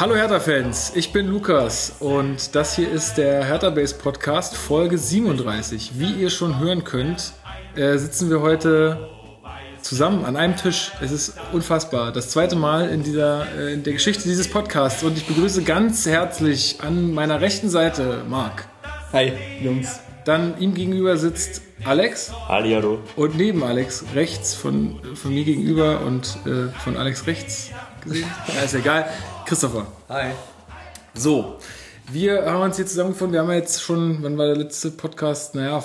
Hallo Hertha-Fans, ich bin Lukas und das hier ist der Hertha Base Podcast Folge 37. Wie ihr schon hören könnt, äh, sitzen wir heute zusammen an einem Tisch. Es ist unfassbar. Das zweite Mal in, dieser, äh, in der Geschichte dieses Podcasts und ich begrüße ganz herzlich an meiner rechten Seite Marc. Hi, Jungs. Dann ihm gegenüber sitzt Alex. Hallihallo. Und neben Alex rechts von, von mir gegenüber und äh, von Alex rechts gesehen. Ja, ist egal. Christopher. Hi. So, wir haben uns hier zusammengefunden. Wir haben ja jetzt schon, wann war der letzte Podcast? Naja,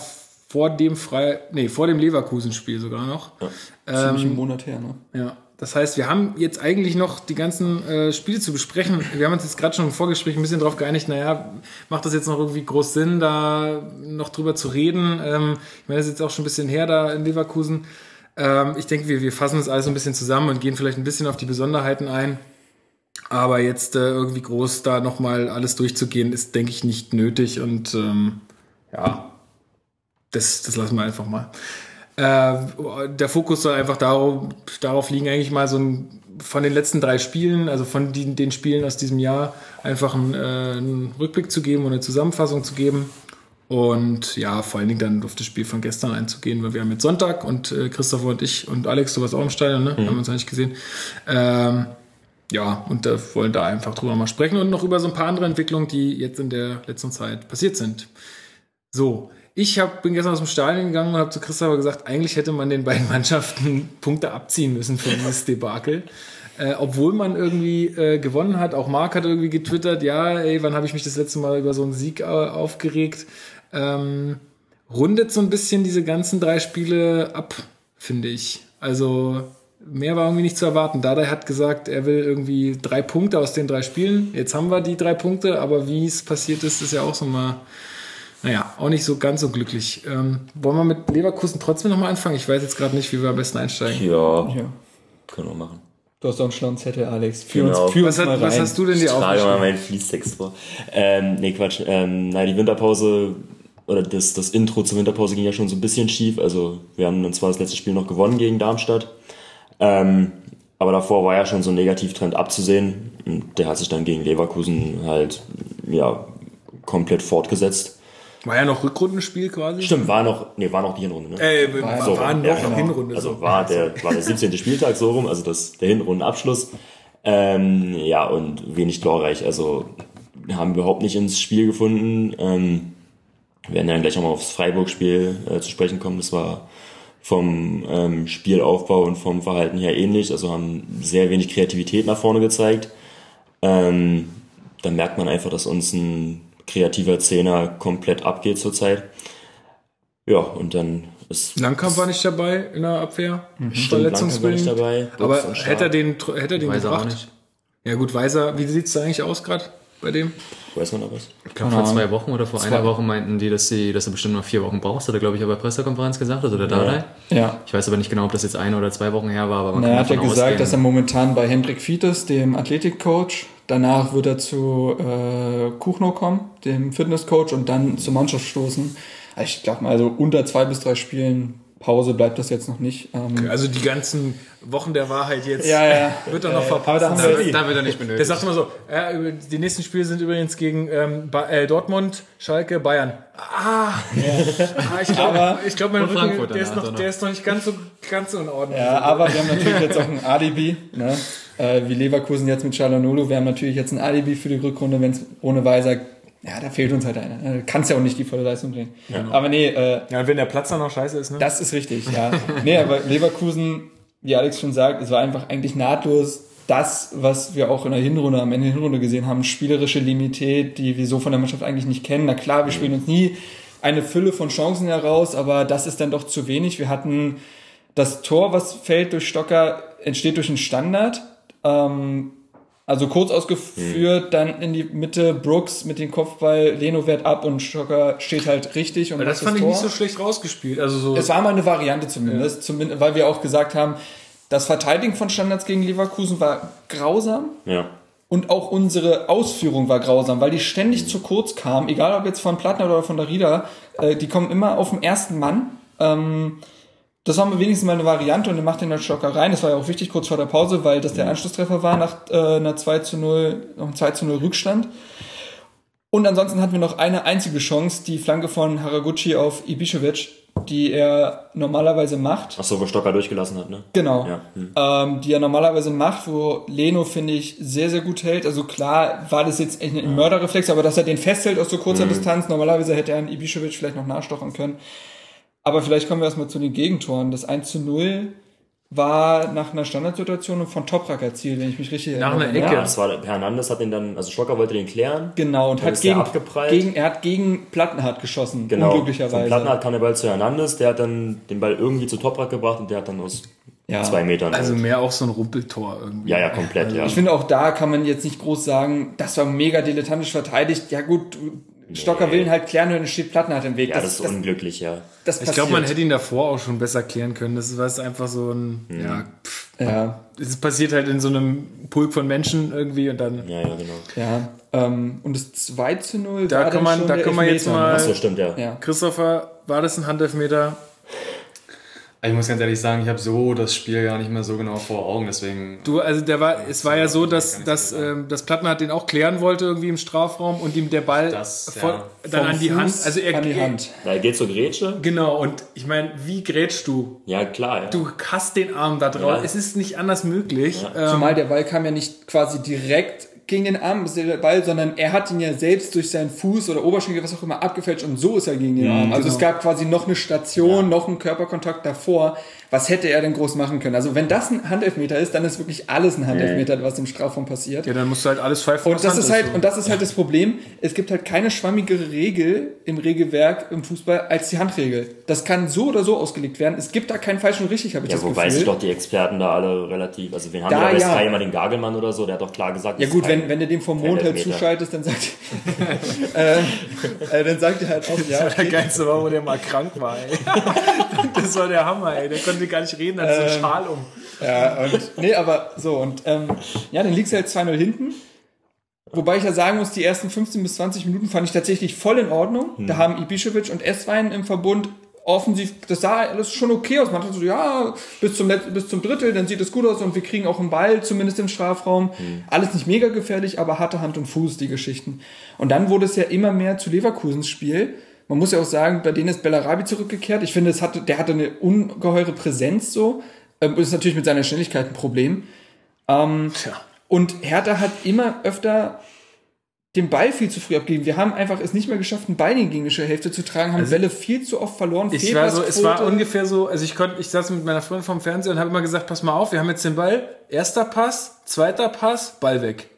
vor dem Frei, nee, vor dem Leverkusen-Spiel sogar noch. Ja, ziemlich ähm, einen Monat her, ne? Ja. Das heißt, wir haben jetzt eigentlich noch die ganzen äh, Spiele zu besprechen. Wir haben uns jetzt gerade schon im Vorgespräch ein bisschen darauf geeinigt, naja, macht das jetzt noch irgendwie groß Sinn, da noch drüber zu reden? Ähm, ich meine, das ist jetzt auch schon ein bisschen her da in Leverkusen. Ähm, ich denke, wir, wir fassen das alles ein bisschen zusammen und gehen vielleicht ein bisschen auf die Besonderheiten ein. Aber jetzt äh, irgendwie groß da nochmal alles durchzugehen, ist, denke ich, nicht nötig. Und ähm, ja, das, das lassen wir einfach mal. Äh, der Fokus soll einfach darauf, darauf liegen, eigentlich mal so ein, von den letzten drei Spielen, also von die, den Spielen aus diesem Jahr, einfach einen, äh, einen Rückblick zu geben und eine Zusammenfassung zu geben. Und ja, vor allen Dingen dann auf das Spiel von gestern einzugehen, weil wir haben jetzt Sonntag und äh, Christopher und ich und Alex, du warst auch im Stadion, ne? Mhm. Haben wir uns eigentlich gesehen. Ähm, ja, und äh, wollen da einfach drüber mal sprechen und noch über so ein paar andere Entwicklungen, die jetzt in der letzten Zeit passiert sind. So, ich hab, bin gestern aus dem Stadion gegangen und habe zu Christopher gesagt, eigentlich hätte man den beiden Mannschaften Punkte abziehen müssen für dieses Debakel. Äh, obwohl man irgendwie äh, gewonnen hat. Auch Marc hat irgendwie getwittert, ja, ey, wann habe ich mich das letzte Mal über so einen Sieg äh, aufgeregt? Ähm, rundet so ein bisschen diese ganzen drei Spiele ab, finde ich. Also mehr war irgendwie nicht zu erwarten. Dada hat gesagt, er will irgendwie drei Punkte aus den drei Spielen. Jetzt haben wir die drei Punkte, aber wie es passiert ist, ist ja auch so mal, naja, auch nicht so ganz so glücklich. Ähm, wollen wir mit Leverkusen trotzdem nochmal anfangen? Ich weiß jetzt gerade nicht, wie wir am besten einsteigen. Ja, ja. können wir machen. Du hast doch einen schlauen Zettel, Alex. Für genau. uns, für was, uns hat, was hast du denn dir aufgeschrieben? Ich trage mal meinen Fließtext vor. Ähm, nee, Quatsch. Ähm, nein, die Winterpause oder das, das Intro zur Winterpause ging ja schon so ein bisschen schief. Also wir haben dann zwar das letzte Spiel noch gewonnen gegen Darmstadt, ähm, aber davor war ja schon so ein Negativtrend abzusehen. Und der hat sich dann gegen Leverkusen halt ja komplett fortgesetzt. War ja noch Rückrundenspiel quasi? Stimmt, war noch, nee, war noch die Hinrunde, ne? Äh, war, so, war noch ja, genau. Hinrunde. Also war der, war der 17. Spieltag so rum, also das, der Hinrundenabschluss. Ähm, ja, und wenig glorreich. Also haben überhaupt nicht ins Spiel gefunden. Ähm, wir werden dann gleich nochmal aufs Freiburg-Spiel äh, zu sprechen kommen. Das war vom ähm, Spielaufbau und vom Verhalten her ähnlich. Also haben sehr wenig Kreativität nach vorne gezeigt. Ähm, dann merkt man einfach, dass uns ein kreativer Zehner komplett abgeht zurzeit. Ja, und dann ist. Langkamp war nicht dabei in der Abwehr. Mhm. Verletzungsbedingt. war nicht dabei. Aber hätte er den, hätte er den gebracht? Ja gut, Weiser, wie sieht's da eigentlich aus gerade? Bei dem? Weiß man da was? Ich glaube, vor zwei Wochen oder vor zwei. einer Woche meinten die, dass, sie, dass er bestimmt noch vier Wochen braucht. Hat er, glaube ich, aber Pressekonferenz gesagt, also der Dalai. Ja. Ich weiß aber nicht genau, ob das jetzt eine oder zwei Wochen her war. Aber man Na, er hat ja gesagt, ausgehen. dass er momentan bei Hendrik Fietes, dem Athletikcoach, danach wird er zu äh, Kuchno kommen, dem Fitnesscoach, und dann zur Mannschaft stoßen. Ich glaube mal, also unter zwei bis drei Spielen Pause bleibt das jetzt noch nicht. Ähm okay, also die ganzen Wochen der Wahrheit jetzt ja, ja. wird er noch äh, verpasst. Da, da, da, wird er nicht benötigt. Der sagt immer so, ja, die nächsten Spiele sind übrigens gegen ähm, äh, Dortmund, Schalke, Bayern. Ah, ja. ah ich glaube, glaub, mein Rücken, der, ist noch, der ist noch nicht ganz so, ganz so in Ordnung. Ja, aber wir haben natürlich jetzt auch ein Alibi. Ne? Äh, wie Leverkusen jetzt mit Chalanolo. Wir haben natürlich jetzt ein Alibi für die Rückrunde, wenn es ohne Weiser ja, da fehlt uns halt einer. Du kannst ja auch nicht die volle Leistung bringen. Ja. Genau. Aber nee, äh, ja, wenn der Platz dann noch scheiße ist, ne? Das ist richtig, ja. nee, aber Leverkusen, wie Alex schon sagt, es war einfach eigentlich nahtlos das, was wir auch in der Hinrunde, am Ende der Hinrunde gesehen haben, spielerische Limität, die wir so von der Mannschaft eigentlich nicht kennen. Na klar, wir spielen uns nie eine Fülle von Chancen heraus, aber das ist dann doch zu wenig. Wir hatten das Tor, was fällt durch Stocker, entsteht durch einen Standard. Ähm, also kurz ausgeführt, hm. dann in die Mitte Brooks mit dem Kopfball, Leno wehrt ab und Schocker steht halt richtig. Und das fand ich Tor. nicht so schlecht rausgespielt. Also so es war mal eine Variante zumindest, ja. zumindest, weil wir auch gesagt haben, das Verteidigen von Standards gegen Leverkusen war grausam. Ja. Und auch unsere Ausführung war grausam, weil die ständig mhm. zu kurz kamen, egal ob jetzt von Plattner oder von der Rieder, äh, die kommen immer auf den ersten Mann. Ähm, das haben wir wenigstens mal eine Variante und er macht den dann Stocker rein. Das war ja auch wichtig kurz vor der Pause, weil das der Anschlusstreffer war nach äh, einer 2 zu 0, noch ein 2 zu 0 Rückstand. Und ansonsten hatten wir noch eine einzige Chance, die Flanke von Haraguchi auf Ibišević, die er normalerweise macht. Ach so, wo Stocker durchgelassen hat, ne? Genau. Ja. Hm. Ähm, die er normalerweise macht, wo Leno, finde ich, sehr, sehr gut hält. Also klar war das jetzt echt ein Mörderreflex, aber dass er den festhält aus so kurzer Distanz, normalerweise hätte er einen Ibišević vielleicht noch nachstochern können. Aber vielleicht kommen wir erstmal zu den Gegentoren. Das 1 zu 0 war nach einer Standardsituation und von Toprak erzielt, wenn ich mich richtig Nach erinnere. einer Ecke. Ja, das war, Hernandez hat den dann, also Stocker wollte den klären. Genau, und hat gegen, gegen, er hat gegen Plattenhardt geschossen, Genau. Von unglücklicherweise. Plattenhardt kam der Ball zu Hernandez, der hat dann den Ball irgendwie zu Toprak gebracht und der hat dann aus Ja. zwei Metern. Also halt- mehr auch so ein Rumpeltor irgendwie. ja, ja, komplett, ja. Ich finde auch da kann man jetzt nicht groß sagen, das war mega dilettantisch verteidigt. Ja gut, Stocker will ihn halt klären und steht Plattenhardt im Weg. ja, das ist unglücklich, ja. das Ich glaube, man hätte ihn davor auch schon besser klären können. Das war einfach so ein, ja, pff, Ja, es passiert halt in so einem Pulk von Menschen irgendwie und dann. Ja, ja, genau. ja. Ähm, und das 2 zu 0 Da war kann man- schon da kann man jetzt mal- ne? Ach so, stimmt, ja. Ja. Christopher, war das ein Handelfmeter? Ich muss ganz ehrlich sagen, ich habe so das Spiel gar nicht mehr so genau vor Augen, deswegen. Du, also der war, es war ja so, dass, dass ähm, das Plattenhardt den auch klären wollte irgendwie im Strafraum und ihm der Ball Das, voll, ja. dann Vom an die Fuß Hand. Also er an die Hand. Na, er geht zur Grätsche. Genau, und ich meine, wie grätschst du? Ja, klar. Ja. Du hast den Arm da drauf. Ja. Es ist nicht anders möglich. Ähm, Zumal der Ball kam ja nicht quasi direkt gegen den Arm, ist der Ball, sondern er hat ihn ja selbst durch seinen Fuß oder Oberschenkel, was auch immer, abgefälscht und so ist er gegen den Arm. Also es gab quasi noch eine Station, noch einen Körperkontakt davor. Was hätte er denn groß machen können? Also wenn das ein Handelfmeter ist, dann ist wirklich alles ein Handelfmeter, was im Strafraum passiert. ja, dann musst du halt alles pfeifen. Und was das Hand ist halt, und das ist halt das Problem. Es gibt halt keine schwammigere Regel im Regelwerk im Fußball als die Handregel. Das kann so oder so ausgelegt werden. Es gibt da keinen falsch und richtig, habe ich Ja, das wobei Gefühl. sich doch die Experten da alle relativ, also wen haben Da, wir da bei ja. Sky immer den Gagelmann oder so, der hat doch klar gesagt, Ja gut, ist kein- wenn, wenn du dem vom Mond halt zuschaltest, dann sagt äh, äh, dann sagt er halt auch, ja, der geilste war, wo der mal krank war, ey. Das war der Hammer, ey. Der konnte gar nicht reden, hat so einen Ähm, Schal um. ja, und nee, aber so und ähm, ja, dann liegst du halt 2-0 hinten. Wobei ich ja sagen muss, die ersten 15 bis 20 Minuten fand ich tatsächlich voll in Ordnung. Da haben Ibišević und Esswein im Verbund offensiv, das sah alles schon okay aus. Man dachte so, ja, bis zum, Let bis zum Drittel, dann sieht es gut aus und wir kriegen auch einen Ball, zumindest im Strafraum. Alles nicht mega gefährlich, aber hatte Hand und Fuß, die Geschichten. Und dann wurde es ja immer mehr zu Leverkusens Spiel. Man muss ja auch sagen, bei denen ist Bellarabi zurückgekehrt. Ich finde, es hatte, der hatte eine ungeheure Präsenz so. Ähm, ist natürlich mit seiner Schnelligkeit ein Problem. Ähm, Tja. und Hertha hat immer öfter den Ball viel zu früh abgegeben. Wir haben einfach es nicht mehr geschafft, einen Ball in die gegnerische Hälfte zu tragen, haben Bälle viel zu oft verloren. Ich war so, es war ungefähr so, also ich konnte, ich saß mit meiner Freundin vorm Fernseher und habe immer gesagt, pass mal auf, wir haben jetzt den Ball, erster Pass, zweiter Pass, Ball weg.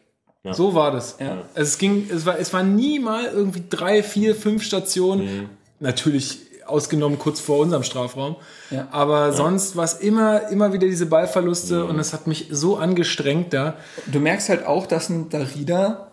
So war das. Ja. Also es ging, es war, es war nie mal irgendwie drei, vier, fünf Stationen. Natürlich ausgenommen kurz vor unserem Strafraum. Ja. Aber sonst war es immer, immer wieder diese Ballverluste und es hat mich so angestrengt da. Du merkst halt auch, dass ein Darida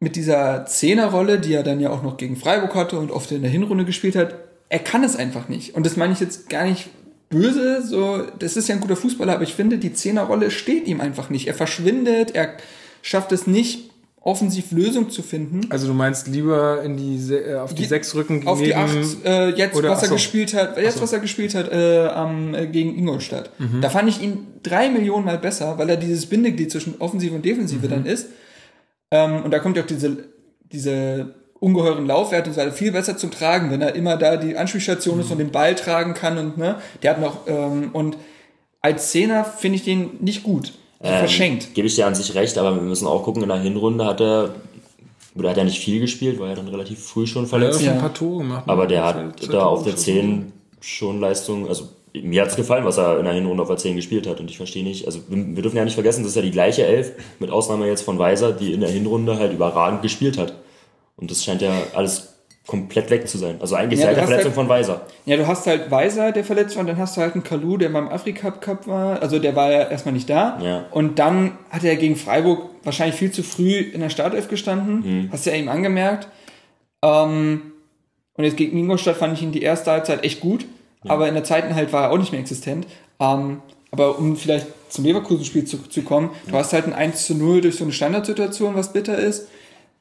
mit dieser Zehnerrolle, die er dann ja auch noch gegen Freiburg hatte und oft in der Hinrunde gespielt hat, er kann es einfach nicht. Und das meine ich jetzt gar nicht böse, so, das ist ja ein guter Fußballer, aber ich finde, die Zehnerrolle steht ihm einfach nicht. Er verschwindet, er schafft es nicht, offensiv Lösung zu finden. Also du meinst lieber in die, äh, auf die Je- sechs Rücken Auf die acht, äh, jetzt, oder- was er so. gespielt hat, jetzt, was er gespielt hat, äh, am, äh, gegen Ingolstadt. Da fand ich ihn drei Millionen Mal besser, weil er dieses Bindeglied zwischen Offensive und Defensive dann ist. Ähm, und da kommt ja auch diese, diese ungeheuren Laufwerte und so weiter viel besser zum Tragen, wenn er immer da die Anspielstation ist und den Ball tragen kann und, ne, der hat noch, ähm, und als Zehner finde ich den nicht gut. Ähm, Verschenkt. Gebe ich dir an sich recht, aber wir müssen auch gucken, in der Hinrunde hat er, oder hat er nicht viel gespielt, war er dann relativ früh schon Er hat verletzt. Ja. ein paar Tore gemacht. Aber der hat zwei da auf der geschossen. 10 schon Leistung, also mir hat's gefallen, was er in der Hinrunde auf der 10 gespielt hat und ich verstehe nicht, also wir dürfen ja nicht vergessen, das ist ja die gleiche Elf, mit Ausnahme jetzt von Weiser, die in der Hinrunde halt überragend gespielt hat. Und das scheint ja alles komplett weg zu sein. Also eigentlich Ja, seit der Verletzung halt- von Weiser. Ja, du hast halt Weiser, der verletzt war, und dann hast du halt einen Kalu, der beim Afrika Cup war. Also der war ja erstmal nicht da. Ja. Und dann hat er gegen Freiburg wahrscheinlich viel zu früh in der Startelf gestanden. Hast du ja ihm angemerkt. Ähm, und jetzt gegen Ingolstadt fand ich ihn die erste Halbzeit echt gut. Aber in der zweiten halt war er auch nicht mehr existent. Ähm, aber um vielleicht zum Leverkusen-Spiel zurückzukommen, du hast halt ein 1 zu 0 durch so eine Standardsituation, was bitter ist.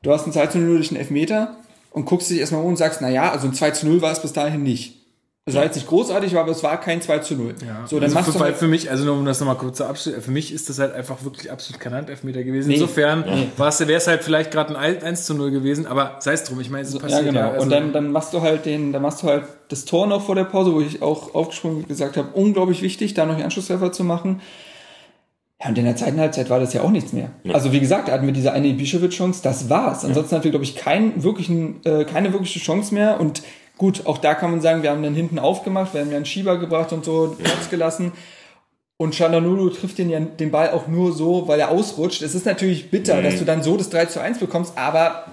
Du hast ein 2 zu 0 durch einen Elfmeter und guckst dich erstmal um und sagst, naja, also ein 2 zu 0 war es bis dahin nicht. Es war jetzt nicht großartig, aber es war kein 2 zu 0. Ja. So, dann also machst für, du halt, für mich, also nur um das nochmal kurz zu abschließen, für mich ist das halt einfach wirklich absolut kein Handelfmeter gewesen. Nee. Insofern wäre es halt vielleicht gerade ein 1 zu 0 gewesen, aber sei es drum, ich meine, es ist ja, passiert. genau. also- und dann, dann machst du halt den, dann machst du halt das Tor noch vor der Pause, wo ich auch aufgesprungen gesagt habe, unglaublich wichtig, da noch einen Anschlusstreffer zu machen. Ja, und in der zweiten Halbzeit war das ja auch nichts mehr. Also wie gesagt, da hatten wir diese eine Ibišević-Chance, das war's. Ansonsten hatten wir, glaube ich, keinen wirklichen, äh, keine wirkliche Chance mehr. Und gut, auch da kann man sagen, wir haben dann hinten aufgemacht, wir haben ja einen Schieber gebracht und so Platz gelassen. Und Chandanulu trifft den, ja, den Ball auch nur so, weil er ausrutscht. Es ist natürlich bitter, dass du dann so das 3 zu 1 bekommst, aber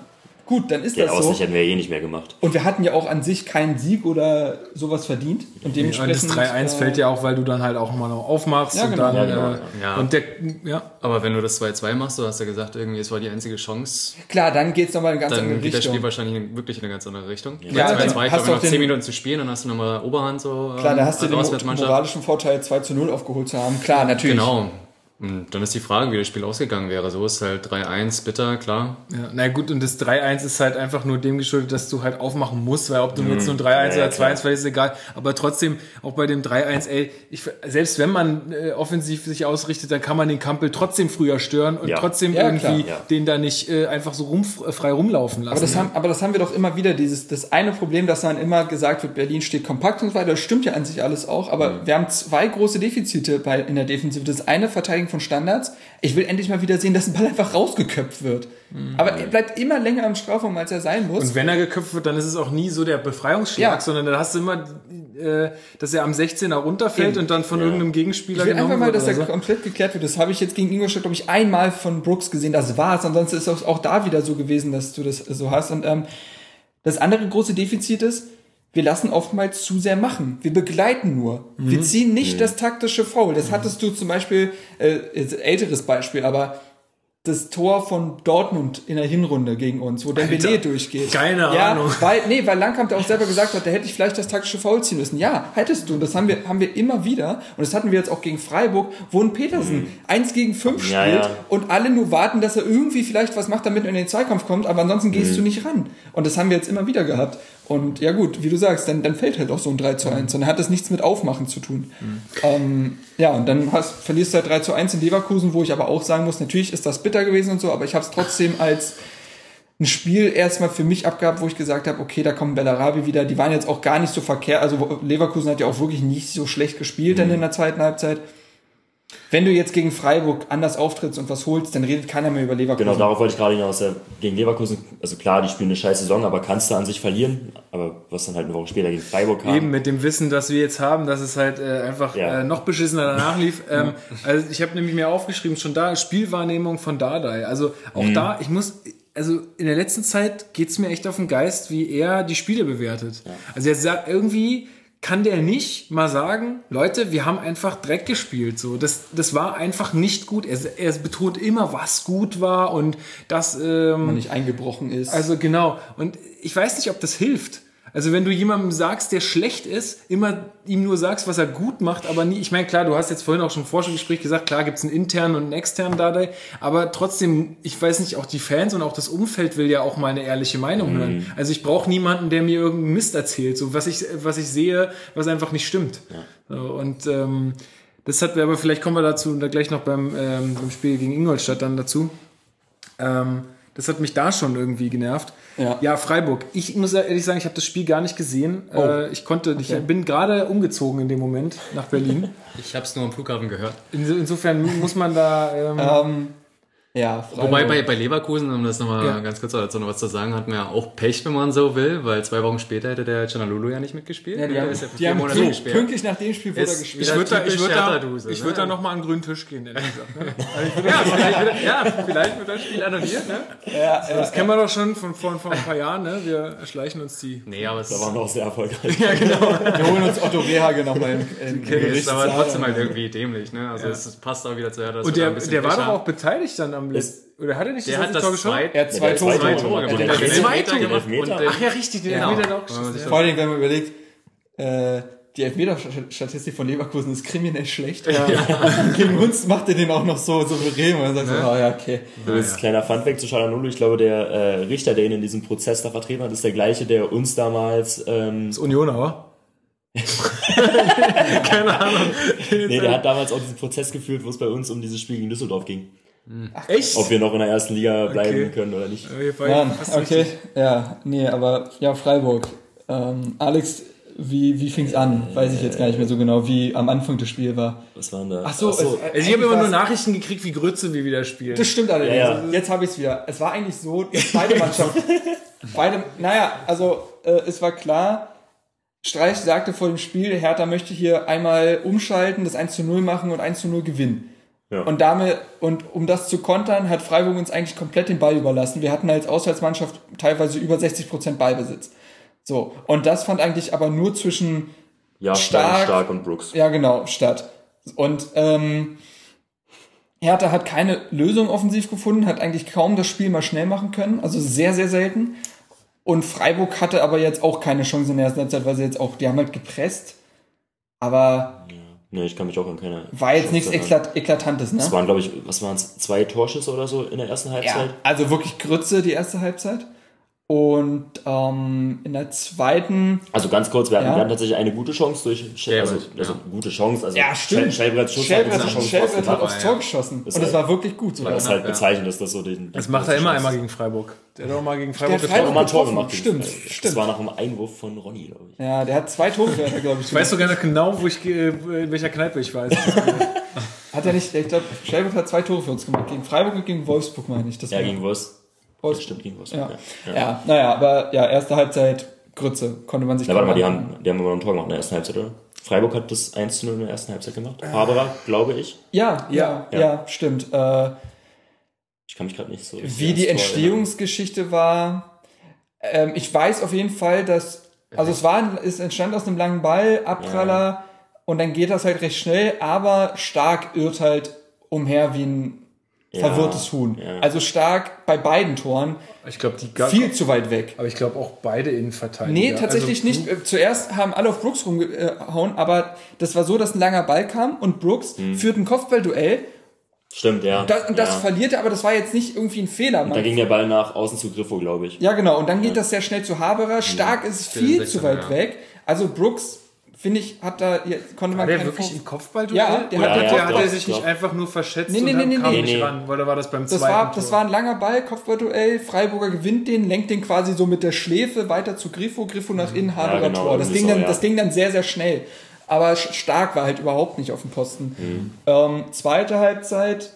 gut, dann ist Den das so. Ausgleich hätten wir eh nicht mehr gemacht. Und wir hatten ja auch an sich keinen Sieg oder sowas verdient. Und Ja, und dementsprechend. das 3-1 äh, fällt ja auch, weil du dann halt auch mal noch aufmachst Ja, und genau. dann Ja, genau, äh, ja. und der ja Aber wenn du das 2-2 machst, du hast ja gesagt, irgendwie, es war die einzige Chance, Klar, dann geht's nochmal in eine ganz dann andere geht das Richtung. Spiel wahrscheinlich in, wirklich in eine ganz andere Richtung. Ja, Ja, dann 2-2, ich hast glaube, noch den- 10 Minuten zu spielen, dann hast du nochmal Oberhand so. Klar, da ähm, hast du als den moralischen Vorteil 2 zu 0 aufgeholt zu haben. Klar, natürlich. Genau. Und dann ist die Frage, wie das Spiel ausgegangen wäre. So ist halt 3-1 bitter, klar. Ja, na gut, und das 3-1 ist halt einfach nur dem geschuldet, dass du halt aufmachen musst, weil ob du jetzt nur 3-1 Ja, oder klar. 2-1 verlierst, ist egal. Aber trotzdem, auch bei dem 3-1, ey, ich, selbst wenn man äh, offensiv sich ausrichtet, dann kann man den Kampel trotzdem früher stören und Ja. trotzdem Ja, irgendwie klar, ja. den da nicht äh, einfach so rum, frei rumlaufen lassen. Aber das, haben, aber das haben wir doch immer wieder, dieses, das eine Problem, dass dann immer gesagt wird, Berlin steht kompakt und so weiter, das stimmt ja an sich alles auch, aber Mhm. wir haben zwei große Defizite bei, in der Defensive. Das eine, Verteidigung von Standards. Ich will endlich mal wieder sehen, dass ein Ball einfach rausgeköpft wird. Aber er bleibt immer länger im Strafraum, als er sein muss. Mhm. Und wenn er geköpft wird, dann ist es auch nie so der Befreiungsschlag, Ja. sondern dann hast du immer, äh, dass er am 16er runterfällt Eben. und dann von irgendeinem Gegenspieler Ich will einfach mal, dass er so. komplett geklärt wird. Das habe ich jetzt gegen Ingolstadt, glaube ich, einmal von Brooks gesehen. Das war's. Ansonsten ist es auch da wieder so gewesen, dass du das so hast. Und ähm, das andere große Defizit ist, wir lassen oftmals zu sehr machen. Wir begleiten nur. Wir ziehen nicht das taktische Foul. Das hattest du zum Beispiel, äh, älteres Beispiel, aber das Tor von Dortmund in der Hinrunde gegen uns, wo Dembele Alter, durchgeht. keine ja, Ahnung. Weil, nee, weil Langkamp da auch selber gesagt hat, da hätte ich vielleicht das taktische Foul ziehen müssen. Ja, hättest du. Und das haben wir, haben wir immer wieder. Und das hatten wir jetzt auch gegen Freiburg, wo ein Petersen eins gegen fünf Ja, spielt ja. und alle nur warten, dass er irgendwie vielleicht was macht, damit er in den Zweikampf kommt, aber ansonsten gehst du nicht ran. Und das haben wir jetzt immer wieder gehabt. Und ja gut, wie du sagst, dann, dann fällt halt auch so ein 3 zu 1. Und dann hat das nichts mit Aufmachen zu tun. Ähm, ja, und dann hast, verlierst du halt 3 zu 1 in Leverkusen, wo ich aber auch sagen muss, natürlich ist das bitter gewesen und so, aber ich habe es trotzdem als ein Spiel erstmal für mich abgehabt, wo ich gesagt habe, okay, da kommen Bellarabi wieder. Die waren jetzt auch gar nicht so verkehrt. Also Leverkusen hat ja auch wirklich nicht so schlecht gespielt dann in der zweiten Halbzeit. Wenn du jetzt gegen Freiburg anders auftrittst und was holst, dann redet keiner mehr über Leverkusen. Genau, darauf wollte ich gerade hinaus. Ja, gegen Leverkusen, also klar, die spielen eine scheiß Saison, aber kannst du an sich verlieren. Aber was dann halt eine Woche später gegen Freiburg kam. Eben mit dem Wissen, das wir jetzt haben, dass es halt äh, einfach Ja. äh, noch beschissener danach lief. Ähm, also ich habe nämlich mir aufgeschrieben, schon da Spielwahrnehmung von Dardai. Also auch Mhm. da, ich muss, also in der letzten Zeit geht's mir echt auf den Geist, wie er die Spiele bewertet. Also er sagt irgendwie kann der nicht mal sagen, Leute, wir haben einfach Dreck gespielt. So, das, das war einfach nicht gut. Er, er betont immer, was gut war und das. Ähm, nicht eingebrochen ist. also genau. Und ich weiß nicht, ob das hilft. Also wenn du jemandem sagst, der schlecht ist, immer ihm nur sagst, was er gut macht, aber nie, ich meine, klar, du hast jetzt vorhin auch schon im Forschungsgespräch gesagt, klar gibt's einen internen und einen externen Dardai, aber trotzdem, ich weiß nicht, auch die Fans und auch das Umfeld will ja auch mal eine ehrliche Meinung hören. Also ich brauche niemanden, der mir irgendeinen Mist erzählt, so was ich, was ich sehe, was einfach nicht stimmt. So, und ähm, das hat wir, aber vielleicht kommen wir dazu da gleich noch beim, ähm, beim Spiel gegen Ingolstadt dann dazu. Ähm, das hat mich da schon irgendwie genervt. Ja. Freiburg. Ich muss ehrlich sagen, ich habe das Spiel gar nicht gesehen. Oh. Äh, ich konnte, ich bin gerade umgezogen in dem Moment nach Berlin. Ich habe es nur am Flughafen gehört. Inso, insofern muss man da. Ähm, ähm, ja, Freiburg. Wobei bei, bei Leverkusen, um das nochmal Ja. ganz kurz dazu noch was zu sagen, hat man ja auch Pech, wenn man so will, weil zwei Wochen später hätte der Canalulu ja nicht mitgespielt. ja, die haben, ist ja die haben Monate pünkt- gesperrt. pünktlich nach dem Spiel wurde er gespielt. ich würde da, ich da, ich ne? würd da noch mal an den grünen Tisch gehen, ehrlich gesagt. Ne? Ja, vielleicht wird, ja, vielleicht wird das Spiel annulliert, ne? ja, Das kennen wir doch schon von, von, von ein paar Jahren. Ne? Wir erschleichen uns die. Nee, aber es Da waren wir auch sehr erfolgreich. wir holen uns Otto Rehage nochmal im, im nee, ist aber Gerichtssaal. trotzdem halt irgendwie dämlich, ne? Also es passt auch wieder zu Hertha. dass Und wir der, ein bisschen der war doch auch beteiligt dann am letzten. Oder hat er nicht Der das hat letzte Tor das geschossen? zwei, Er hat zwei der Tore zwei gemacht. Tore gemacht. Der den Elfmeter Elfmeter gemacht. Und Ach ja, richtig, den Genau. Elfmeter hat er auch Ja, geschossen. das Ja. Vor allen Dingen, wenn man überlegt, äh, die Elfmeter-Statistik von Leverkusen ist kriminell schlecht. Gegen uns macht er den auch noch so souverän. Und dann sagt so, oh ja, okay. Das ist ein kleiner Funfact zu Chalanulu. Ich glaube, der äh, Richter, der ihn in diesem Prozess da vertreten hat, ist der gleiche, der uns damals ähm, Das Unionauer. Keine Ahnung. Nee, der hat damals auch diesen Prozess geführt, wo es bei uns um dieses Spiel gegen Düsseldorf ging. Echt? Ob wir noch in der ersten Liga bleiben Okay. können oder nicht. Ja, okay. richtig. Ja, nee, aber ja, Freiburg. Ähm, Alex, wie, wie fing's an? Weiß ich jetzt gar nicht mehr so genau, wie am Anfang das Spiel war. Was waren da? Ach so, es- Also ich habe immer nur Nachrichten gekriegt, wie Grütze wir wieder spielen. Das stimmt allerdings. Ja, ja. Jetzt habe ich es wieder. Es war eigentlich so, dass beide Mannschaften, beide, naja, also äh, es war klar, Streich sagte vor dem Spiel, Hertha möchte hier einmal umschalten, das 1 zu 0 machen und 1 zu 0 gewinnen. Ja. Und damit, und um das zu kontern, hat Freiburg uns eigentlich komplett den Ball überlassen. Wir hatten als Auswärtsmannschaft teilweise über 60% Ballbesitz. So. Und das fand eigentlich aber nur zwischen ja, stark- stark, und Brooks. ja, genau, statt. Und ähm, Hertha hat keine Lösung offensiv gefunden, hat eigentlich kaum das Spiel mal schnell machen können, also sehr, sehr selten. Und Freiburg hatte aber jetzt auch keine Chance in der ersten Halbzeit, weil sie jetzt auch, die haben halt gepresst, aber Nee, ich kann mich auch an keine. war jetzt nichts. Eklat Eklatantes, ne? Es waren, glaube ich, was waren es? Zwei Torschüsse oder so in der ersten Ja, Halbzeit? also wirklich Grütze die erste Halbzeit. Und ähm, in der zweiten Also ganz kurz, wir hatten, Ja. wir hatten tatsächlich eine gute Chance durch Schell, also, Schellbrett, also ja. gute Chance, also Ja, stimmt. Schellbretts Schuss hat Schellbrett, eine Chance Schellbrett hat aufs ja. Tor geschossen. Und es halt- war wirklich gut sogar. Das ist halt bezeichnend, dass das so den. Das macht er immer einmal gegen Freiburg. Der hat auch mal gegen Der Freiburg hat getroffen. Freiburg Auch mal ein Tor gemacht. Stimmt, Das stimmt. war nach einem Einwurf von Ronny, glaube ich. Ja, der hat zwei Tore, glaube ich. Ich weiß sogar noch genau, wo ich, ge- in welcher Kneipe ich weiß. Hat er nicht, ich glaube, Schellbrett hat zwei Tore für uns gemacht. Gegen Freiburg und gegen Wolfsburg, meine ich. Das Ja, war- gegen Wolfsburg. Stimmt, gegen Wolfs. Ja. Ja. Ja. naja, aber ja, erste Halbzeit, Grütze, konnte man sich Na, warte mal, die haben, die haben noch ein Tor gemacht in der ersten Halbzeit, oder? Freiburg hat das 1 zu 0 in der ersten Halbzeit gemacht. Haberer, glaube ich. Ja, ja, ja, Ja. stimmt. Äh, Ich kann mich gerade nicht so. wie die Entstehungsgeschichte war, ähm, ich weiß auf jeden Fall, dass, also es war, es entstand aus einem langen Ball, Abpraller, und dann geht das halt recht schnell, aber stark irrt halt umher wie ein Ja, verwirrtes Huhn. ja. Also stark bei beiden Toren, Ich glaube, die gar viel zu weit weg. Aber ich glaube auch beide Innenverteidiger. Nee, tatsächlich also, nicht. Äh, Zuerst haben alle auf Brooks rumgehauen, aber das war so, dass ein langer Ball kam und Brooks führt ein Kopfballduell. Stimmt, ja. Das, und das ja. verliert er, aber das war jetzt nicht irgendwie ein Fehler. Da Man. ging der Ball nach außen zu Griffo, glaube ich. Ja, genau. Und dann geht das sehr schnell zu Haberer. Stark ist viel 16, zu weit ja. weg. Also Brooks, finde ich, hat da, konnte War man der keinen wirklich Vor- im Kopfballduell? Ja, der Oder hat- ja, der, doch, hat er sich nicht einfach nur verschätzt Nee, nee, und nee, nee, kam nee. nicht Nee. ran? Oder war das beim Das zweiten war, Tor? das war ein langer Ball, Kopfballduell. Freiburger gewinnt den, lenkt den quasi so mit der Schläfe weiter zu Griffo, Griffo nach innen, Haberer genau, Tor. Das ging, so, dann, ja. das ging dann sehr, sehr schnell. Aber stark war halt überhaupt nicht auf dem Posten. Ähm, zweite Halbzeit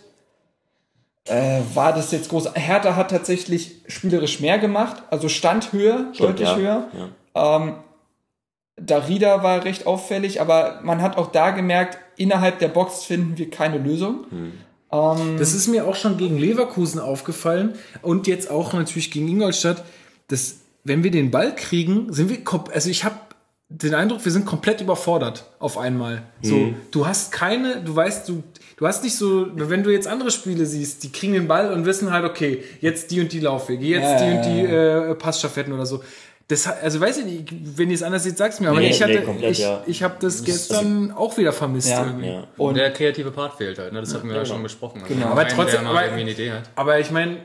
äh, war das jetzt groß. Hertha hat tatsächlich spielerisch mehr gemacht, also stand höher, Stimmt, deutlich ja. höher. Ja. Ähm, Darida war recht auffällig, aber man hat auch da gemerkt, innerhalb der Box finden wir keine Lösung. Das ist mir auch schon gegen Leverkusen aufgefallen und jetzt auch natürlich gegen Ingolstadt, dass wenn wir den Ball kriegen, sind wir also ich habe den Eindruck, wir sind komplett überfordert auf einmal. So, du hast keine, du weißt, du du hast nicht so, wenn du jetzt andere Spiele siehst, die kriegen den Ball und wissen halt, okay, jetzt die und die Laufwege, jetzt Ja, die ja, und die äh, Passstaffetten oder so. Das, also weiß ich nicht, wenn ihr es anders seht, sag's mir. Aber Nee, ich nee, hatte, komplett, ich, ja. ich habe das gestern auch wieder vermisst Ja. irgendwie. Ja. Und der kreative Part fehlt halt, ne? das hatten wir ja schon besprochen. Also Genau. aber trotzdem, aber- irgendwie eine Idee hat. Aber ich meine,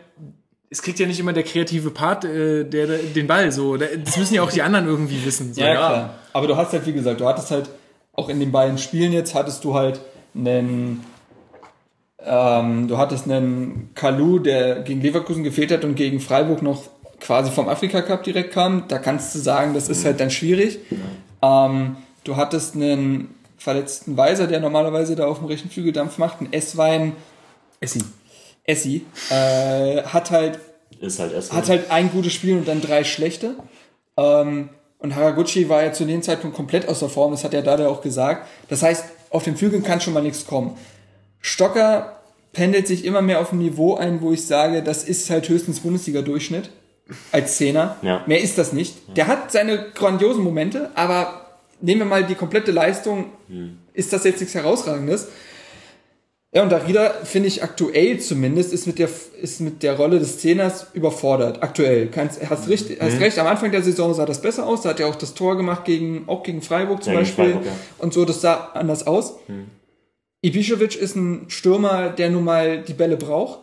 es kriegt ja nicht immer der kreative Part, äh, der, der den Ball so. Das müssen ja auch die anderen irgendwie wissen. So. Ja, klar. Aber du hast halt, wie gesagt, du hattest halt auch in den beiden Spielen jetzt hattest du halt einen, ähm, du hattest einen Kalu, der gegen Leverkusen gefehlt hat und gegen Freiburg noch quasi vom Afrika Cup direkt kam. Da kannst du sagen, das ist halt dann schwierig. Ähm, du hattest einen verletzten Weiser, der normalerweise da auf dem rechten Flügel Dampf macht, einen Esswein, Essi. Essi, äh, hat halt Ist halt erst. hat halt ein gutes Spiel und dann drei schlechte. Ähm, und Haraguchi war ja zu dem Zeitpunkt komplett außer Form, das hat er da auch gesagt. Das heißt, auf den Flügeln kann schon mal nichts kommen. Stocker pendelt sich immer mehr auf ein Niveau ein, wo ich sage, das ist halt höchstens Bundesliga-Durchschnitt als Zehner. Ja. Mehr ist das nicht. Der hat seine grandiosen Momente, aber nehmen wir mal die komplette Leistung, ist das jetzt nichts Herausragendes. Ja, und Darida, finde ich aktuell zumindest, ist mit der, ist mit der Rolle des Zehners überfordert. Aktuell. Kannst, hast, richtig, hast recht, am Anfang der Saison sah das besser aus. Da hat er auch das Tor gemacht gegen, auch gegen Freiburg zum Ja, Beispiel. Freiburg, ja. Und so, das sah anders aus. Ibišević ist ein Stürmer, der nun mal die Bälle braucht.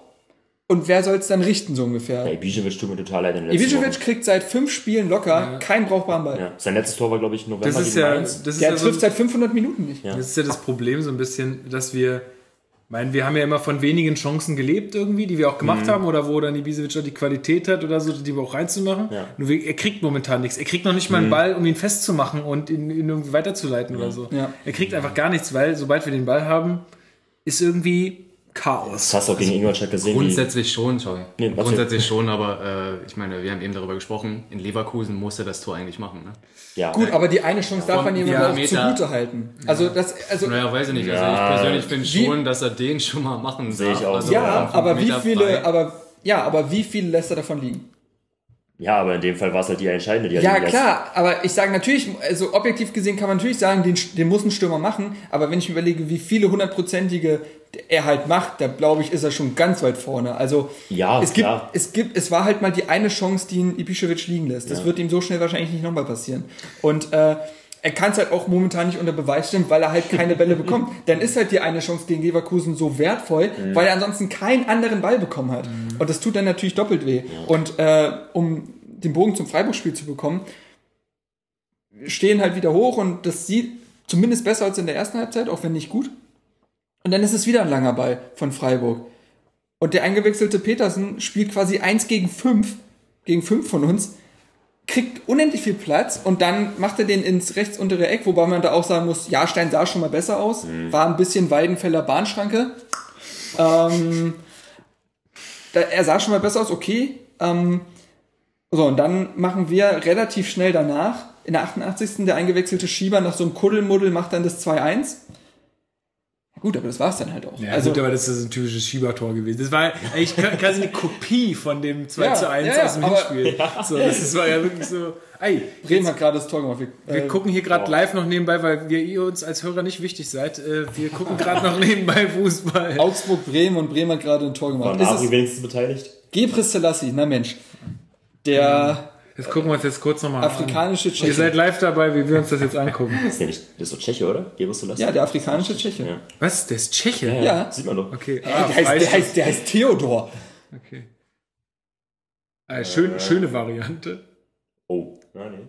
Und wer soll es dann richten, so ungefähr? Ja, Ibišević tut mir total leid in den letzten Ibišević kriegt seit fünf Spielen locker keinen brauchbaren Ball. Ja. Sein letztes Tor war, glaube ich, November Das ist gegen ja, Mainz. das ist Der ja so, trifft seit 500 Minuten nicht. Ja. Das ist ja das Problem so ein bisschen, dass wir, meinen, wir haben ja immer von wenigen Chancen gelebt irgendwie, die wir auch gemacht Mhm. haben oder wo dann Ibisevic auch die Qualität hat oder so, die wir auch reinzumachen. Ja. Nur er kriegt momentan nichts. Er kriegt noch nicht mal einen Ball, um ihn festzumachen und ihn, ihn irgendwie weiterzuleiten oder so. Ja. Er kriegt einfach gar nichts, weil sobald wir den Ball haben, ist irgendwie Chaos. hast du auch gegen Ingolstadt gesehen. Grundsätzlich schon, sorry. Nee. Grundsätzlich schon, aber äh, ich meine, wir haben eben darüber gesprochen, in Leverkusen musste das Tor eigentlich machen. Ne? Ja. Gut, aber die eine Chance darf man ihm Ja, auch zugute halten. Also das, also Naja, weiß ich nicht. Also Ja. ich persönlich finde schon, dass er den schon mal machen Sehe ich auch Also so. ja, aber wie viele, aber ja, aber wie viele lässt er davon liegen? Ja, aber in dem Fall war es halt die entscheidende. Die hat Ja, ihn klar, aber ich sage natürlich, also objektiv gesehen kann man natürlich sagen, den, den muss ein Stürmer machen, aber wenn ich mir überlege, wie viele hundertprozentige er halt macht, da glaube ich, ist er schon ganz weit vorne. Also Ja, es gibt, klar. es gibt, es war halt mal die eine Chance, die ihn Ibišević liegen lässt. Das Ja. wird ihm so schnell wahrscheinlich nicht nochmal passieren. Und äh, er kann es halt auch momentan nicht unter Beweis stellen, weil er halt keine Bälle bekommt. Dann ist halt die eine Chance gegen Leverkusen so wertvoll, Mhm. weil er ansonsten keinen anderen Ball bekommen hat. Und das tut dann natürlich doppelt weh. Und äh, um den Bogen zum Freiburg-Spiel zu bekommen, stehen halt wieder hoch und das sieht zumindest besser als in der ersten Halbzeit, auch wenn nicht gut. Und dann ist es wieder ein langer Ball von Freiburg. Und der eingewechselte Petersen spielt quasi eins gegen fünf, gegen fünf von uns, kriegt unendlich viel Platz und dann macht er den ins rechts untere Eck, wobei man da auch sagen muss, Jahrstein sah schon mal besser aus, war ein bisschen Weidenfeller Bahnschranke. Ähm, da, er sah schon mal besser aus, okay. Ähm, so, und dann machen wir relativ schnell danach, in der 88. der eingewechselte Schieber nach so einem Kuddelmuddel macht dann das 2-1. Gut, aber das war's dann halt auch. Ja, also, gut, aber das ist ein typisches Schiebertor gewesen. Das war eigentlich quasi eine Kopie von dem 2 Ja, zu 1 ja, aus dem aber- Hinspiel. So, das ist, war ja wirklich so. Ey, Bremen hat gerade das Tor gemacht. Wir, Wir äh, gucken hier gerade live noch nebenbei, weil wir ihr uns als Hörer nicht wichtig seid. Äh, wir gucken gerade noch nebenbei Fußball. Augsburg, Bremen und Bremen hat gerade ein Tor War gemacht. Nabri es wenigstens beteiligt? Gebris Selassie, na Mensch. Der Das gucken wir uns jetzt kurz nochmal an. afrikanische Ihr Tscheche. seid live dabei, wie wir uns das jetzt angucken. Das ist ja nicht, das ist doch Tscheche, oder? Gebus du das? Ja, der afrikanische Tscheche. Ja. Was? Der ist Tscheche? Ja. Sieht man doch. Okay. der, heißt, der, heißt, der heißt Theodor. Okay. Äh, schön, schöne Variante. Oh, ja, nee.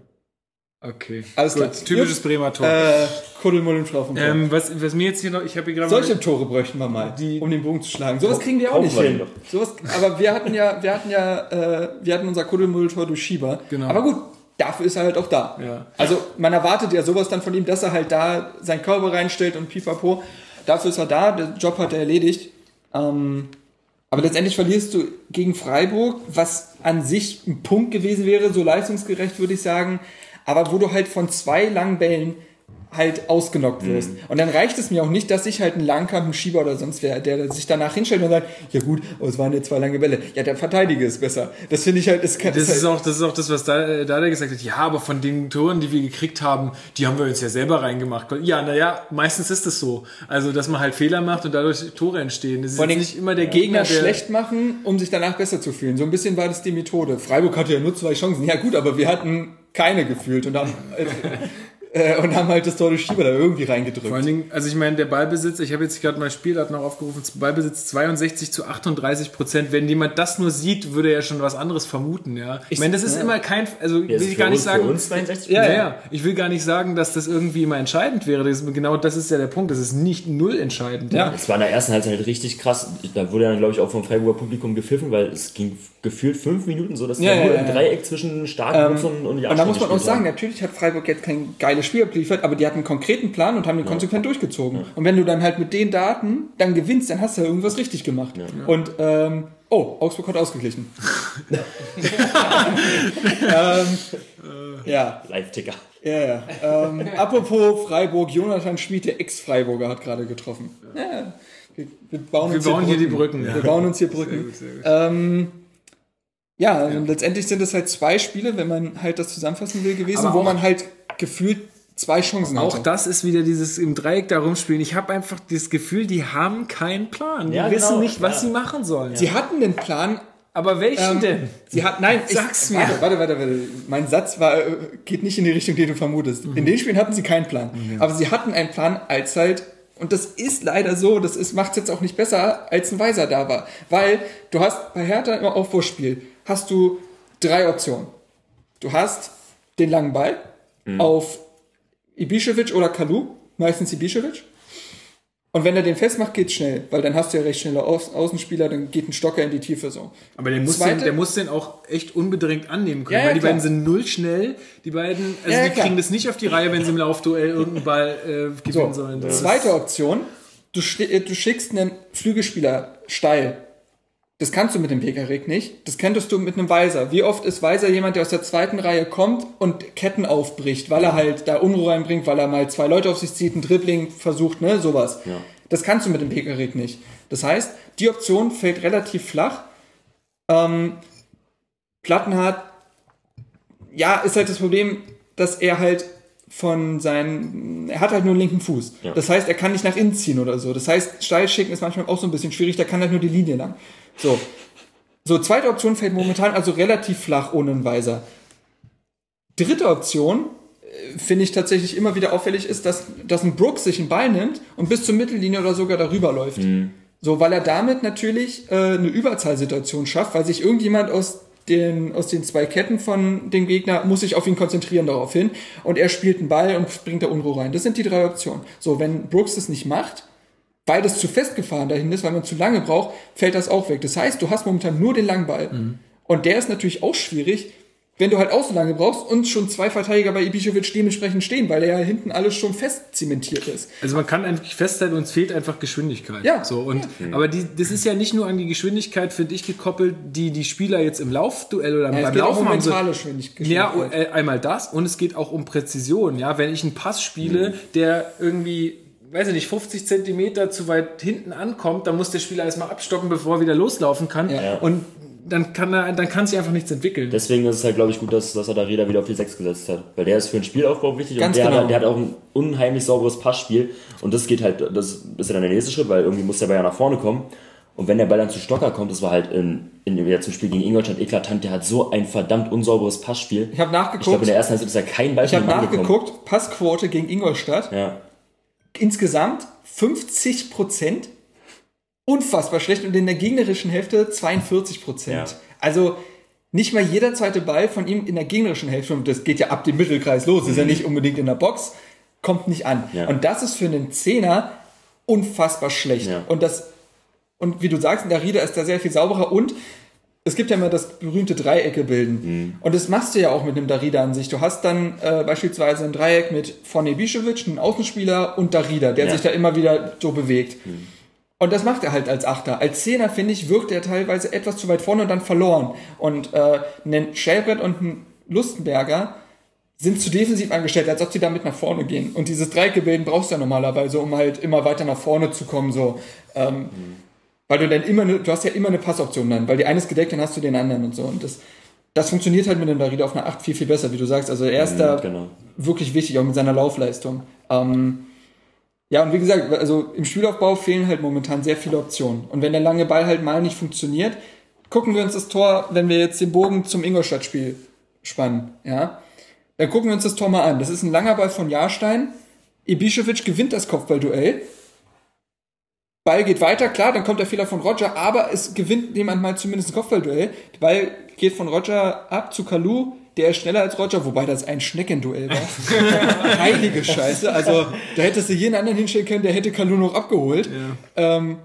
Okay. Alles Gut, klar. Typisches Bremer Tor. Äh, Kuddelmuddel Strafraum. ähm, was, was mir jetzt hier noch, ich habe hier gerade Solche mal- Tore bräuchten wir mal, Die- um den Bogen zu schlagen. Sowas kriegen wir auch nicht hin. Sowas, aber wir hatten ja, wir hatten ja, äh, wir hatten unser Kuddelmuddel-Tor durch Schieber. Genau. Aber gut, dafür ist er halt auch da. Ja. Also man erwartet ja sowas dann von ihm, dass er halt da seinen Körper reinstellt und pipapo. Dafür ist er da, der Job hat er erledigt. Ähm, aber letztendlich verlierst du gegen Freiburg, was an sich ein Punkt gewesen wäre, so leistungsgerecht würde ich sagen, aber wo du halt von zwei langen Bällen halt ausgenockt wirst. Und dann reicht es mir auch nicht, dass ich halt ein Langkamp, ein Schieber oder sonst wer, der sich danach hinstellt und sagt, ja gut, aber es waren jetzt zwei lange Bälle. Ja, der Verteidige ist besser. Das finde ich halt, das kann Das ist halt, auch, das ist auch das, was da, äh, da der gesagt hat. Ja, aber von den Toren, die wir gekriegt haben, die haben wir uns ja selber reingemacht. Ja, naja, meistens ist es so. Also, dass man halt Fehler macht und dadurch Tore entstehen. Das ist nicht immer der Gegner Gegner, der, schlecht machen, um sich danach besser zu fühlen. So ein bisschen war das die Methode. Freiburg hatte ja nur zwei Chancen. Ja gut, aber wir hatten keine gefühlt und haben, äh, und haben halt das Tor durch Schieber da irgendwie reingedrückt. Vor allen Dingen, also ich meine, der Ballbesitz, ich habe jetzt gerade mal Spieldaten noch aufgerufen, Ballbesitz 62 zu 38 Prozent. Wenn jemand das nur sieht, würde er ja schon was anderes vermuten, ja. Ich, meine, das ist ja. immer kein, also Ja, will ich für gar nicht uns- sagen. Für uns 62 Ja, Ja, ja, ja. ja. Ich will gar nicht sagen, dass das irgendwie immer entscheidend wäre. Das ist, genau das ist ja der Punkt. Das ist nicht null entscheidend. Ja. Es war in der ersten Halbzeit halt richtig krass. Da wurde dann, glaube ich, auch vom Freiburger Publikum gepfiffen, weil es ging gefühlt fünf Minuten so, dass Ja, wir ja, nur ja, im ja. Dreieck zwischen Starkbus und, und Und da muss man auch sagen, natürlich hat Freiburg jetzt kein geiles Spiel abgeliefert, aber die hatten einen konkreten Plan und haben den konsequent durchgezogen. Und wenn du dann halt mit den Daten dann gewinnst, dann hast du ja irgendwas richtig gemacht. Und ähm, oh, Augsburg hat ausgeglichen. ähm, ja, Live-Ticker. ja, ja. Ähm, apropos Freiburg, Jonathan Schmid, der Ex-Freiburger, hat gerade getroffen. Ja, wir, wir bauen, Wir uns bauen hier die Brücken. Wir Ja. bauen uns hier Brücken. gut, sehr gut. Ähm, ja, also letztendlich sind es halt zwei Spiele, wenn man halt das zusammenfassen will, gewesen, Aber wo auch- man halt gefühlt zwei Chancen Auch hatte. das ist wieder dieses im Dreieck da rumspielen. Ich habe einfach das Gefühl, die haben keinen Plan. Die Ja, wissen genau. nicht, was Ja. sie machen sollen. Sie hatten den Plan. Aber welchen ähm, denn? Sie hatten, nein, ich, Sag's mir. Warte, warte, warte, warte. Mein Satz war, äh, geht nicht in die Richtung, die du vermutest. Mhm. In den Spielen hatten sie keinen Plan. Aber sie hatten einen Plan, als halt Und das ist leider so, das macht es jetzt auch nicht besser, als ein Weiser da war. Weil du hast bei Hertha im Aufbauspiel, hast du drei Optionen. Du hast den langen Ball mhm. auf Ibišević oder Kalu, meistens Ibišević. Und wenn er den festmacht, geht's schnell, weil dann hast du ja recht schnelle Au Außenspieler, dann geht ein Stocker in die Tiefe so. Aber der muss, Zweite, den, der muss den auch echt unbedingt annehmen können, ja, ja, weil die klar. beiden sind null schnell. Die beiden, also ja, die klar. kriegen das nicht auf die Reihe, wenn sie im Laufduell irgendeinen Ball äh, gewinnen so, sollen. Zweite Option, du, du schickst einen Flügelspieler steil das kannst du mit dem Pekarik nicht. Das könntest du mit einem Weiser. Wie oft ist Weiser jemand, der aus der zweiten Reihe kommt und Ketten aufbricht, weil er halt da Unruhe reinbringt, weil er mal zwei Leute auf sich zieht, ein Dribbling versucht, ne, sowas. Ja. Das kannst du mit dem Pekarik nicht. Das heißt, die Option fällt relativ flach. Ähm, Plattenhardt, ja, ist halt das Problem, dass er halt von seinen, er hat halt nur einen linken Fuß. Ja. Das heißt, er kann nicht nach innen ziehen oder so. Das heißt, steil schicken ist manchmal auch so ein bisschen schwierig, da kann halt nur die Linie lang. So. So, zweite Option fällt momentan also relativ flach ohne einen Weiser. Dritte Option, äh, finde ich tatsächlich immer wieder auffällig, ist, dass, dass ein Brooks sich einen Ball nimmt und bis zur Mittellinie oder sogar darüber läuft. Mhm. So, weil er damit natürlich äh, eine Überzahlsituation schafft, weil sich irgendjemand aus den, aus den zwei Ketten von dem Gegner muss sich auf ihn konzentrieren daraufhin und er spielt einen Ball und bringt da Unruhe rein. Das sind die drei Optionen. So, wenn Brooks das nicht macht, weil das zu festgefahren dahin ist, weil man zu lange braucht, fällt das auch weg. Das heißt, du hast momentan nur den Langball. Mhm. Und der ist natürlich auch schwierig, wenn du halt auch so lange brauchst und schon zwei Verteidiger bei Ibišević dementsprechend stehen, weil er ja hinten alles schon fest zementiert ist. Also man kann eigentlich festhalten, uns fehlt einfach Geschwindigkeit. Ja. So, und, ja. Aber die, das ist ja nicht nur an die Geschwindigkeit, finde ich, gekoppelt, die die Spieler jetzt im Laufduell oder ja, beim Laufen haben. So, ja, äh, einmal das und es geht auch um Präzision. Ja, wenn ich einen Pass spiele, mhm. der irgendwie weiß ich nicht, 50 Zentimeter zu weit hinten ankommt, dann muss der Spieler erstmal abstocken, bevor er wieder loslaufen kann. Ja. Und dann kann er, dann kann sich einfach nichts entwickeln. Deswegen ist es halt, glaube ich, gut, dass, dass er da Räder wieder auf die 6 gesetzt hat. Weil der ist für den Spielaufbau wichtig Ganz und der, genau. hat, der hat auch ein unheimlich sauberes Passspiel. Und das geht halt, das ist ja dann der nächste Schritt, weil irgendwie muss der Ball ja nach vorne kommen. Und wenn der Ball dann zu Stocker kommt, das war halt in, in, in zum Spiel gegen Ingolstadt eklatant, der hat so ein verdammt unsauberes Passspiel. Ich habe nachgeguckt. Ich glaube, in der ersten Halbzeit ist ja kein Ball Ich habe nachgeguckt, Passquote gegen Ingolstadt. Ja. Insgesamt 50 Prozent unfassbar schlecht und in der gegnerischen Hälfte 42 Prozent. Ja. Also nicht mal jeder zweite Ball von ihm in der gegnerischen Hälfte, und das geht ja ab dem Mittelkreis los, mhm. ist ja mhm. nicht unbedingt in der Box, kommt nicht an. Ja. Und das ist für einen Zehner unfassbar schlecht. Ja. Und das, und wie du sagst, in der Rieder ist da sehr viel sauberer und es gibt ja immer das berühmte Dreiecke bilden. Mhm. Und das machst du ja auch mit einem Darida an sich. Du hast dann äh, beispielsweise ein Dreieck mit Fonny Bischewitsch, einem Außenspieler und Darida, der ja. sich da immer wieder so bewegt. Mhm. Und das macht er halt als Achter. Als Zehner, finde ich, wirkt er teilweise etwas zu weit vorne und dann verloren. Und äh, ein Schellbrett und ein Lustenberger sind zu defensiv angestellt, als ob sie damit nach vorne gehen. Und dieses Dreieckgebilden brauchst du ja normalerweise, um halt immer weiter nach vorne zu kommen. So. Ähm, mhm. Weil du dann immer, ne, du hast ja immer eine Passoption dann, weil die eine ist gedeckt, dann hast du den anderen und so. Und das, das funktioniert halt mit dem Darida auf einer 8 viel, viel besser, wie du sagst. Also er ist mhm, da genau. wirklich wichtig, auch mit seiner Laufleistung. Ähm, ja, und wie gesagt, also im Spielaufbau fehlen halt momentan sehr viele Optionen. Und wenn der lange Ball halt mal nicht funktioniert, gucken wir uns das Tor, wenn wir jetzt den Bogen zum Ingolstadt-Spiel spannen, ja, dann gucken wir uns das Tor mal an. Das ist ein langer Ball von Jahrstein. Ibišević gewinnt das Kopfballduell. Ball geht weiter, klar, dann kommt der Fehler von Roger, aber es gewinnt jemand mal zumindest ein Kopfballduell. Der Ball geht von Roger ab zu Kalu, der ist schneller als Roger, wobei das ein Schneckenduell war. Heilige Scheiße. Also da hättest du jeden anderen hinstellen können, der hätte Kalu noch abgeholt. Ja. Ähm,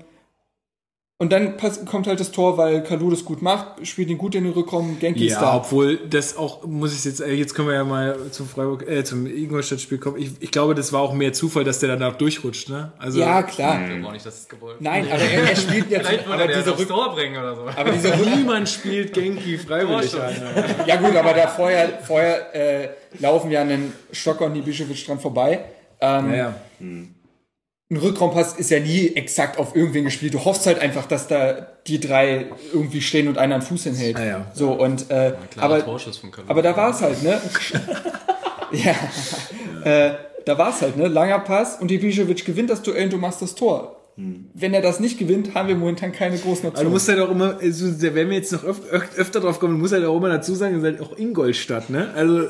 und dann kommt halt das Tor, weil Kalu das gut macht, spielt ihn gut in den Rückraum, Genki ja, da. obwohl das auch, muss ich jetzt, äh, jetzt können wir ja mal zum Freiburg, äh, zum Ingolstadt-Spiel kommen. Ich, ich glaube, das war auch mehr Zufall, dass der danach durchrutscht, ne? Also, ja, klar. Ich glaube auch nicht, dass es gewollt Nein, aber er, er spielt jetzt, Vielleicht aber dieser Rück Tor bringen oder so. Aber dieser Niemand spielt Genki freiwillig an. Ja gut, aber da vorher, vorher, äh, laufen ja einen Stocker und Ibišević dran vorbei. Ähm, ja, ja. Hm ein Rückraumpass ist ja nie exakt auf irgendwen gespielt. Du hoffst halt einfach, dass da die drei irgendwie stehen und einer einen Fuß hinhält. Ah, ja. So und äh, ja, aber, aber da war es halt, ne? ja. Äh, da war es halt, ne? Langer Pass und Ibišević gewinnt das Duell und du machst das Tor. Hm. Wenn er das nicht gewinnt, haben wir momentan keine großen Optionen. Also du musst halt auch immer, also, wenn wir jetzt noch öf öfter drauf kommen, muss halt auch immer dazu sagen, es ist halt auch Ingolstadt, ne? Also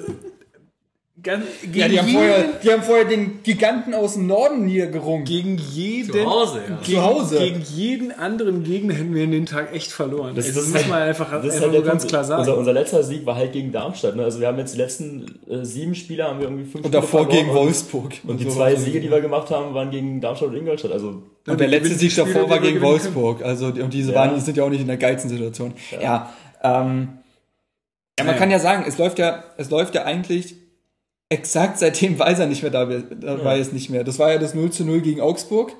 Ganz, gegen, Ja, die haben, vorher, die haben vorher den Giganten aus dem Norden hier gerungen. gegen jeden Zu Hause, ja. gegen, Zu Hause. gegen jeden anderen Gegner hätten wir in den Tag echt verloren. Das, Also das, muss ist man halt- einfach, das ist einfach halt ganz Punkt. klar sagen. Unser, unser letzter Sieg war halt gegen Darmstadt. Ne? Also wir haben jetzt die letzten äh, sieben Spiele haben wir irgendwie fünf Und Spiele davor gegen und- Wolfsburg. Und die so. zwei Siege, die wir gemacht haben, waren gegen Darmstadt und Ingolstadt. Also Und der letzte Sieg davor Spiele, war gegen gewinnen können. Wolfsburg. Also, die- und diese Ja. waren, sind ja auch nicht in der geilsten Situation. Ja, ähm, ja, man Ja. kann ja sagen, es läuft ja, es läuft ja eigentlich exakt seitdem Weiser nicht mehr da dabei ist nicht mehr. Das war ja das 0 zu 0 gegen Augsburg.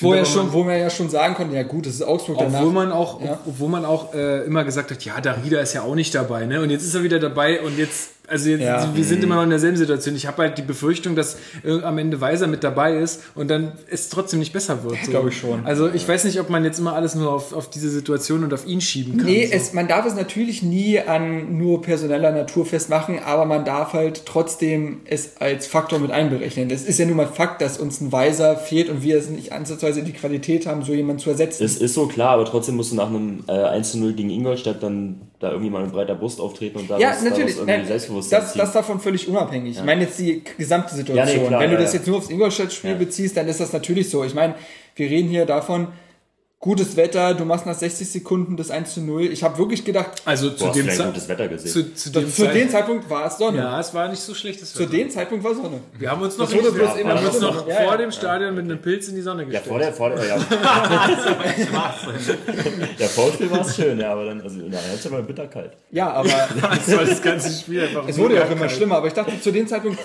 Wo, ja schon, man- wo man ja schon sagen konnte, ja gut, das ist Augsburg danach. Obwohl man auch, Ja. obwohl man auch äh, immer gesagt hat, ja, Darida ist ja auch nicht dabei, ne? Und jetzt ist er wieder dabei und jetzt, also jetzt, Ja. wir sind immer noch in derselben Situation. Ich habe halt die Befürchtung, dass äh, am Ende Weiser mit dabei ist und dann es trotzdem nicht besser wird. So. Glaube ich schon. Also ich weiß nicht, ob man jetzt immer alles nur auf, auf diese Situation und auf ihn schieben kann. Nee, so. es, man darf es natürlich nie an nur personeller Natur festmachen, aber man darf halt trotzdem es als Faktor mit einberechnen. Es ist ja nun mal Fakt, dass uns ein Weiser fehlt und wir es nicht ansatzweise die Qualität haben, so jemanden zu ersetzen. es ist so klar, aber trotzdem musst du nach einem äh, 1 zu 0 gegen Ingolstadt dann da irgendwie mal mit breiter Brust auftreten und daraus, ja, natürlich. daraus irgendwie Nein, Das, das davon völlig unabhängig. Ich meine jetzt die gesamte Situation. Ja, nee, klar, Wenn du ja, das ja. jetzt nur aufs Ingolstadt-Spiel Ja. beziehst, dann ist das natürlich so. Ich meine, wir reden hier davon, gutes Wetter, du machst nach 60 Sekunden das 1 zu 0. Ich habe wirklich gedacht, also Du zu hast dem gutes Wetter gesehen. zu, zu dem zu Zeit, dem Zeitpunkt war es Sonne. ja, es war nicht so schlechtes Zu dem Zeitpunkt war Sonne. Wir haben uns noch, nicht- wir haben uns so- noch ja, vor ja. dem Stadion mit einem Pilz in die Sonne ja, gestellt. vor der, vor der, ja. der Vorspiel war es schön, ja, aber dann, also in der Halbzeit war es bitterkalt. Ja, aber das war das ganze Spiel einfach es wurde ja auch immer schlimmer. Aber ich dachte zu dem Zeitpunkt,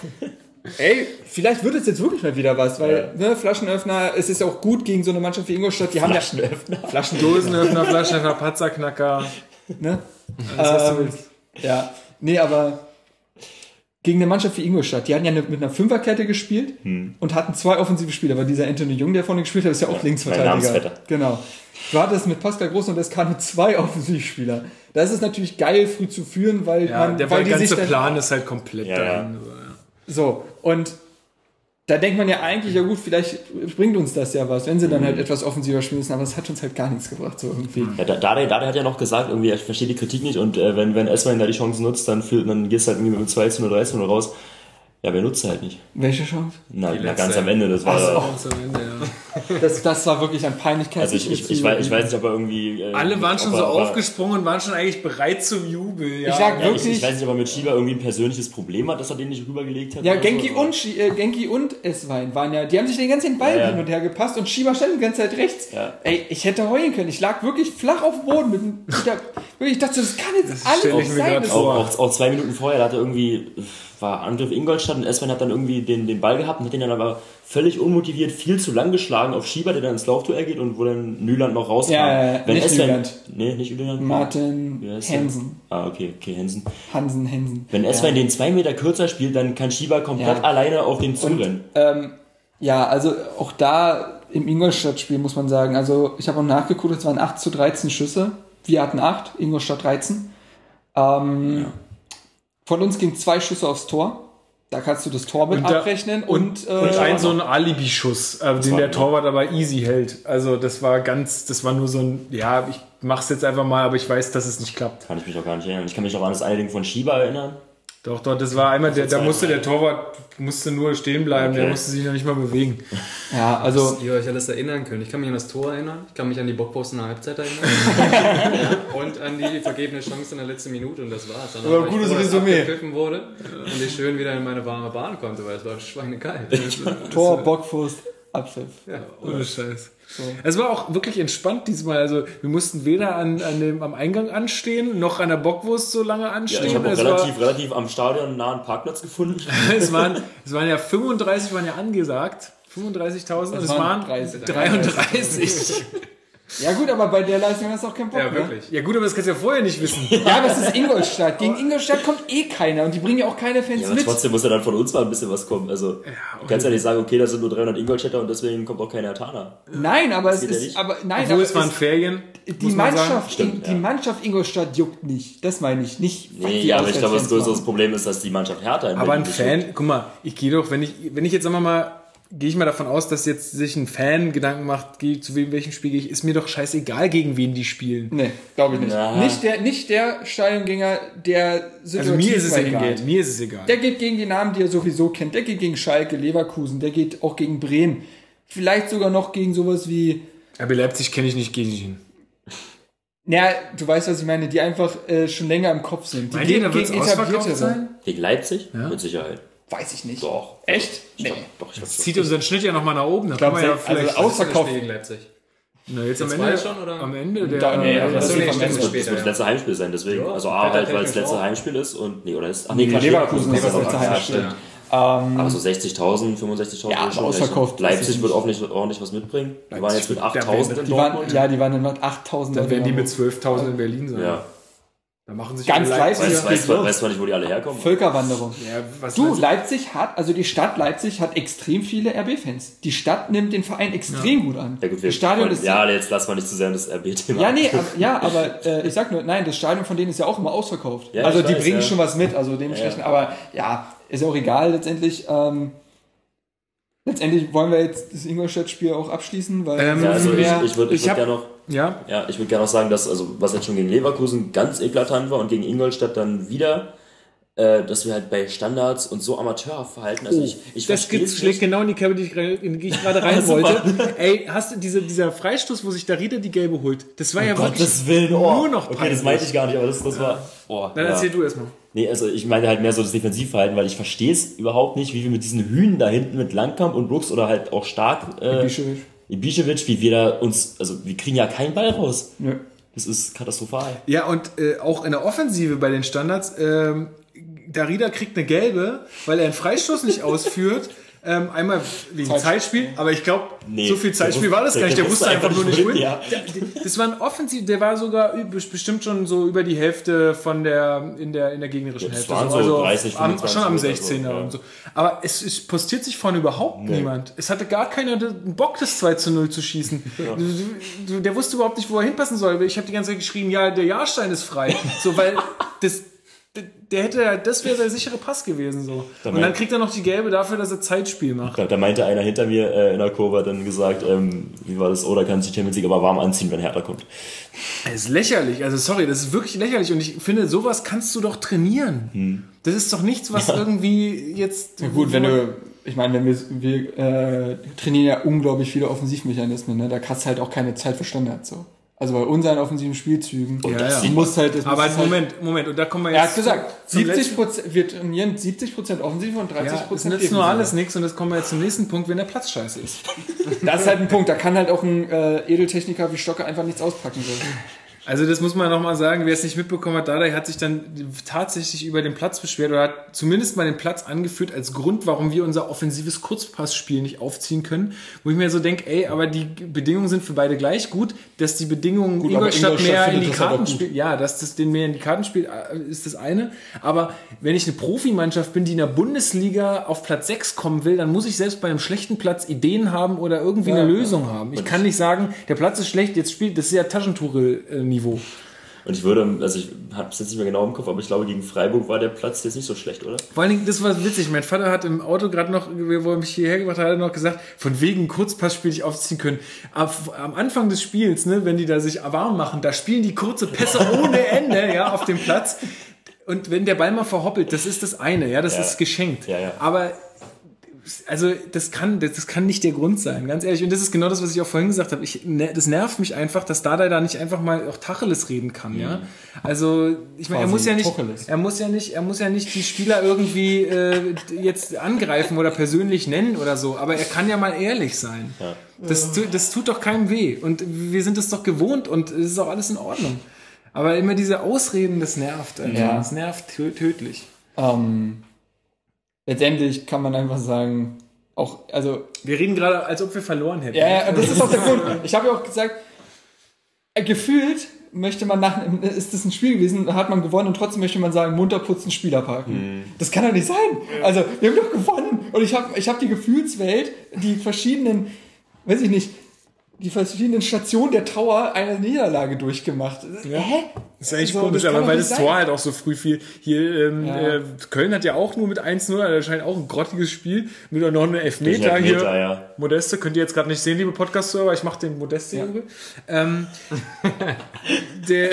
ey, vielleicht wird es jetzt wirklich mal wieder was, weil ne, Flaschenöffner, es ist ja auch gut gegen so eine Mannschaft wie Ingolstadt. Die haben ja Flaschenöffner. Dosenöffner, Flaschenöffner, Patzerknacker. Ne? Alles, was du Ähm, willst. Ja, nee, aber gegen eine Mannschaft wie Ingolstadt, die hatten ja mit einer Fünferkette gespielt Hm. und hatten zwei offensive Spieler, aber dieser Anthony Jung, der vorne gespielt hat, ist ja auch mein Linksverteidiger. Genau. Du hattest mit Pascal Groß und Escano zwei Offensivspieler. Da ist es natürlich geil, früh zu führen, weil Ja, man, der weil die sich ganze dann, Plan ist halt komplett Ja, ja. dahin. So, und da denkt man ja eigentlich, ja gut, vielleicht bringt uns das ja was, wenn sie dann halt etwas offensiver spielen müssen, aber es hat uns halt gar nichts gebracht, so irgendwie. Ja, da- Dade, Dade hat ja noch gesagt, irgendwie, ich verstehe die Kritik nicht und äh, wenn, wenn Eswein da die Chance nutzt, dann, fühlt, dann gehst du halt irgendwie mit 2 zu 0, 3 zu 0 raus. Ja, wer nutzt halt nicht? Welche Chance? Na, na ganz am Ende, das war. Ganz am Ende, ja. Das, das war wirklich an Peinlichkeit. Also ich, ich, ich, weiß, ich weiß nicht, ob er irgendwie. Äh, Alle waren schon so aufgesprungen und waren schon eigentlich bereit zum Jubel. Ja. Ich sag Ja, ich, wirklich, ich weiß nicht, ob er mit Schieber irgendwie ein persönliches Problem hat, dass er den nicht rübergelegt hat. Ja, Genki so, aber- und, äh, Genki und Eswein waren ja, die haben sich den ganzen Ball Ja, ja. hin und her gepasst und Schieber stand die ganze Zeit rechts. Ja. Ey, ich hätte heulen können. Ich lag wirklich flach auf dem Boden. Mit, mit der, ich dachte, das kann jetzt alles stell ich nicht sein. Das-. Auch, auch, auch zwei Minuten vorher, da hat er irgendwie, war Angriff Ingolstadt und Eswein hat dann irgendwie den, den Ball gehabt und hat den dann aber völlig unmotiviert viel zu lang geschlagen auf Schieber, der dann ins Laufduell geht und wo dann Nyland noch rauskam. Ja, ja, ja. Nicht Nyland. Nee, nicht Nyland. Martin der? Hensen. Ah, okay, okay, Hensen. Hansen, Hensen. Wenn Eswein den zwei Meter kürzer spielt, dann kann Schieber komplett Ja. alleine auf den zurennen. Ähm, ja, also auch da im Ingolstadt-Spiel muss man sagen, also ich habe auch nachgeguckt, es waren 8 zu 13 Schüsse. Wir hatten 8, Ingolstadt 13. Ähm, Von uns ging zwei Schüsse aufs Tor. Da kannst du das Tor mit Und da- abrechnen. Und, Und, und äh, ein so ein Alibi-Schuss, äh, den der Torwart aber easy hält. Also das war ganz, das war nur so ein, ja, ich mach's jetzt einfach mal, aber ich weiß, dass es nicht klappt. Kann ich mich auch gar nicht erinnern. Ich kann mich noch an das eine Ding von Schieber erinnern. Doch, doch, das war einmal, der, da musste der Torwart musste nur stehen bleiben, der Okay. musste sich noch nicht mal bewegen. ja, also ihr euch alles erinnern könnt. Ich kann mich an das Tor erinnern, ich kann mich an die Bockpost in der Halbzeit erinnern und an die vergebene Chance in der letzten Minute und das war's. Danach Aber ich gutes dass Resümee. wurde und ich schön wieder in meine warme Bahn konnte, weil es war schweinekalt. Tor, Bockfuß, Abpfiff. ja, Ohne Scheiß. Es war auch wirklich entspannt diesmal. Also wir mussten weder an, an dem, am Eingang anstehen, noch an der Bockwurst so lange Ja, anstehen. ich habe auch es, relativ, relativ am Stadion nah einen Parkplatz gefunden. war, es, waren, es waren ja 35, waren ja angesagt. 35.000 und es waren waren 30. 33. Ja gut, aber bei der Leistung hast du auch keinen Bock ja, mehr. wirklich. Ja gut, aber das kannst du ja vorher nicht wissen. Ja, aber es ist Ingolstadt. Gegen Ingolstadt kommt eh keiner und die bringen ja auch keine Fans Ja, aber mit. trotzdem muss ja dann von uns mal ein bisschen was kommen. Also, du kannst ja nicht sagen, okay, da sind nur 300 Ingolstädter und deswegen kommt auch kein Hertaner. Nein, aber es geht ja ist, nicht. aber nein, Obwohl aber es waren Ferien. die muss man sagen. Mannschaft, Stimmt, die ja. Mannschaft Ingolstadt juckt nicht. Das meine ich nicht. Nee, ja, aber ich glaube, das größere. Problem ist, dass die Mannschaft Hertha in Aber ein nicht Fan, guck mal, ich gehe doch, wenn ich, wenn ich jetzt sagen wir mal gehe ich mal davon aus, dass jetzt sich ein Fan Gedanken macht, zu wem, welchem Spiel gehe ich, ist mir doch scheißegal, gegen wen die spielen. Nee, glaube ich nicht. Na. Nicht der, nicht der Stadiongänger, der Also situativ mir ist es egal. hingeht. Mir ist es egal. Der geht gegen die Namen, die er sowieso kennt. Der geht gegen Schalke, Leverkusen, der geht auch gegen Bremen. Vielleicht sogar noch gegen sowas wie, RB Leipzig kenne ich nicht, nicht hin. naja, du weißt, was ich meine, die einfach äh, schon länger im Kopf sind. Die Meint gegen ausverkauft etabliertere. sein? Gegen Leipzig? Mit Sicherheit. Weiß ich nicht. Doch. Echt? Nee. Doch, ich weiß Zieht unseren Schnitt ja nochmal nach oben. Da glaub, kann man ja also vielleicht... aus- Ausverkauft. Gegen Leipzig. Na, jetzt am Jetzt Ende, war schon, oder? am Ende der... Da- nee, aber das am Ende. Das später, wird das letzte Heimspiel sein, deswegen. Ja, also A, halt, weil das letzte auch. Heimspiel ist und. Nee, oder ist. Ach nee, Nee, Quatsch, Leverkusen ist das letzte ja, Heimspiel. Ähm, Aber so 60.000, 65.000 Ja, schon ausverkauft. Leipzig wird ordentlich, ordentlich was mitbringen. Die waren jetzt mit Leipzig wird- 8.000 in die waren, Dortmund. ja, die waren dann 8000. Dann werden die mit Leute. 12.000 in Berlin sein. Ja. Da machen sich Ganz Leipzig Weiß, Ja, weiß, los. weiß man nicht, wo die alle herkommen. Völkerwanderung. Ja, was Du, weiß? Leipzig hat, also die Stadt Leipzig hat extrem viele RB-Fans. Die Stadt nimmt den Verein extrem gut an. Ja, gut, das Stadion ist ja, jetzt lass mal nicht zu sehr das RB-Thema. Ja, nee, aber, ja, aber äh, ich sag nur, nein, das Stadion von denen ist ja auch immer ausverkauft. Ja, also die weiß, bringen ja. schon was mit, also dementsprechend, Ja. aber ja, ist ja auch egal letztendlich. Ähm, letztendlich wollen wir jetzt das Ingolstadt-Spiel auch abschließen, weil Ähm, Ja, also ich, ich würde ich ich würd gerne noch, Ja, ja, ich würde gerne noch sagen, dass, also, was jetzt schon gegen Leverkusen ganz eklatant war und gegen Ingolstadt dann wieder, äh, dass wir halt bei Standards und so amateurhaft verhalten. Also ich, ich Oh, das schlägt genau in die Kerbe, die ich, gerade- in die ich gerade rein wollte. Ey, hast du diese, dieser Freistoß, wo sich Darida die gelbe holt? Das war ja wirklich Gottes Willen, oh. nur noch Okay, peinlich. das meinte ich gar nicht, aber das, das war. Oh, Dann ja. erzähl du erstmal. Nee, also ich meine halt mehr so das Defensivverhalten, weil ich verstehe es überhaupt nicht, wie wir mit diesen Hühnen da hinten mit Langkamp und Brooks oder halt auch stark äh, Ibišević. Wie wir da uns, also wir kriegen ja keinen Ball raus. Nö. Das ist katastrophal. Ja, und äh, auch in der Offensive bei den Standards, ähm, Darida kriegt eine gelbe, weil er einen Freistoß nicht ausführt. Ähm, einmal wegen Zeit- Zeitspiel, aber ich glaube, Nee, so viel Zeitspiel war das gar nicht. Der wusste einfach nur nicht wohin. ja. Das war ein Offensiv, der war sogar bestimmt schon so über die Hälfte von der in der in der gegnerischen Ja, das Hälfte. waren also so 30, am, 25 schon am Meter 16er so, ja. und so. Aber es, es postiert sich vorne überhaupt niemand. Es hatte gar keiner den Bock, das 2 zu 0 zu schießen. Du- Der wusste überhaupt nicht, wo er hinpassen soll. Ich habe die ganze Zeit geschrieben, ja, der Jahrstein ist frei. So, weil das, der hätte, das wäre der sichere Pass gewesen. So. Und dann kriegt er noch die gelbe dafür, dass er Zeitspiel macht. Da, da meinte einer hinter mir äh, in der Kurve, dann gesagt, ähm, wie war das, oder kann sich die Champions League aber warm anziehen, wenn Hertha kommt. Das ist lächerlich. Also sorry, das ist wirklich lächerlich. Und ich finde, sowas kannst du doch trainieren. Hm. Das ist doch nichts, was irgendwie jetzt. Ja, gut, wenn du, ich meine, wenn wir, wir äh, trainieren ja unglaublich viele Offensivmechanismen, ne? da hast du halt auch keine Zeit für Standards so. Also bei unseren offensiven Spielzügen, Und das ja. du musst halt, das Aber musst halt, Moment, Moment, und da kommen wir jetzt. er hat gesagt, zum 70 letzten- Prozent, wir trainieren 70 Prozent offensiv und 30 Ja, Prozent nützt nur alles nichts und das kommen wir jetzt zum nächsten Punkt, wenn der Platz scheiße ist. Das ist halt ein Punkt, da kann halt auch ein äh, Edeltechniker wie Stocke einfach nichts auspacken. So. Also das muss man nochmal sagen, wer es nicht mitbekommen hat, Dardai hat sich dann tatsächlich über den Platz beschwert oder hat zumindest mal den Platz angeführt als Grund, warum wir unser offensives Kurzpassspiel nicht aufziehen können. Wo ich mir so denke, ey, aber die Bedingungen sind für beide gleich gut, dass die Bedingungen Gut, Ingolstadt Ingolstadt mehr in die Karten spielt. Ja, dass das den mehr in die Karten spielt, äh, ist das eine. Aber wenn ich eine Profimannschaft bin, die in der Bundesliga auf Platz 6 kommen will, dann muss ich selbst bei einem schlechten Platz Ideen haben oder irgendwie Ja, eine ja. Lösung haben. Ich kann nicht sagen, der Platz ist schlecht, jetzt spielt, das ist ja Taschentuchel-Niveau. Und ich würde, also ich habe es jetzt nicht mehr genau im Kopf, aber ich glaube, gegen Freiburg war der Platz jetzt nicht so schlecht, oder? Vor allen Dingen, das war witzig. Mein Vater hat im Auto gerade noch, wo er mich hierher gebracht hat, noch gesagt, von wegen Kurzpassspiel nicht aufziehen können. Ab, am Anfang des Spiels, ne, wenn die da sich warm machen, da spielen die kurze Pässe ohne Ende, ja, auf dem Platz. Und wenn der Ball mal verhoppelt, das ist das eine, ja, das Ja. ist geschenkt. Ja, ja. Aber also das kann, das, das kann nicht der Grund sein, ganz ehrlich. Und das ist genau das, was ich auch vorhin gesagt habe. Ich, ne, das nervt mich einfach, dass Dada da nicht einfach mal auch Tacheles reden kann, ja. Also ich meine, er muss ja nicht, Tacheles. er muss ja nicht, er muss ja nicht die Spieler irgendwie äh, jetzt angreifen oder persönlich nennen oder so. Aber er kann ja mal ehrlich sein. Ja. Das, das tut doch keinem weh. Und wir sind es doch gewohnt und es ist auch alles in Ordnung. Aber immer diese Ausreden, das nervt. Alter. Ja. Das nervt tö tödlich. Ähm, letztendlich kann man einfach sagen, auch, also Wir reden gerade, als ob wir verloren hätten. Ja, ja, das ist auch der Grund. Ich habe ja auch gesagt, äh, gefühlt möchte man nach, ist das ein Spiel gewesen, hat man gewonnen und trotzdem möchte man sagen, munter putzen, Spieler parken. Das kann doch nicht sein. Also, wir haben doch gewonnen. Und ich habe ich hab die Gefühlswelt, die verschiedenen, weiß ich nicht, die verschiedenen Stationen der Tower eine Niederlage durchgemacht. Ja. Hä? Das ist eigentlich So, komisch, aber weil das sein. Tor halt auch so früh fiel. Hier, ähm, Ja. äh, Köln hat ja auch nur mit 1-0, also anscheinend auch ein grottiges Spiel, mit noch einem Elfmeter, Elfmeter, hier. ja. Modeste, könnt ihr jetzt gerade nicht sehen, liebe Podcast-Hörer, ich mache den Modeste Ja. übel. Ähm, der,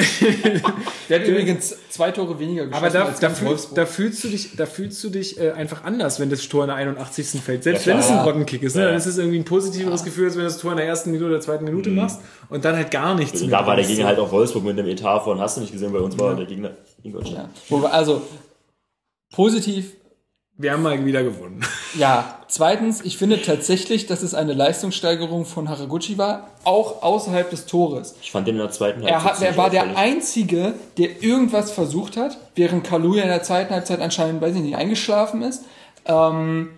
Der hat übrigens zwei Tore weniger geschossen aber da, als da, ganz fühl, Wolfsburg. da fühlst du dich, da fühlst du dich äh, einfach anders, wenn das Tor in der 81. fällt. Selbst Ja, wenn es ein Rottenkick ist, ne? Ja. dann ist es irgendwie ein positiveres Gefühl, als wenn du das Tor in der ersten Minute oder zweiten Minute machst und dann halt gar nichts Also mehr da war der. Gegner halt auch Wolfsburg mit dem Etat von, hast du nicht gesehen, bei uns war der Gegner Ingolstadt. ja. Also, positiv Wir haben mal wieder gewonnen. Ja, zweitens, ich finde tatsächlich, dass es eine Leistungssteigerung von Haraguchi war, auch außerhalb des Tores. Ich fand den in der zweiten Er, hat, er war der. Einzige, der irgendwas versucht hat, während Kaluja in der zweiten Halbzeit anscheinend, weiß ich nicht, eingeschlafen ist. Ähm,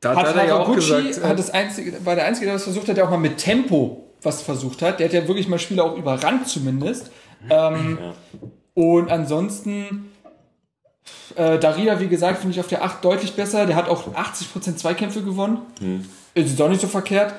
Da hat hat er ja auch Haraguchi gesagt, äh, hat das einzige, war der Einzige, der was versucht hat, der auch mal mit Tempo was versucht hat. Der hat ja wirklich mal Spieler auch überrannt zumindest. Ähm, Ja. Und ansonsten, äh, Daria, wie gesagt, finde ich auf der 8 deutlich besser. Der hat auch 80% Zweikämpfe gewonnen. Hm. Ist doch nicht so verkehrt.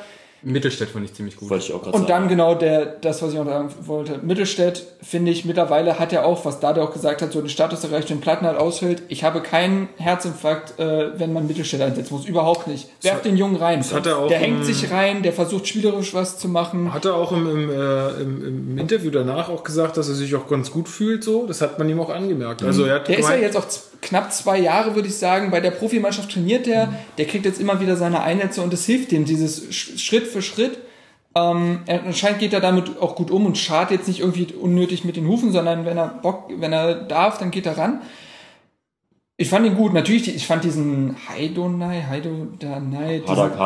Mittelstädt fand ich ziemlich gut. Wollte ich auch gerade Und dann sagen. genau der, das, was ich noch sagen wollte. Mittelstädt, finde ich, mittlerweile hat er auch, was Dade auch gesagt hat, so den Status erreicht, wenn Plattenhardt ausfällt. Ich habe keinen Herzinfarkt, äh, wenn man Mittelstädt einsetzen muss. Überhaupt nicht. Werft den Jungen rein. hat er auch der im- hängt sich rein, der versucht spielerisch was zu machen. Hat er auch im, im, äh, im, im Interview danach auch gesagt, dass er sich auch ganz gut fühlt, so. Das hat man ihm auch angemerkt. Also er hat Der ist ja jetzt auch knapp zwei Jahre, würde ich sagen. Bei der Profimannschaft trainiert der. Der kriegt jetzt immer wieder seine Einsätze und es hilft ihm, dieses Sch- Schritt für Schritt. Ähm, er- anscheinend geht er damit auch gut um und schart jetzt nicht irgendwie unnötig mit den Hufen, sondern wenn er Bock, wenn er darf, dann geht er ran. Ich fand ihn gut. Natürlich, ich fand diesen Haidonai, Haidonai, diesen, Hadak?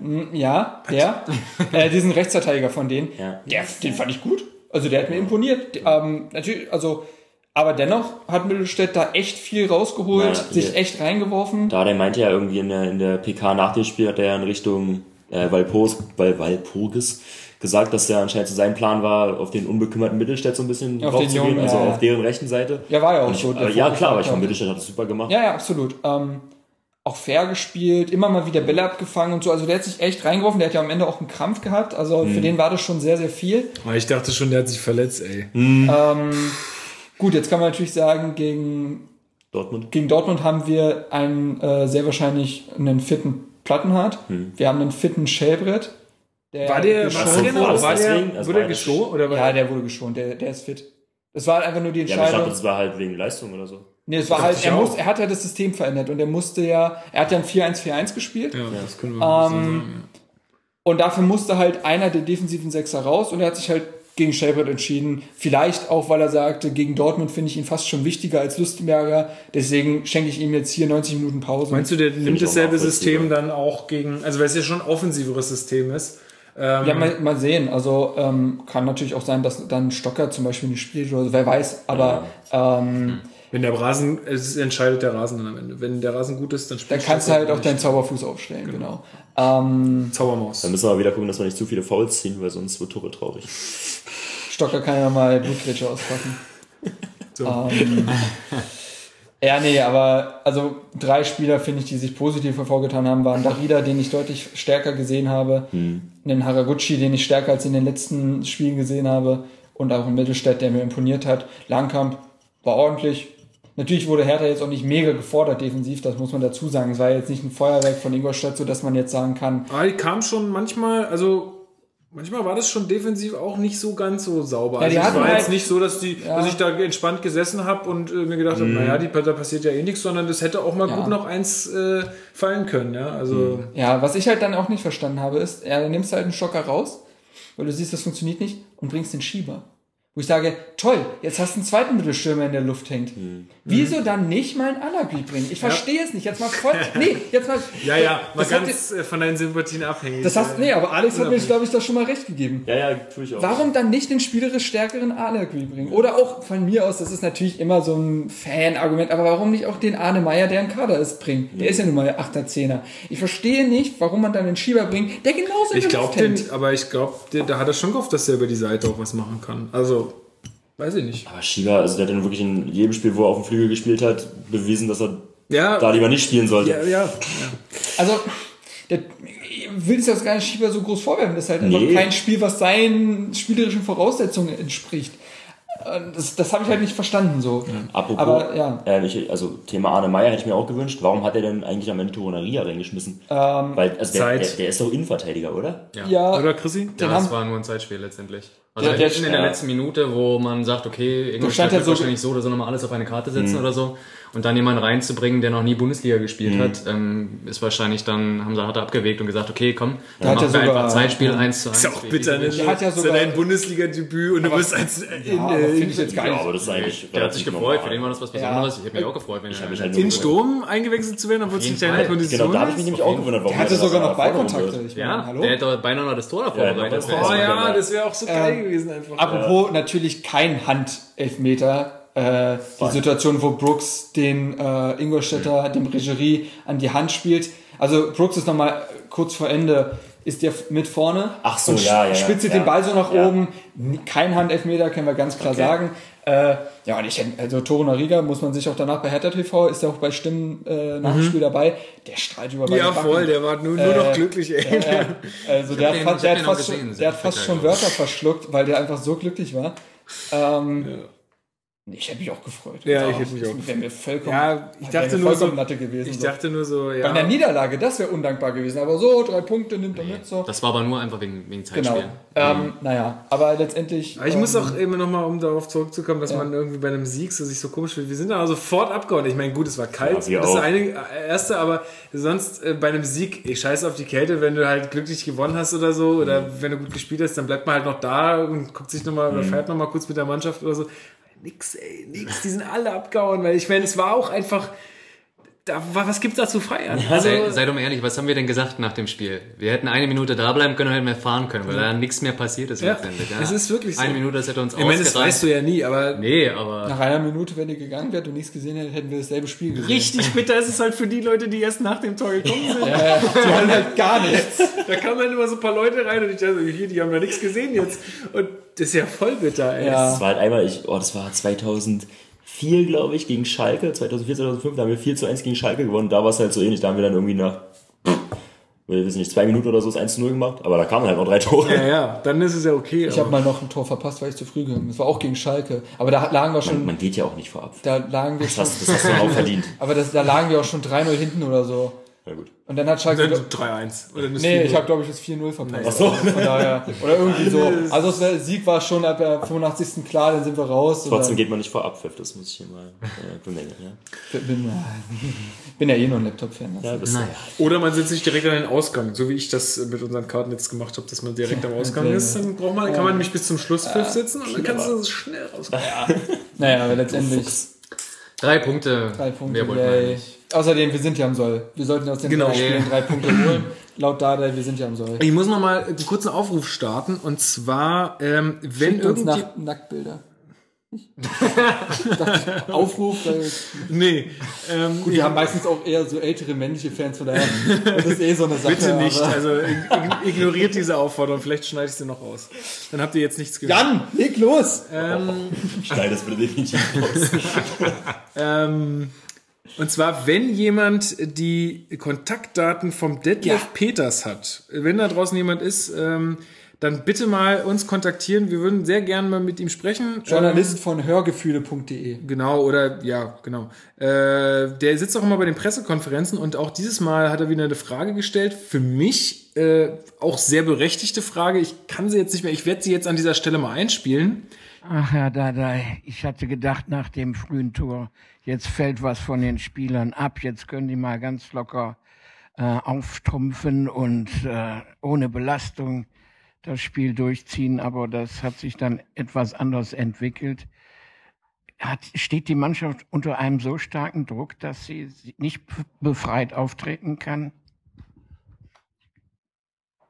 Mm, ja, der, äh, diesen Rechtsverteidiger von denen, Ja. der, den fand ich gut. Also der hat mir imponiert. Ähm, natürlich, also, aber dennoch hat Mittelstädt da echt viel rausgeholt, Ja, sich echt reingeworfen. Da, der meinte ja irgendwie in der, in der PK nach dem Spiel, hat er ja in Richtung äh, Walpurgis, Val, Walpurgis gesagt, dass der anscheinend zu seinem Plan war, auf den unbekümmerten Mittelstädt so ein bisschen Auf drauf den zu gehen, Jungen, also ja, auf deren rechten Seite. Ja, war ja auch ich, so. aber, ja, klar, aber ich fand Mittelstädt hat das super gemacht. Ja, ja, absolut. Ähm, auch fair gespielt, immer mal wieder Bälle abgefangen und so. Also der hat sich echt reingeworfen. Der hat ja am Ende auch einen Krampf gehabt. Also Mhm. für den war das schon sehr, sehr viel. Oh, Ich dachte schon, der hat sich verletzt, ey. Ähm, gut, jetzt kann man natürlich sagen, gegen Dortmund. Gegen Dortmund haben wir einen äh, sehr wahrscheinlich einen fitten Plattenhardt. Wir haben einen fitten Schellbrett. War der, geschont was genau? war War der? Also wurde er das- gestohlen? Oder war Ja, der wurde geschont. Der, der ist fit. Es war einfach nur die Ja, aber ich Entscheidung. dachte, das war halt wegen Leistung oder so. nee, es war halt, er, muss, er hat ja das System verändert und er musste ja, er hat ja ein 4-1-4-1 gespielt. ja, das können wir Ähm, sagen. Und dafür musste halt einer der defensiven Sechser raus und er hat sich halt gegen Schellbrett entschieden. Vielleicht auch, weil er sagte, gegen Dortmund finde ich ihn fast schon wichtiger als Lustenberger. Deswegen schenke ich ihm jetzt hier 90 Minuten Pause. Meinst du, der nimmt ich auch dasselbe. System dann auch gegen, also weil es ja schon ein offensiveres System ist. Ähm, Ja, mal, mal sehen. Also ähm, kann natürlich auch sein, dass dann Stocker zum Beispiel nicht spielt oder so, wer weiß. Aber ähm, wenn der Rasen, es entscheidet der Rasen dann am Ende. Wenn der Rasen gut ist, dann dann spielst kannst du halt auch nicht. deinen Zauberfuß aufstellen, genau. Ähm, Zaubermaus. Dann müssen wir mal wieder gucken, dass wir nicht zu viele Fouls ziehen, weil sonst wird Tore traurig. Stocker kann ja mal Blutgrätsche auspacken. So. Ähm, ja, nee, aber also drei Spieler, finde ich, die sich positiv hervorgetan haben, waren Darida, den ich deutlich stärker gesehen habe, einen Haraguchi, den ich stärker als in den letzten Spielen gesehen habe und auch einen Mittelstädt, der mir imponiert hat. Langkamp war ordentlich. Natürlich wurde Hertha jetzt auch nicht mega gefordert defensiv, das muss man dazu sagen. Es war jetzt nicht ein Feuerwerk von Ingolstadt, so dass man jetzt sagen kann, Aber die kam schon manchmal, also manchmal war das schon defensiv auch nicht so ganz so sauber. Ja, die also es war halt- jetzt nicht so, dass, die, Ja. dass ich da entspannt gesessen habe und äh, mir gedacht habe, naja, die, da passiert ja eh nichts, sondern das hätte auch mal Ja. gut noch eins äh, fallen können. Ja? Also Ja, was ich halt dann auch nicht verstanden habe, ist, ja, du nimmst halt einen Stocker raus, weil du siehst, das funktioniert nicht, und bringst den Schieber. Wo ich sage, toll, jetzt hast du einen zweiten Mittelstürmer in der Luft hängt. Wieso dann nicht mal einen Alagui bringen? Ich verstehe es nicht. Jetzt mal voll. Nee, jetzt mal. ja, ja, mal das hat ganz äh, von deinen Sympathien abhängig. Das hast, Äh, nee, aber Alex hat mir, glaube ich, da schon mal recht gegeben. Ja, ja, tue ich auch. Warum dann nicht den spielerisch stärkeren Alagui bringen? Oder auch von mir aus, das ist natürlich immer so ein Fan-Argument, aber warum nicht auch den Arne Meyer, der ein Kader ist, bringen? Der ist ja nun mal 8er, 10er. Ich verstehe nicht, warum man dann den Schieber bringt, der genauso in Ich der glaube Luft hängt. den, aber ich glaube, da hat er schon gehofft, dass er über die Seite auch was machen kann. Also, weiß ich nicht. Aber Shiva, also der hat dann wirklich in jedem Spiel, wo er auf dem Flügel gespielt hat, bewiesen, dass er Ja, da lieber nicht spielen sollte. ja, ja. Also, der, ich will es jetzt gar nicht Schieber so groß vorwerfen. Das ist halt einfach Nee. kein Spiel, was seinen spielerischen Voraussetzungen entspricht. Äh, Das, das habe ich halt nicht verstanden so. Apropos, Aber ja. äh, ich, also Thema Arne Meyer hätte ich mir auch gewünscht. Warum hat er denn eigentlich am Ende Tonaria reingeschmissen? Ähm, Weil also der, Zeit. der, der ist doch Innenverteidiger, oder? Ja, Oder Chrissy? Ja, haben, das war nur ein Zeitspiel letztendlich. Also Der- der- in der ja. letzten Minute, wo man sagt, okay, Ingolstadt ja wird so- wahrscheinlich so oder so nochmal alles auf eine Karte setzen Mhm. oder so. Und dann jemanden reinzubringen, der noch nie Bundesliga gespielt hat, ähm, ist wahrscheinlich dann, haben sie, hat er abgewegt und gesagt, okay, komm, hat dann machen ja wir sogar- einfach Zeitspiel 1 zu 1. Ist ja auch bitter, ne? Der hat ja Das ist sogar- dein Bundesliga-Debüt und du wirst als in, ja, aber äh, finde ich jetzt gar Ja, aber das ist eigentlich Der hat sich gefreut, für normal. den war das was Besonderes. Ich hätte mich auch gefreut, wenn er mich halt in Sturm eingewechselt zu werden, obwohl es nicht deine. Kondition Genau, da habe ich mich nämlich auch gewundert, warum Der hatte er das sogar noch Ballkontakte. Ich Ja, hallo? der hätte beinahe noch das Tor davor Ja, vorbereitet. das Das Oh ja, Ja. das wäre auch so geil gewesen einfach. Apropos natürlich kein Handelfmeter. Äh, die Situation, wo Brooks den äh, Ingolstädter, dem Regerie, an die Hand spielt. Also Brooks ist nochmal kurz vor Ende, ist der mit vorne Ach so, und ja, ja, ja. spitzelt Ja. den Ball so nach Ja. oben. Kein Handelfmeter, können wir ganz klar sagen. Äh, ja, und ich also Toro Nariga muss man sich auch danach bei Hertha TV, ist ja auch bei Stimmen äh, nach dem Spiel dabei. Der strahlt über Ja, Backen. voll, der war nur, nur noch glücklich, ey. Ja, also der hat, den- fast, ich der hat fast, gesehen, schon, der hat fast schon. Wörter verschluckt, weil der einfach so glücklich war. Ähm, Ich hätte mich auch gefreut. Ja, ich hätte mich auch Das wäre mir vollkommen, Ja, ich wäre dachte mir nur so, Latte gewesen. ich so. dachte nur so, Bei einer ja. Niederlage, das wäre undankbar gewesen. Aber so, drei Punkte nimmt er mit. So. Das war aber nur einfach wegen, wegen Genau. Zeitspiel. Ähm, naja, aber letztendlich. Aber ich muss ähm, auch immer noch mal, um darauf zurückzukommen, dass Ja. man irgendwie bei einem Sieg so sich so komisch fühlt. Wir sind da sofort abgehauen. Ich meine, gut, es war kalt, Ja, das ist auch. eine, äh, erste, aber sonst äh, bei einem Sieg, ich scheiße auf die Kälte, wenn du halt glücklich gewonnen hast oder so, oder Mhm. wenn du gut gespielt hast, dann bleibt man halt noch da und guckt sich nochmal oder fährt nochmal kurz mit der Mannschaft oder so. Nix, ey, nix, die sind alle abgehauen, weil ich meine, es war auch einfach, da, war- was gibt's da zu feiern? Also, Sei, sei doch mal ehrlich, was haben wir denn gesagt nach dem Spiel? Wir hätten eine Minute da bleiben können und hätten mehr fahren können, weil da nichts mehr passiert ist Ja, letztendlich. es ist wirklich so. Eine Minute, das hätte uns ich meine, das weißt du ja nie, aber Nee, aber Nach einer Minute, wenn ihr gegangen wärt und nichts gesehen hättet, hätten wir dasselbe Spiel gesehen. richtig bitter ist es halt für die Leute, die erst nach dem Tor gekommen sind. Ja, die haben halt gar nichts. Da kamen dann immer so ein paar Leute rein und ich dachte, hier, die haben ja nichts gesehen jetzt. Und das ist ja voll bitter, ey. Ja. Das war halt einmal, ich, oh, das war 2004, glaube ich, gegen Schalke. 2004, 2005, da haben wir 4 zu 1 gegen Schalke gewonnen. Da war es halt so ähnlich. Da haben wir dann irgendwie nach, wir wissen nicht, zwei Minuten oder so das 1 zu 0 gemacht. Aber da kamen halt noch drei Tore. Ja, ja, dann ist es ja okay. Ich habe mal noch ein Tor verpasst, weil ich zu früh gegangen bin. Das war auch gegen Schalke. Aber da lagen wir schon, Man geht ja auch nicht vorab. da lagen wir Das schon, hast, das hast du auch verdient. aber das, da lagen wir auch schon 3-0 hinten oder so. Na gut. Und dann hat Schalke, dann 3-1. Oder eine nee, 4-0. ich habe glaube ich das 4-0 verpasst. Ach so. Von daher, oder irgendwie so. Also der Sieg war schon ab der 85. klar, dann sind wir raus. Trotzdem geht man nicht vorab, Pfiff. Das muss ich hier mal äh, bemängeln. Ja, bin, bin ja eh nur ein Laptop-Fan. ja, das, naja. Oder man setzt sich direkt an den Ausgang, so wie ich das mit unseren Karten jetzt gemacht habe, dass man direkt am Ausgang ist. Dann braucht man, kann man nämlich bis zum Schlusspfiff sitzen und dann kannst du schnell rauskommen. Naja, aber letztendlich Drei Punkte. drei Punkte. Mehr Yay. nicht. Außerdem, wir sind ja am Soll. Wir sollten aus den Genau. drei Spielen drei Punkte holen. Laut Dada, wir sind ja am Soll. Ich muss noch mal einen kurzen Aufruf starten und zwar, ähm, wenn Schickt uns irgendwie... nach Nacktbilder. Aufruf, weil Nee, ähm, Gut, wir haben meistens auch eher so ältere männliche Fans, von daher das ist eh so eine Sache. bitte nicht. aber- Also ig- ignoriert diese Aufforderung, vielleicht schneide ich sie noch raus. Dann habt ihr jetzt nichts gehört. Jan, leg los! Ähm, Schneid das bitte definitiv raus. Ähm, und zwar, wenn jemand die Kontaktdaten vom Detlef Ja. Peters hat, wenn da draußen jemand ist, ähm, dann bitte mal uns kontaktieren. Wir würden sehr gerne mal mit ihm sprechen. Journalist von hörgefühle.de. Ähm, genau, oder ja, genau. Äh, der sitzt auch immer bei den Pressekonferenzen und auch dieses Mal hat er wieder eine Frage gestellt. Für mich äh, auch sehr berechtigte Frage. Ich kann sie jetzt nicht mehr, ich werde sie jetzt an dieser Stelle mal einspielen. Ach Herr Dadai, ich hatte gedacht nach dem frühen Tor, jetzt fällt was von den Spielern ab, jetzt können die mal ganz locker äh, auftrumpfen und äh, ohne Belastung das Spiel durchziehen, aber das hat sich dann etwas anders entwickelt. Hat, steht die Mannschaft unter einem so starken Druck, dass sie nicht befreit auftreten kann?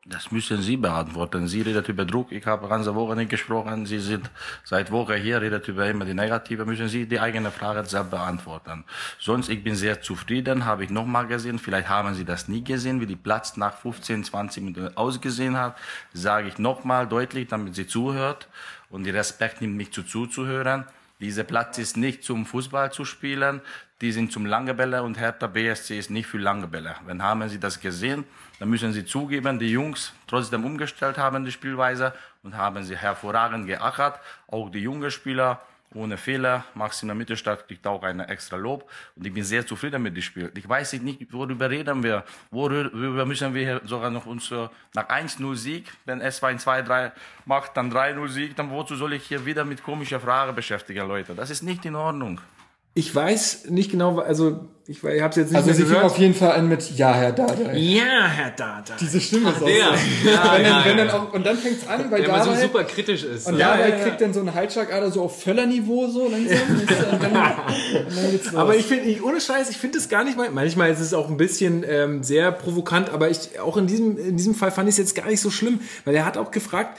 Das müssen Sie beantworten. Sie redet über Druck. Ich habe ganze Woche nicht gesprochen. Sie sind seit Woche hier, redet über immer die Negative. Müssen Sie die eigene Frage selbst beantworten. Sonst, ich bin sehr zufrieden. Habe ich nochmal gesehen. Vielleicht haben Sie das nie gesehen, wie die Platz nach 15, 20 Minuten ausgesehen hat. Sage ich nochmal deutlich, damit sie zuhört. Und die Respekt nimmt mich zu zuzuhören. Dieser Platz ist nicht zum Fußball zu spielen, die sind zum lange Bälle und Hertha BSC ist nicht für lange Bälle. Wenn haben Sie das gesehen, dann müssen Sie zugeben, die Jungs trotzdem umgestellt haben die Spielweise und haben sie hervorragend geackert. Auch die jungen Spieler ohne Fehler. Max in der Mittelstadt kriegt auch eine extra Lob. Und ich bin sehr zufrieden mit dem Spiel. Ich weiß nicht, worüber reden wir. Worüber müssen wir sogar noch uns äh, nach 1-0 Sieg, wenn es 2-2-3 macht, dann 3-0 Sieg, dann wozu soll ich hier wieder mit komischer Frage beschäftigen, Leute? Das ist nicht in Ordnung. Ich weiß nicht genau, also ich, ich habe es jetzt nicht Also mehr sie fing gehört. auf jeden Fall an mit Ja, Herr Dardai. ja, Herr Dada. Diese Stimme ist auch der. so. Ja, wenn ja, dann, wenn ja. dann auch, und dann fängt's an bei immer so super kritisch ist. und Ja. Ja. kriegt dann so einen Halsschlagader so auf Völlerniveau so langsam. und dann, dann. Aber ich finde, ich, ohne Scheiß, ich finde es gar nicht mal. Manchmal ist es auch ein bisschen ähm, sehr provokant, aber ich auch in diesem, in diesem Fall fand ich es jetzt gar nicht so schlimm, weil er hat auch gefragt,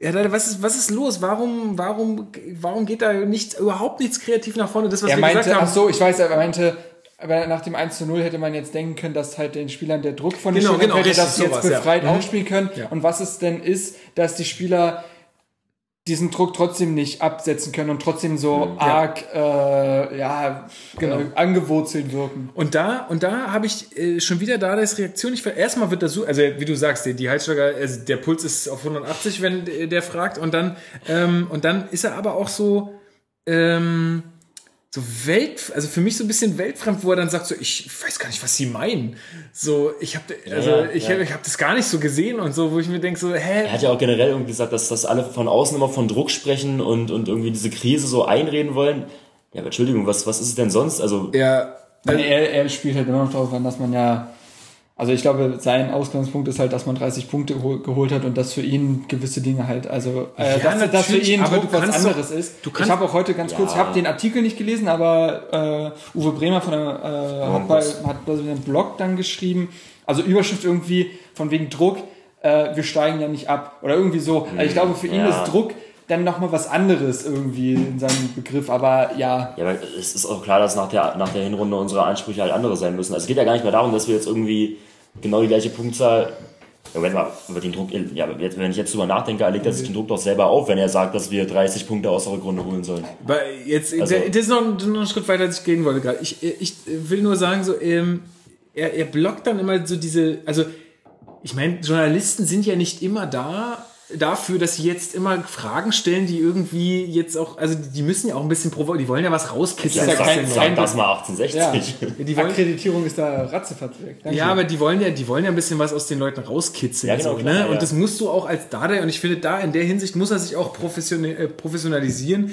ja, Leute, was ist, was ist los? Warum, warum, warum geht da nichts, überhaupt nichts kreativ nach vorne? Das, was er wir gesagt meinte, haben. ach so, ich weiß, er meinte, aber nach dem 1 zu 0 hätte man jetzt denken können, dass halt den Spielern der Druck von den Genau, Spielern genau, fällt, dass sie jetzt sowas, ja. befreit Mhm. aufspielen können. Ja. Und was es denn ist, dass die Spieler diesen Druck trotzdem nicht absetzen können und trotzdem so arg äh, ja, Genau. äh, angewurzelt wirken. Und da, und da habe ich äh, schon wieder da das Reaktion. Ich, erstmal wird das so, also wie du sagst, die, die Halsschlager, also der Puls ist auf 180, wenn der, der fragt. Und dann, ähm, und dann ist er aber auch so, ähm, so Welt, also für mich so ein bisschen weltfremd, wo er dann sagt so, ich weiß gar nicht, was sie meinen. So, ich habe, also ja, ich, ja. hab- ich habe das gar nicht so gesehen und so, wo ich mir denke so, hä? Er hat ja auch generell irgendwie gesagt, dass, dass alle von außen immer von Druck sprechen und, und irgendwie diese Krise so einreden wollen. Ja, aber Entschuldigung, was, was ist es denn sonst? Also, Ja, Also er, er spielt halt immer noch darauf an, dass man ja, also ich glaube, sein Ausgangspunkt ist halt, dass man 30 Punkte gehol- geholt hat und das für ihn gewisse Dinge halt, also äh, Ja, dass das für ihn Druck was anderes doch- ist. du ich habe auch heute ganz kurz, ich Ja. habe den Artikel nicht gelesen, aber äh, Uwe Bremer von der, äh, hat, bei, hat bei seinem Blog dann geschrieben, also Überschrift irgendwie von wegen Druck, äh, wir steigen ja nicht ab oder irgendwie so. Also ich glaube, für ihn Ja. ist Druck dann nochmal was anderes irgendwie in seinem Begriff, aber ja, ja, aber es ist auch klar, dass nach der, nach der Hinrunde unsere Ansprüche halt andere sein müssen. Also es geht ja gar nicht mehr darum, dass wir jetzt irgendwie genau die gleiche Punktzahl ja, Moment mal, über den Druck, ja, aber jetzt, wenn ich jetzt drüber nachdenke, er legt er sich den Druck doch selber auf, wenn er sagt, dass wir 30 Punkte aus der Rückrunde holen sollen. Weil jetzt, Also- das ist noch, ein- noch ein Schritt weiter, als ich gehen wollte gerade. Ich, ich will nur sagen, so, ähm, er, er blockt dann immer so diese, also, ich meine, Journalisten sind ja nicht immer da dafür, dass sie jetzt immer Fragen stellen, die irgendwie jetzt auch, also die müssen ja auch ein bisschen provo, die wollen ja was Ja, rauskitzeln. ja sag, kein- sag das mal 1860. ja. die wollen, Akkreditierung ist da. Danke. ja, aber die wollen ja, die wollen ja ein bisschen was aus den Leuten rauskitzeln. Ja, genau, so, klar, ne? ja. Und das musst du auch als Dardai, und ich finde, da in der Hinsicht muss er sich auch professionell, äh, professionalisieren.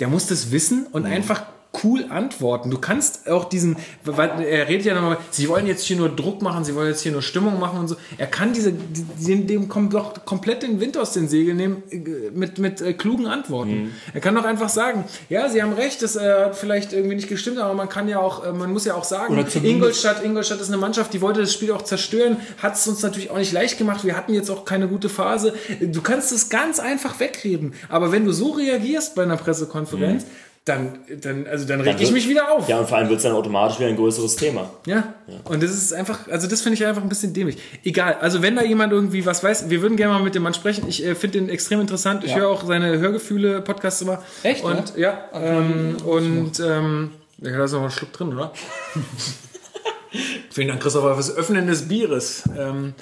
Der muss das wissen und einfach cool antworten. Du kannst auch diesen, weil er redet ja nochmal, sie wollen jetzt hier nur Druck machen, sie wollen jetzt hier nur Stimmung machen und so. Er kann diese, die- dem, dem kommt doch komplett den Wind aus den Segeln nehmen äh, mit, mit äh, klugen Antworten. Er kann doch einfach sagen, ja, sie haben recht, das äh, hat vielleicht irgendwie nicht gestimmt, aber man kann ja auch, äh, man muss ja auch sagen, Ingolstadt, Ingolstadt ist eine Mannschaft, die wollte das Spiel auch zerstören, hat es uns natürlich auch nicht leicht gemacht. Wir hatten jetzt auch keine gute Phase. Du kannst es ganz einfach wegreden. Aber wenn du so reagierst bei einer Pressekonferenz, dann, dann, also dann reg Dann ich wird- mich wieder auf. Ja, und vor allem wird es dann automatisch wieder ein größeres Thema. Ja. Und das ist einfach, also das finde ich einfach ein bisschen dämlich. Egal, also wenn da jemand irgendwie was weiß, wir würden gerne mal mit dem Mann sprechen. Ich äh, finde den extrem interessant. Ich Ja. höre auch seine Hörgefühle, Podcasts immer. Echt, Und ja, ähm, und ähm, ja, da ist noch ein Schluck drin, oder? Vielen Dank, Christopher, fürs Öffnen des Bieres. Ähm,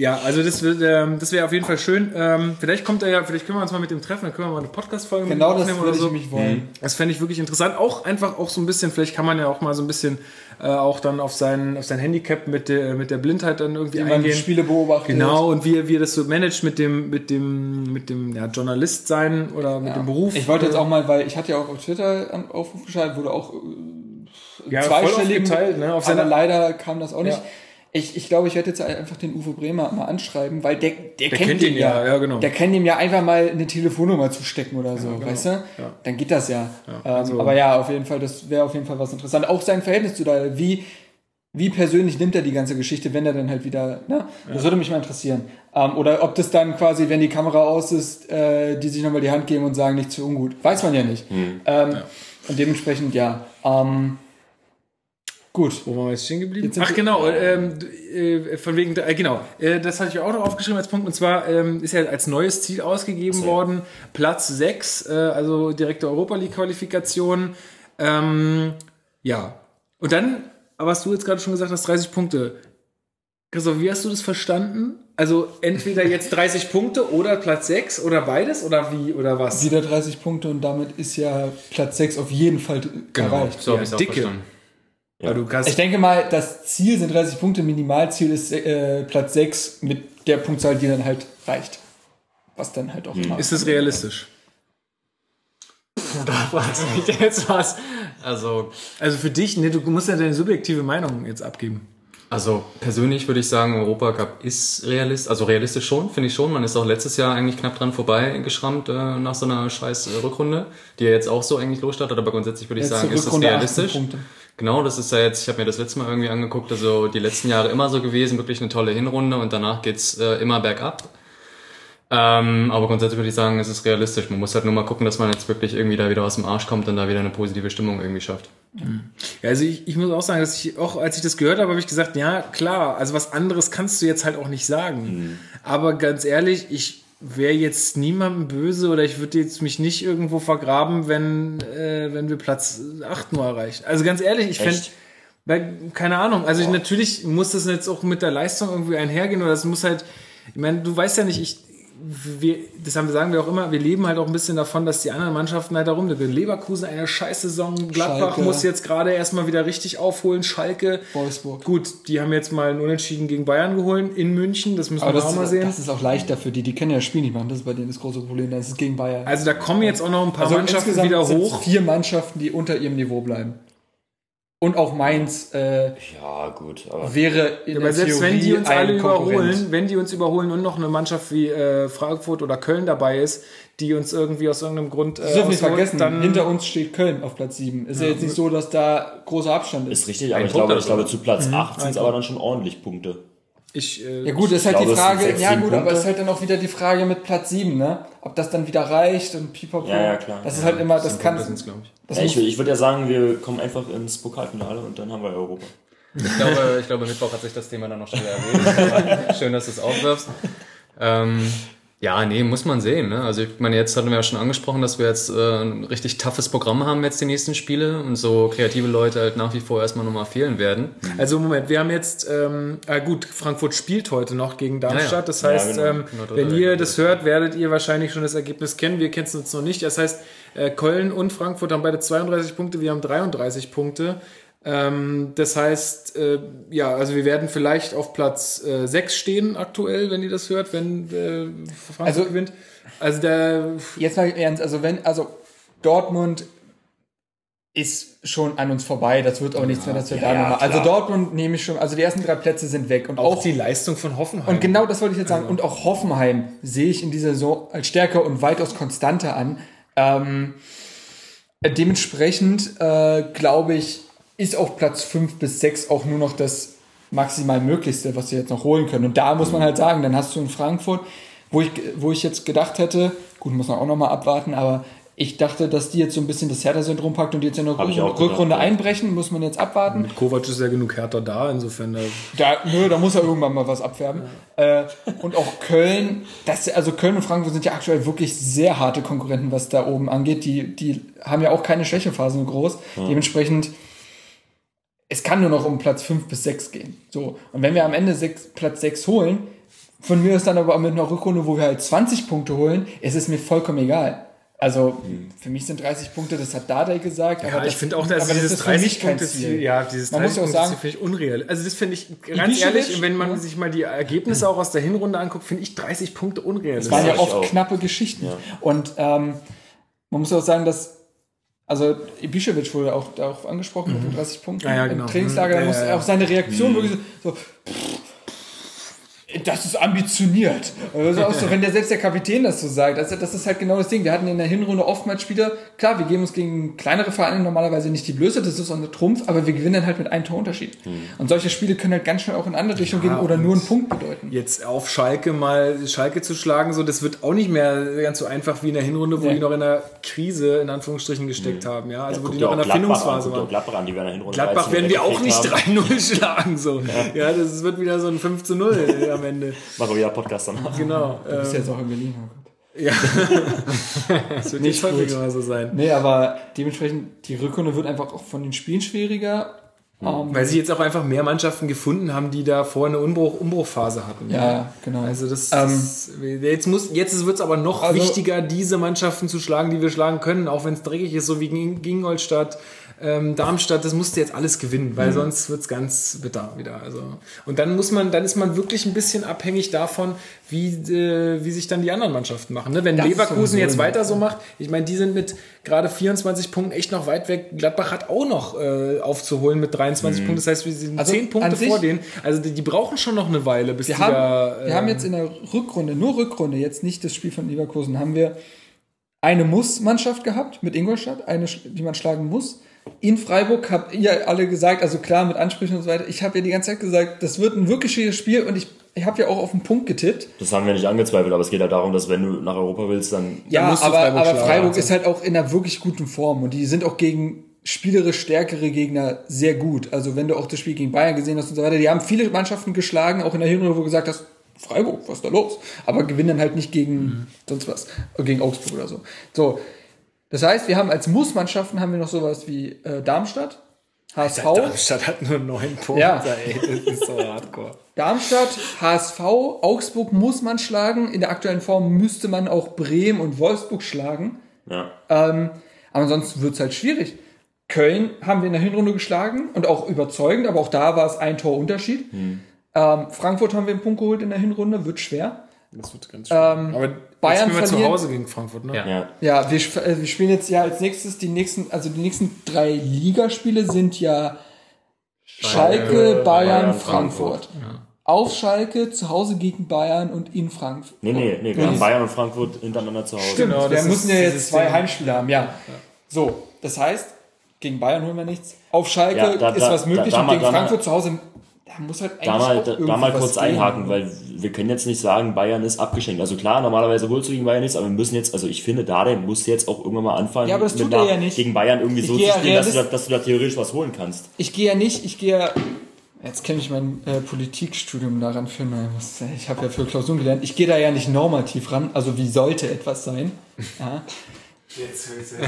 ja, also das, ähm, das wäre auf jeden Fall schön. Ähm, vielleicht kommt er ja, vielleicht können wir uns mal mit dem treffen, dann können wir mal eine Podcast-Folge mit Genau das aufnehmen oder ich so. mich wollen. Das fände ich wirklich interessant. Auch einfach auch so ein bisschen, vielleicht kann man ja auch mal so ein bisschen äh, auch dann auf sein, auf sein Handicap mit der, mit der Blindheit dann irgendwie Wie man die eingehen. Spiele beobachtet. Genau, und wie, er- wie er das so managt mit dem, mit dem, mit dem ja, Journalist sein oder mit dem Beruf. Ich wollte jetzt auch mal, weil ich hatte ja auch auf Twitter einen Aufruf geschaltet, wurde auch äh, Ja, zweistellig geteilt, ne, auf seiner- leider kam das auch nicht. Ja. Ich, ich glaube, ich werde jetzt einfach den Uwe Bremer mal anschreiben, weil der, der, kennt, kennt ihn ja, ja, genau. Der kann ihm ja einfach mal eine Telefonnummer zustecken oder so, weißt du? Dann geht das ja. ähm, also- aber ja, auf jeden Fall, das wäre auf jeden Fall was interessant. Auch sein Verhältnis zu da, wie, wie persönlich nimmt er die ganze Geschichte, wenn er dann halt wieder, ne? Das würde mich mal interessieren. Ähm, oder ob das dann quasi, wenn die Kamera aus ist, äh, die sich nochmal die Hand geben und sagen, nicht zu ungut. Weiß man ja nicht. Ähm, Und dementsprechend, ja. Ähm, Gut. Wo waren wir jetzt stehen geblieben? Jetzt Ach genau, ähm, äh, von wegen, äh, genau, äh, das hatte ich auch noch aufgeschrieben als Punkt. Und zwar ähm, ist ja als neues Ziel ausgegeben worden, Platz 6, äh, also direkte Europa League-Qualifikation. Ähm, ja, und dann, aber was du jetzt gerade schon gesagt hast, 30 Punkte. Christoph, wie hast du das verstanden? Also entweder jetzt 30 Punkte oder Platz 6 oder beides oder wie oder was? Wieder 30 Punkte und damit ist ja Platz 6 auf jeden Fall erreicht. so habe Ja, ich es auch dicke. verstanden. Kannst, Ich denke mal, das Ziel sind 30 Punkte, Minimalziel ist äh, Platz 6 mit der Punktzahl, die dann halt reicht. Was dann halt auch immer. ist es realistisch? Da fragst du mich jetzt was. Also, Also für dich, ne, du musst ja deine subjektive Meinung jetzt abgeben. also persönlich würde ich sagen, Europacup ist realistisch, also realistisch schon, finde ich schon. Man ist auch letztes Jahr eigentlich knapp dran vorbeigeschrammt äh, nach so einer scheiß äh, Rückrunde, die ja jetzt auch so eigentlich losstartet, aber grundsätzlich würde ich Letzte sagen, ist es Rückrunde 18 realistisch. Genau, das ist ja jetzt, ich habe mir das letzte Mal irgendwie angeguckt, also die letzten Jahre immer so gewesen, wirklich eine tolle Hinrunde und danach geht's äh, immer bergab. Ähm, aber grundsätzlich würde ich sagen, es ist realistisch. Man muss halt nur mal gucken, dass man jetzt wirklich irgendwie da wieder aus dem Arsch kommt und da wieder eine positive Stimmung irgendwie schafft. Ja, also ich, ich muss auch sagen, dass ich auch, als ich das gehört habe, habe ich gesagt, ja, klar, also was anderes kannst du jetzt halt auch nicht sagen. Aber ganz ehrlich, ich wäre jetzt niemandem böse oder ich würde jetzt mich nicht irgendwo vergraben, wenn, äh, wenn wir Platz 8 nur erreichen. Also ganz ehrlich, ich fände, keine Ahnung, also ich, natürlich muss das jetzt auch mit der Leistung irgendwie einhergehen oder das muss halt, ich meine, du weißt ja nicht, ich, wir, das haben sagen wir auch immer, wir leben halt auch ein bisschen davon, dass die anderen Mannschaften halt da rumdrücken. Leverkusen eine scheiß Saison, Gladbach Schalke. muss jetzt gerade erstmal wieder richtig aufholen, Schalke. Wolfsburg. Gut, die haben jetzt mal ein Unentschieden gegen Bayern geholt in München, das müssen Aber wir das, auch mal sehen. das ist auch leichter für die. Die können ja das Spiel nicht machen. Das ist bei denen das große Problem. Das ist gegen Bayern. Also da kommen jetzt auch noch ein paar Also Mannschaften wieder hoch. vier Mannschaften, die unter ihrem Niveau bleiben. Und auch Mainz äh, Ja, gut, aber wäre in Aber der selbst wenn die Theorie uns alle Konkurrent. überholen, wenn die uns überholen und noch eine Mannschaft wie äh, Frankfurt oder Köln dabei ist, die uns irgendwie aus irgendeinem Grund äh, Das dürfen wir nicht vergessen, dann hinter uns steht Köln auf Platz 7. Ist ja, jetzt nicht so, dass da großer Abstand ist. ist richtig, aber Ein ich Punkt glaube, ich glaube, zu Platz Mhm. 8 sind es aber dann schon ordentlich Punkte. Ich, äh, Ja gut, ist halt glaube, die Frage, sechs, ja sieben gut, aber Punkte. es ist halt dann auch wieder die Frage mit Platz 7, ne? Ob das dann wieder reicht und pipapo. Ja, ja, klar. Das ist halt immer, das kann, glaube ich. das Ja, ich ich würde ja sagen, wir kommen einfach ins Pokalfinale und dann haben wir Europa. Ich glaube, ich glaube, Mittwoch hat sich das Thema dann noch schneller. Aber Schön, dass du es aufwirfst. Ähm, ja, nee, muss man sehen. Ne? Also ich meine, jetzt hatten wir ja schon angesprochen, dass wir jetzt äh, ein richtig toughes Programm haben jetzt die nächsten Spiele und so kreative Leute halt nach wie vor erstmal nochmal fehlen werden. Also Moment, wir haben jetzt, ähm, ah gut, Frankfurt spielt heute noch gegen Darmstadt. Ja, ja. Das heißt, Ja, genau. ähm, Genau, wenn ihr Ergebnis. das hört, werdet ihr wahrscheinlich schon das Ergebnis kennen. Wir kennen es uns noch nicht. Das heißt, äh, Köln und Frankfurt haben beide 32 Punkte, wir haben 33 Punkte. Ähm, das heißt, äh, ja, also wir werden vielleicht auf Platz äh, 6 stehen aktuell, wenn ihr das hört, wenn äh, Frankfurt Also- gewinnt. Also der, jetzt mal ernst, also wenn, also Dortmund ist schon an uns vorbei, das wird auch nichts mehr, dass wir da ja, nochmal. Also. Dortmund nehme ich schon, also die ersten drei Plätze sind weg und auch auch die Leistung von Hoffenheim. Und genau das wollte ich jetzt sagen. Und auch Hoffenheim sehe ich in dieser Saison als stärker und weitaus konstanter an. Ähm, äh, dementsprechend äh, glaube ich, ist auch Platz 5 bis 6 auch nur noch das maximal Möglichste, was sie jetzt noch holen können. Und da muss man halt sagen, dann hast du in Frankfurt, wo ich, wo ich jetzt gedacht hätte, gut, muss man auch nochmal abwarten, aber ich dachte, dass die jetzt so ein bisschen das Hertha-Syndrom packt und die jetzt in der Rückrunde gedacht, ja. einbrechen, muss man jetzt abwarten. Kovac ist ja genug härter da, insofern. Da Da, nö, da muss er irgendwann mal was abfärben. Äh, und auch Köln, das, also Köln und Frankfurt sind ja aktuell wirklich sehr harte Konkurrenten, was da oben angeht. Die, die haben ja auch keine Schwächephasen so groß. Dementsprechend, es kann nur noch um Platz 5 bis 6 gehen. So. Und wenn wir am Ende sechs, Platz 6 holen, von mir ist dann aber mit einer Rückrunde, wo wir halt 20 Punkte holen, ist es mir vollkommen egal. Also, für mich sind 30 Punkte, das hat Dardai gesagt. Ja, aber ich das- finde auch, dass aber dieses mich 30 Punkte Ziel, ja, dieses Man muss 30 auch Punkte sagen- finde ich unreal. Also das finde ich ganz ehrlich, wenn man ja. sich mal die Ergebnisse auch aus der Hinrunde anguckt, finde ich 30 Punkte unrealistisch. Es waren ja oft auch. knappe Geschichten. Ja. Und ähm, man muss auch sagen, dass also Ibišević wurde auch darauf angesprochen mit den 30 Punkten Ja, ja, genau. im Trainingslager. Da Mhm. muss Ja, auch seine Reaktion wirklich so, so das ist ambitioniert. Also auch so, wenn der selbst der Kapitän das so sagt, also das ist halt genau das Ding. Wir hatten in der Hinrunde oftmals Spieler, klar, wir geben uns gegen kleinere Vereine normalerweise nicht die Blöße, das ist unser Trumpf, aber wir gewinnen halt mit einem Torunterschied. Und solche Spiele können halt ganz schnell auch in andere Richtungen gehen oder nur einen Punkt bedeuten. Jetzt auf Schalke mal Schalke zu schlagen, so das wird auch nicht mehr ganz so einfach wie in der Hinrunde, wo Nee. die noch in der Krise in Anführungsstrichen gesteckt haben, ja, also wo Guck die noch in der Findungsphase waren. Gladbach an, die werden in der Hinrunde Gladbach 13 werden wir auch nicht weggekriegt haben. 3-0 schlagen, so. Ja, das wird wieder so ein 5 zu 0 am Ende. Machen wir wieder Podcast danach. Genau. Du bist Ähm, jetzt auch in Berlin. oh Gott. ja. das wird nicht gut. häufiger so sein. Nee, aber dementsprechend, die Rückrunde wird einfach auch von den Spielen schwieriger. Ähm, Weil sie jetzt auch einfach mehr Mannschaften gefunden haben, die da vorher eine Umbruch, Umbruchphase hatten. ja, genau. Also das, Ähm, das jetzt muss jetzt wird es aber noch Also- wichtiger, diese Mannschaften zu schlagen, die wir schlagen können, auch wenn es dreckig ist, so wie gegen gegen Ingolstadt, ähm, Darmstadt. Das musst du jetzt alles gewinnen, Mhm. weil sonst wird es ganz bitter wieder. Also und dann muss man, dann ist man wirklich ein bisschen abhängig davon, wie äh, wie sich dann die anderen Mannschaften machen. Ne? Wenn Das Leverkusen jetzt immer. weiter so macht, ich meine, die sind mit gerade 24 Punkten echt noch weit weg. Gladbach hat auch noch äh, aufzuholen mit 23 Punkten. Das heißt, wir sind Mhm. Also 10 Punkte vor denen. Also die, die brauchen schon noch eine Weile, bis Wir die haben, da. wir haben ähm, jetzt in der Rückrunde, nur Rückrunde, jetzt nicht das Spiel von Leverkusen, haben wir eine Muss-Mannschaft gehabt mit Ingolstadt, eine, die man schlagen muss. In Freiburg habt ihr alle gesagt, also klar mit Ansprüchen und so weiter, ich habe ja die ganze Zeit gesagt, das wird ein wirklich schwieriges Spiel und ich, ich habe ja auch auf den Punkt getippt. Das haben wir nicht angezweifelt, aber es geht halt darum, dass wenn du nach Europa willst, dann Ja, musst du aber Freiburg aber Freiburg ist halt auch in einer wirklich guten Form und die sind auch gegen spielerisch stärkere Gegner sehr gut. Also wenn du auch das Spiel gegen Bayern gesehen hast und so weiter, die haben viele Mannschaften geschlagen, auch in der Hinrunde, wo du gesagt hast, Freiburg, was ist da los? Aber gewinnen dann halt nicht gegen sonst was, gegen Augsburg oder so. So, das heißt, wir haben als Muss-Mannschaften haben wir noch sowas wie äh, Darmstadt, HSV, Darmstadt hat nur neun Punkte. Ja. Ey, das ist so hardcore. Darmstadt, HSV, Augsburg muss man schlagen. In der aktuellen Form müsste man auch Bremen und Wolfsburg schlagen. ja. Ähm, aber ansonsten wird's halt schwierig. Köln haben wir in der Hinrunde geschlagen und auch überzeugend, aber auch da war es ein Torunterschied. Ähm, Frankfurt haben wir einen Punkt geholt in der Hinrunde, wird schwer. Das wird ganz schön. Ähm, Aber Bayern jetzt spielen wir zu Hause gegen Frankfurt, ne? Ja. ja. Ja, wir, äh, wir spielen jetzt ja als nächstes die nächsten, also die nächsten drei Ligaspiele sind ja Schalke, Bayern, Bayern, Frankfurt. Auf Schalke, zu Hause gegen Bayern und in Frankfurt. Nee, nee, nee, wir haben Bayern und Frankfurt hintereinander zu Hause. Stimmt, Genau, wir das müssen ist ja jetzt zwei Ding. Heimspiele haben, ja. So, das heißt, gegen Bayern holen wir nichts. Auf Schalke Ja, da- ist da- was möglich da- da und gegen Frankfurt zu Hause, da muss halt eigentlich Da mal, auch da, da mal kurz gehen. einhaken, weil wir können jetzt nicht sagen, Bayern ist abgeschenkt. Also klar, normalerweise holst du gegen Bayern nichts, aber wir müssen jetzt, also ich finde, Dardai muss jetzt auch irgendwann mal anfangen, Ja, aber das tut er ja nicht. gegen Bayern irgendwie Ich so zu gehe ja spielen, dass du, dass du da theoretisch was holen kannst. Ich gehe ja nicht, ich gehe ja, jetzt kenne ich mein äh, Politikstudium daran für mein, was, äh, ich habe ja für Klausuren gelernt, ich gehe da ja nicht normativ ran, also wie sollte etwas sein, ja.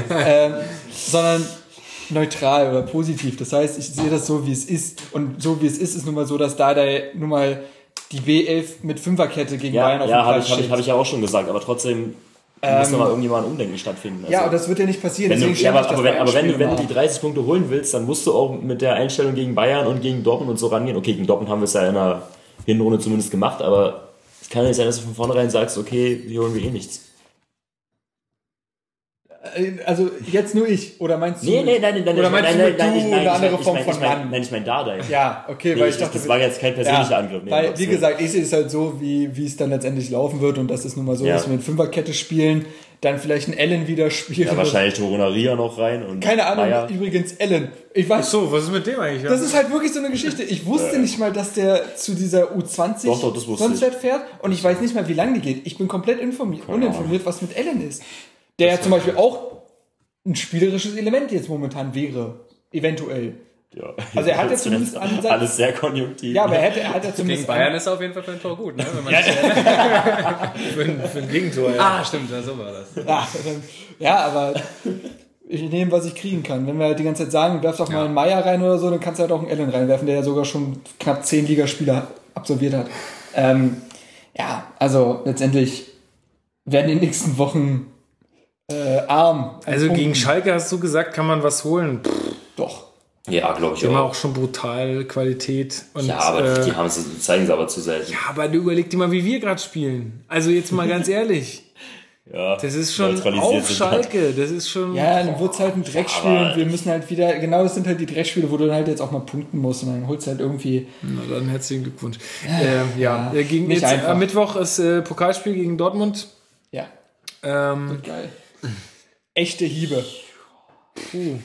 ähm, sondern neutral oder positiv. Das heißt, ich sehe das so, wie es ist. Und so wie es ist, ist nun mal so, dass da nun mal die B11 mit Fünferkette gegen Ja, Bayern auf ja habe Platz ich, hab ich, steht. hab ich ja auch schon gesagt, aber trotzdem muss nochmal irgendwie mal ein Umdenken stattfinden. Also, ja, aber das wird ja nicht passieren. wenn du, ja, aber, aber, wenn, aber wenn, du, wenn du die 30 Punkte holen willst, dann musst du auch mit der Einstellung gegen Bayern und gegen Dortmund und so rangehen. Okay, gegen Dortmund haben wir es ja in der Hinrunde zumindest gemacht, aber es kann ja nicht sein, dass du von vornherein sagst, okay, wir holen wir eh nichts. Äh, Also jetzt nur ich, oder meinst du? Nee, nee, nein, nein, nein, Oder nein, meinst nein, du mit nein, du ich eine meine, ich andere meine, Form ich von Mann? meine, ich meine Dardai. Ja, okay, Nee, weil ich, ich dachte, das war jetzt kein persönlicher Ja, Angriff. Nee, weil, wie so- gesagt, ich sehe es halt so, wie, wie es dann letztendlich laufen wird und das ist nun mal so, Ja. dass wir mit Fünferkette spielen, dann vielleicht ein Ellen wieder spielen. Ja, wahrscheinlich Torunaria noch rein und Keine Ahnung, Meier. übrigens Ellen. Ich weiß, So, was ist mit dem eigentlich? das ist halt wirklich so eine Geschichte. Ich wusste nicht mal, dass der zu dieser U20 Doch, doch, das wusste sonst fährt und ich weiß nicht mal, wie lange die geht. Ich bin komplett informiert, uninformiert, was mit Ellen ist. Der ja zum Beispiel auch ein spielerisches Element jetzt momentan wäre. Eventuell. Ja. Also er hat ja zumindest Ansatz- Alles sehr konjunktiv. Ja, aber er, hätte, er hat ja Gegen zumindest Bayern ist er auf jeden Fall für ein Tor gut, ne? Wenn man für, ein- für ein Gegentor. Ja. ah, stimmt, ja, so war das. Ja, ja, aber ich nehme, was ich kriegen kann. Wenn wir halt die ganze Zeit sagen, werf doch mal einen Meier rein oder so, dann kannst du halt auch einen Allen reinwerfen, der ja sogar schon knapp zehn Ligaspiele absolviert hat. Ähm, ja, also letztendlich werden die nächsten Wochen äh, arm. Also Punkten. gegen Schalke hast du gesagt, kann man was holen. Pff, Doch. Ja, glaube ich die haben auch. auch schon brutal Qualität. Und, Ja, aber äh, die haben es, zeigen sie aber zu selten. ja, aber du überleg dir mal, wie wir gerade spielen. Also jetzt mal ganz ehrlich. Ja, Das ist schon auf. Schalke. Das ist schon. Ja, dann wird's halt ein Dreckspiel aber- und wir müssen halt wieder, genau das sind halt die Dreckspiele, wo du dann halt jetzt auch mal punkten musst und dann holst du halt irgendwie, Na dann herzlichen Glückwunsch. Ähm, ja, ja, äh, gegen nicht jetzt, einfach. am Mittwoch ist äh, Pokalspiel gegen Dortmund. ja, Ähm, geil. Echte Hiebe.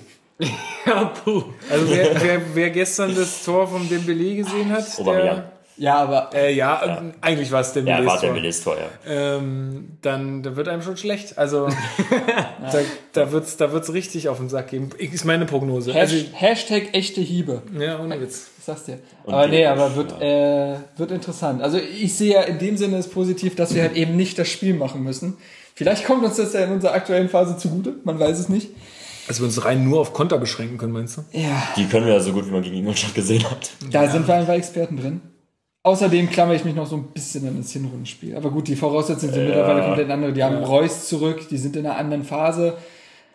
Ja, puh. also wer, wer, wer gestern das Tor vom Dembele gesehen hat, der, Ja, aber äh, ja, äh, eigentlich war es Ja, Dembele's war der Tor. Willis Tor, ja. Ähm, dann da wird einem schon schlecht. Also da, da wird's da wird's richtig auf den Sack gehen. Ist meine Prognose. Also, Hashtag, echte Hiebe. ja, ohne Witz. Ich sag's dir. aber nee, aber wird, äh, wird interessant. Also ich sehe ja in dem Sinne ist positiv, dass wir halt eben nicht das Spiel machen müssen. Vielleicht kommt uns das ja in unserer aktuellen Phase zugute, man weiß es nicht. Also wir uns rein nur auf Konter beschränken können, meinst du? Ja, Die können wir ja so gut, wie man gegen Ingolstadt gesehen hat. da sind wir einfach Experten drin. Außerdem klammer ich mich noch so ein bisschen an das Hinrundenspiel. Aber gut, die Voraussetzungen sind mittlerweile komplett andere. Die haben Reus zurück, die sind in einer anderen Phase.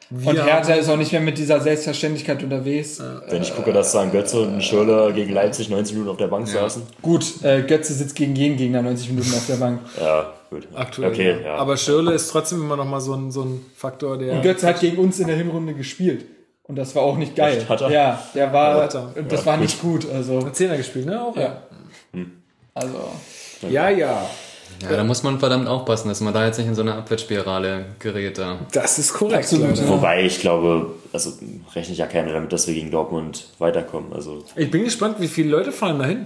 und Wir Hertha haben- ist auch nicht mehr mit dieser Selbstverständlichkeit unterwegs. Wenn ich gucke, dass da ein Götze und ein Schürrle gegen Leipzig 90 Minuten auf der Bank saßen. Gut, äh, Götze sitzt gegen jeden Gegner 90 Minuten auf der Bank. Ja, gut. Aktuell. Okay, ja. ja. Aber Schirle ist trotzdem immer noch mal so ein, so ein Faktor, der. Und Götze hat gegen uns in der Hinrunde gespielt. Und das war auch nicht geil. Echt? Hat er? Ja, der war, Hat er. und das war nicht gut. Also, Zehner gespielt, ne? Auch, ja. Also, ja. Ja, Ja, da muss man verdammt aufpassen, dass man da jetzt nicht in so eine Abwärtsspirale gerät. Da. Das ist korrekt. Absolut, ja. Wobei, ich glaube, also rechnet ja keiner damit, dass wir gegen Dortmund weiterkommen. Also, Ich bin gespannt, wie viele Leute fahren dahin.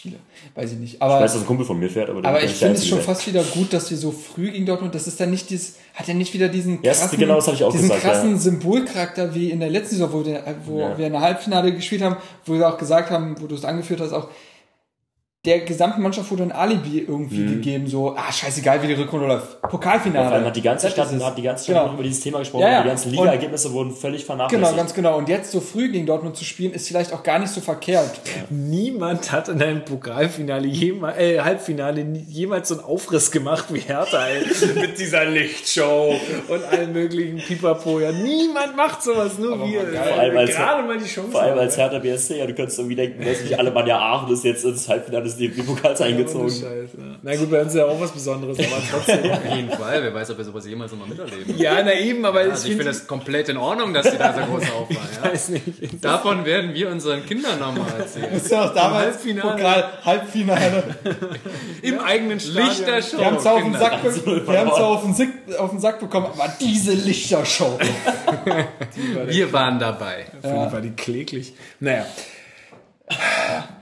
Viele. Weiß ich nicht. ich Aber, weiß, dass ein Kumpel von mir fährt, aber, der aber ich der finde es schon fast wieder gut, dass wir so früh gegen Dortmund, das ist dann nicht dieses, hat ja nicht wieder diesen Ja, das- genau, ich diesen gesagt, krassen ja. Symbolcharakter wie in der letzten Saison, wo, wir- wo Ja. wir in der Halbfinale gespielt haben, wo wir auch gesagt haben, wo du es angeführt hast, auch, der gesamten Mannschaft wurde ein Alibi irgendwie gegeben, so, ah, scheißegal, wie die Rückrunde läuft. Pokalfinale. Mhm. Vor allem hat die ganze Stadt, hat die ganze Stadt Genau. über dieses Thema gesprochen. Ja, ja. Die ganzen Liga-Ergebnisse wurden völlig vernachlässigt. Genau, ganz genau. Und jetzt so früh gegen Dortmund zu spielen, ist vielleicht auch gar nicht so verkehrt. Niemand hat in einem Pokalfinale jemals, äh, Halbfinale jemals so einen Aufriss gemacht wie Hertha, ey. Mit dieser Lichtshow und allen möglichen Pipapo. Ja, niemand macht sowas, nur wir. Vor allem als- Gerade mal die Chance. Vor allem haben. als Hertha BSC, ja, du könntest irgendwie denken, weiß nicht, alle Mann ja Aachen ist jetzt ins Halbfinale des DFB-Pokals Ohne eingezogen. Ja. Na gut, bei uns ist ja auch was Besonderes, aber trotzdem. Auf jeden Fall. Wer weiß, ob wir sowas jemals nochmal miterleben. ja, na eben, aber Also ich ich finde finde, das komplett in Ordnung, dass die da so groß auffahren. Ja? weiß nicht. Davon werden wir unseren Kindern nochmal erzählen. Das ist ja auch damals Halbfinale. Pokal, Halbfinale. Im eigenen Stadion. Lichtershow. Wir haben es auf, den. Sack be- wir haben's auf, den auf den Sack bekommen, aber diese Lichtershow. Wir waren dabei. Ja. War die kläglich. Naja.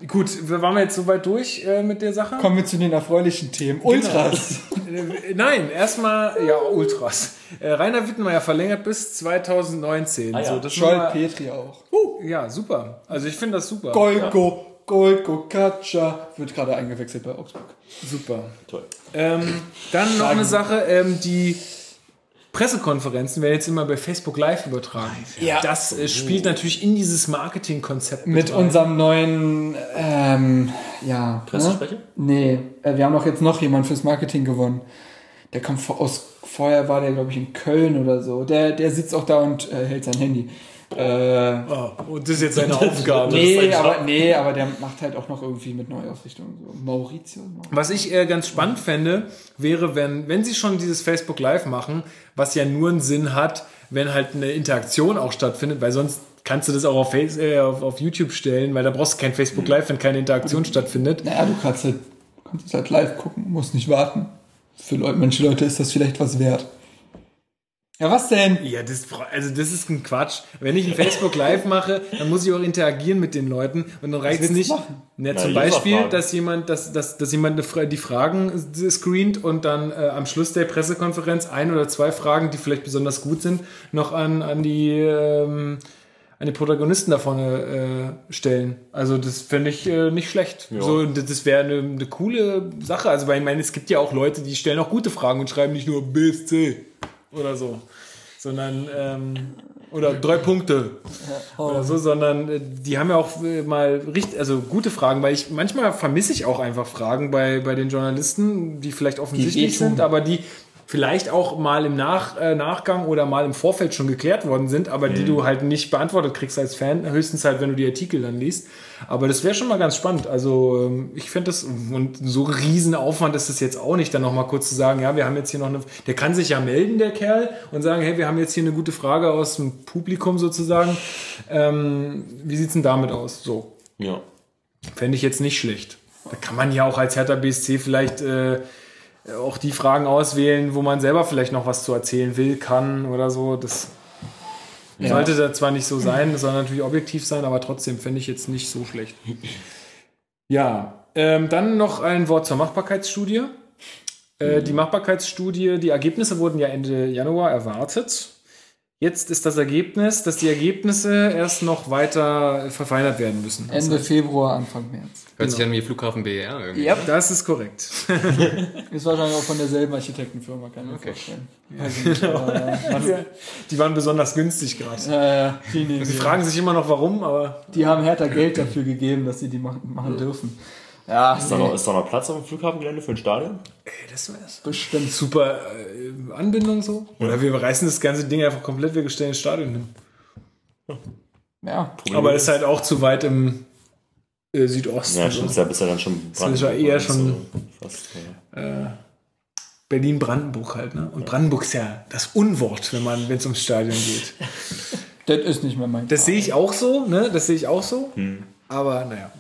Gut, waren wir jetzt soweit durch äh, mit der Sache? Kommen wir zu den erfreulichen Themen. Ultras. Äh, Nein, erstmal, ja, Ultras. Äh, Rainer Wittenmeier verlängert bis 2019. Ah, ja. so, das Scholt nochmal- Petri auch. Ja, super. Also ich finde das super. Golko, Golko Katscha wird gerade eingewechselt bei Augsburg. Super. Toll. Ähm, dann noch eine Sache, ähm, die Pressekonferenzen werden jetzt immer bei Facebook Live übertragen. Ja. Das äh, spielt natürlich in dieses Marketingkonzept Mit rein. unserem neuen, ähm, ja. Pressesprecher? Ne? Nee, äh, wir haben doch jetzt noch jemanden fürs Marketing gewonnen. Der kommt vor- aus, vorher war der, glaube ich, in Köln oder so. Der, der sitzt auch da und äh, hält sein Handy. Äh, Oh, und das ist jetzt seine Aufgabe. nee, aber, nee, aber der macht halt auch noch irgendwie mit Neuausrichtung. So. Maurizio. Was ich äh, ganz spannend fände, wäre, wenn, wenn sie schon dieses Facebook Live machen, was ja nur einen Sinn hat, wenn halt eine Interaktion auch stattfindet, weil sonst kannst du das auch auf, Face, äh, auf, auf YouTube stellen, weil da brauchst du kein Facebook Live, wenn keine Interaktion stattfindet. Naja, du kannst halt, kannst es halt live gucken, musst nicht warten. Für Leute, manche Leute ist das vielleicht was wert. Ja, was denn? Ja, das, also das ist ein Quatsch. Wenn ich ein Facebook Live mache, dann muss ich auch interagieren mit den Leuten und dann reicht es nicht. machen? Ja, Na, zum Beispiel, dass jemand, dass, dass, dass jemand eine, die Fragen screent und dann äh, am Schluss der Pressekonferenz ein oder zwei Fragen, die vielleicht besonders gut sind, noch an, an die ähm, an die Protagonisten da vorne äh, stellen. Also das fände ich äh, nicht schlecht. So, das das wäre eine, eine coole Sache. Also weil ich meine, es gibt ja auch Leute, die stellen auch gute Fragen und schreiben nicht nur BSC oder so, sondern ähm, oder drei Punkte. Oder so, sondern äh, die haben ja auch äh, mal richtig, also gute Fragen, weil ich manchmal vermisse ich auch einfach Fragen bei, bei den Journalisten, die vielleicht offensichtlich wehtun. sind, aber die vielleicht auch mal im Nach, äh, Nachgang oder mal im Vorfeld schon geklärt worden sind, aber die du halt nicht beantwortet kriegst als Fan, höchstens halt, wenn du die Artikel dann liest. Aber das wäre schon mal ganz spannend. Also ähm, ich finde das, und so riesen Aufwand ist es jetzt auch nicht, dann nochmal kurz zu sagen, ja, wir haben jetzt hier noch eine, der kann sich ja melden, der Kerl, und sagen, hey, wir haben jetzt hier eine gute Frage aus dem Publikum sozusagen. Ähm, wie sieht's denn damit aus? So, Ja. Fände ich jetzt nicht schlecht. Da kann man ja auch als Hertha BSC vielleicht äh, auch die Fragen auswählen, wo man selber vielleicht noch was zu erzählen will, kann oder so. Das sollte da zwar nicht so sein, das soll natürlich objektiv sein, aber trotzdem fände ich jetzt nicht so schlecht. Ja, ähm, dann noch ein Wort zur Machbarkeitsstudie. Äh, die Machbarkeitsstudie, die Ergebnisse wurden ja Ende Januar erwartet. Jetzt ist das Ergebnis, dass die Ergebnisse erst noch weiter verfeinert werden müssen. Ende heißt- Februar, Anfang März. Hört sich an wie Flughafen BER irgendwie. Ja, Das ist korrekt. ist wahrscheinlich auch von derselben Architektenfirma, kann ich mir Okay. vorstellen. Also nicht, aber, ja, Die waren besonders günstig gerade. äh, die, nehmen Sie wir. fragen sich immer noch warum, aber die haben Hertha Geld dafür gegeben, dass sie die machen, machen dürfen. Ja, Ist da, noch, ist da noch Platz auf dem Flughafengelände für ein Stadion? ey, das wär's. bestimmt. Super äh, Anbindung so. Oder wir reißen das ganze Ding einfach komplett, wir stellen ins Stadion hin. Ja, Aber das ist halt auch zu weit im äh, Südosten. Ja, stimmt, so. ist ja dann schon Das ist ja eher schon- fast, ja. Berlin-Brandenburg halt, ne? Und Brandenburg ist ja das Unwort, wenn man, wenn es ums Stadion geht. das ist nicht mehr mein Das sehe ich auch so, ne? Das sehe ich auch so. Hm. Aber naja.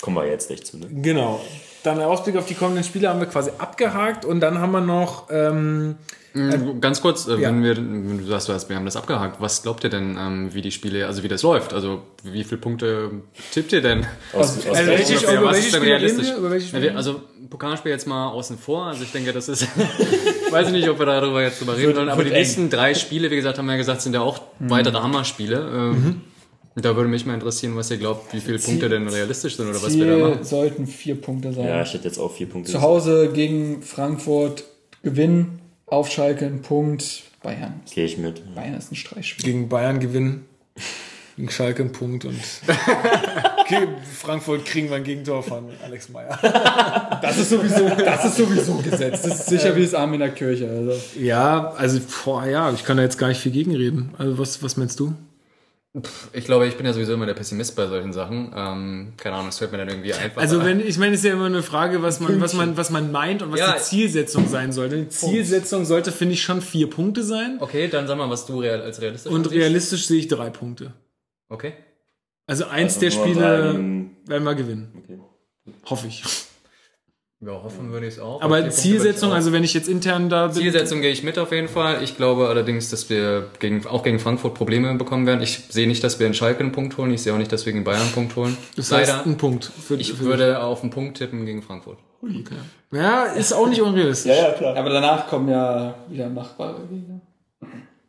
Kommen wir jetzt nicht zu, ne? Genau. Dann der Ausblick auf die kommenden Spiele haben wir quasi abgehakt und dann haben wir noch ähm, Mhm, Ganz kurz, äh, ja. wenn wir, wenn du sagst, du hast, wir haben das abgehakt, was glaubt ihr denn, ähm, wie die Spiele, also wie das läuft? Also wie viele Punkte tippt ihr denn? Aus, aus also welche- welchem- über was welche ist denn Spiele realistisch? wir? Über welche Spiele? also Pokalspiel jetzt mal außen vor. Also ich denke, das ist, weiß ich nicht, ob wir darüber jetzt drüber reden sollen. Aber die nächsten drei Spiele, wie gesagt, haben wir ja gesagt, sind ja auch weitere Hammerspiele. Ähm, Da würde mich mal interessieren, was ihr glaubt, wie viele Punkte denn realistisch sind oder was wir da Ziel machen. sollten vier Punkte sein. Ja, ich hätte jetzt auch vier Punkte. Zu Hause gegen Frankfurt gewinnen, auf Schalke ein Punkt, Bayern. Gehe ich mit. Bayern ist ein Streichspiel. gegen Bayern gewinnen, gegen Schalke einen Punkt und Frankfurt kriegen wir ein Gegentor von Alex Meyer. Das ist sowieso, das ist sowieso gesetzt. Das ist sicher wie das Arm in der Kirche. Also. Ja, also boah, ja, ich kann da jetzt gar nicht viel gegenreden. Also was, was meinst du? Ich glaube, ich bin ja sowieso immer der Pessimist bei solchen Sachen. Ähm, keine Ahnung, es fällt mir dann irgendwie einfach. Also wenn ich meine, es ist ja immer eine Frage, was man, was man, was man meint und was Ja. die Zielsetzung sein sollte. Die Zielsetzung sollte, finde ich, schon vier Punkte sein. okay, dann sag mal, was du real, als realistisch Und ansiehst. realistisch sehe ich drei Punkte. Okay. Also eins Also der Spiele werden wir gewinnen. Okay. Hoffe ich. Ja, hoffen würde ich es auch. Aber Zielsetzung, ich also wenn ich jetzt intern da bin. Zielsetzung gehe ich mit auf jeden Fall. Ich glaube allerdings, dass wir gegen, auch gegen Frankfurt Probleme bekommen werden. Ich sehe nicht, dass wir in Schalke einen Punkt holen. Ich sehe auch nicht, dass wir gegen Bayern einen Punkt holen. Das heißt, Leider. ein Punkt. Für, Ich für würde auf einen Punkt tippen gegen Frankfurt. Ja, ist auch nicht unrealistisch. Ja, ja, klar. Aber danach kommen ja wieder machbare Gegner.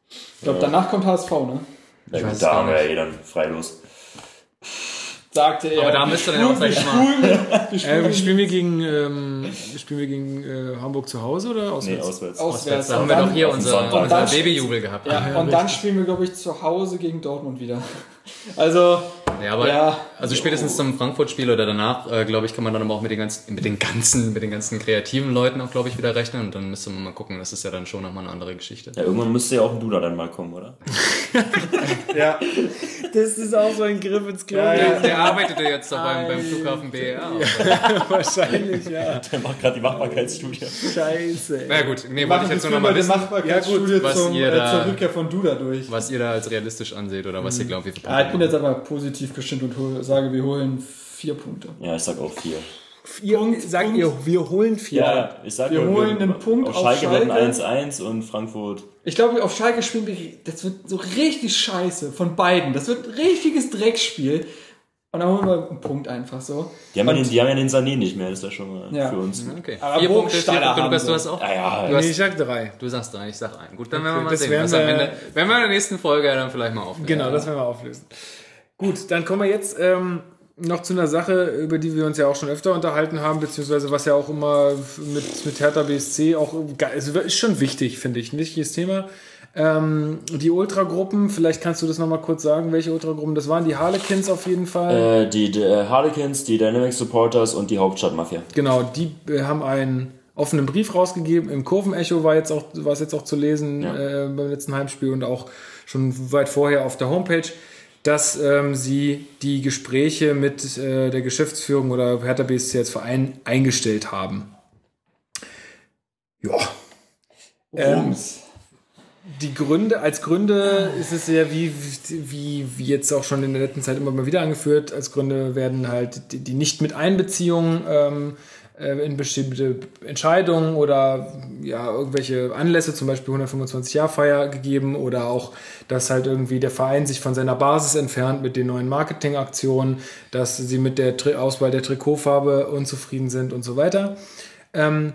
Ich glaube, danach kommt HSV, ne? Ja, weiß gut, es da haben wir ja eh dann freilos. Sagte er. Aber da müsste dann ja auch, spielen- sag ich wir mal- spielen- Äh, spielen wir gegen, ähm, spielen wir gegen äh, Hamburg zu Hause oder Nee, auswärts? auswärts. Auswärts. Da haben wir doch hier unser, unser dann- Babyjubel gehabt. Ja, und dann spielen wir, glaube ich, zu Hause gegen Dortmund wieder. Also, Ja, aber Ja. Also spätestens zum Frankfurt-Spiel oder danach, äh, glaube ich, kann man dann aber auch mit den ganzen, mit den ganzen, mit den ganzen kreativen Leuten auch, glaube ich, wieder rechnen. Und dann müsste man mal gucken. Das ist ja dann schon nochmal eine andere Geschichte. Ja, irgendwann müsste ja auch ein Duda dann mal kommen, oder? ja. Das ist auch so ein Griff ins Klo. Der, der arbeitete jetzt da beim, beim Flughafen BER. Wahrscheinlich, ja. Der macht gerade die Machbarkeitsstudie. Scheiße. Na gut, nee, wollte Machen ich jetzt nur noch mal die wissen, Machbarkeitsstudie was zum, ihr äh, da- zur Rückkehr von Duda durch. was ihr da als realistisch anseht oder was ihr glaubt, wie viele Ja, ich bin jetzt aber positiv gestimmt und hol, sage, wir holen vier Punkte. Ja, ich sag auch vier. Ihr, Punkt, sagt Punkt. ihr, wir holen vier. Ja, ich sag Wir nur, holen einen Punkt auf auf Schalke werden Schalke. 1-1 und Frankfurt. Ich glaube, auf Schalke spielen wir, das wird so richtig scheiße von beiden. Das wird ein richtiges Dreckspiel. Und dann holen wir einen Punkt einfach so. Die haben, ja den, die haben ja den Sané nicht mehr, das ist ja schon mal Ja. für uns. Okay. Aber vier Punkte, vier Punkte. haben Lukas, du hast auch. Ja, ja. Du, hast, Nee, ich sag drei. du sagst drei, ich sag ein. Gut, dann Okay, werden wir mal das sehen. werden am wir- Ende, wenn wir in der nächsten Folge dann vielleicht mal aufnehmen. Genau, das werden wir auflösen. Gut, dann kommen wir jetzt ähm, noch zu einer Sache, über die wir uns ja auch schon öfter unterhalten haben, beziehungsweise was ja auch immer mit, mit Hertha BSC auch ge- also ist schon wichtig, finde ich. Ein wichtiges Thema. Ähm, die Ultragruppen, vielleicht kannst du das nochmal kurz sagen, welche Ultragruppen das waren. Die Harlequins auf jeden Fall. Äh, die, die äh, Harlequins, die Dynamic Supporters und die Hauptstadtmafia. Genau, die äh, haben ein offenen Brief rausgegeben. Im Kurvenecho war jetzt auch, war es jetzt auch zu lesen äh, beim letzten Heimspiel und auch schon weit vorher auf der Homepage, dass ähm, sie die Gespräche mit äh, der Geschäftsführung oder Hertha BSC als Verein eingestellt haben. Ja. Ähm, die Gründe, als Gründe ist es ja wie, wie, wie jetzt auch schon in der letzten Zeit immer mal wieder angeführt, als Gründe werden halt die, die Nicht-Mit-Einbeziehung ähm, äh, in bestimmte Entscheidungen oder ja, irgendwelche Anlässe, zum Beispiel 125-Jahr-Feier gegeben oder auch, dass halt irgendwie der Verein sich von seiner Basis entfernt mit den neuen Marketingaktionen, dass sie mit der Tri Auswahl der Trikotfarbe unzufrieden sind und so weiter. Ähm,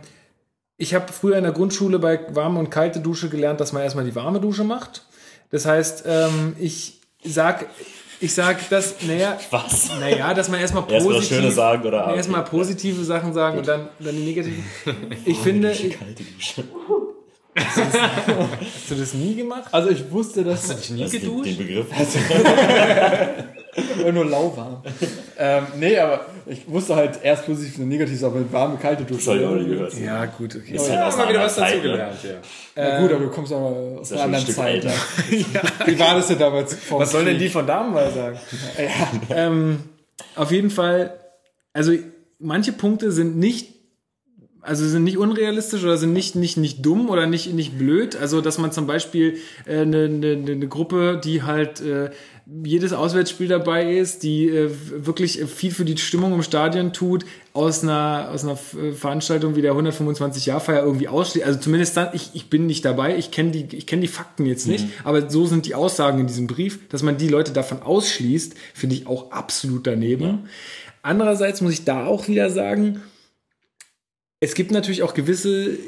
ich habe früher in der Grundschule bei warme und kalte Dusche gelernt, dass man erstmal die warme Dusche macht. Das heißt, ähm, ich sag, ich sag das, naja, Was? naja, dass man erstmal Erst mal das positiv, Schöne sagen oder nee, erstmal positive Sachen sagen und dann, dann die negativen. Ich finde, ich, Kalte Dusche. hast du das nie gemacht? Also ich wusste, dass Hast du dich nie den, geduscht? den Begriff. Oder nur lauwarm. ähm, nee, aber ich wusste halt erst positiv und negativ, aber mit warme, kalte Dusche. Das habe ich auch nicht gehört. Ja, gut, okay. Ist halt Ja, aus mal wieder was ne? dazugelernt, ja. Na gut, aber du kommst aber aus ja einer ein anderen Stück Zeit. älter. Wie war das denn damals? vor Was sollen denn die von Damen mal sagen? Ja. ähm, auf jeden Fall, also manche Punkte sind nicht, also sind nicht unrealistisch oder sind nicht, nicht, nicht dumm oder nicht, nicht blöd. Also, dass man zum Beispiel äh, eine, eine, eine Gruppe, die halt äh, jedes Auswärtsspiel dabei ist, die äh, wirklich viel für die Stimmung im Stadion tut, aus einer, aus einer äh, Veranstaltung wie der 125-Jahr-Feier irgendwie ausschließt. Also zumindest dann, ich, ich bin nicht dabei, ich kenne die, ich kenne die Fakten jetzt nicht, aber so sind die Aussagen in diesem Brief, dass man die Leute davon ausschließt, finde ich auch absolut daneben. Andererseits muss ich da auch wieder sagen, es gibt natürlich auch gewisse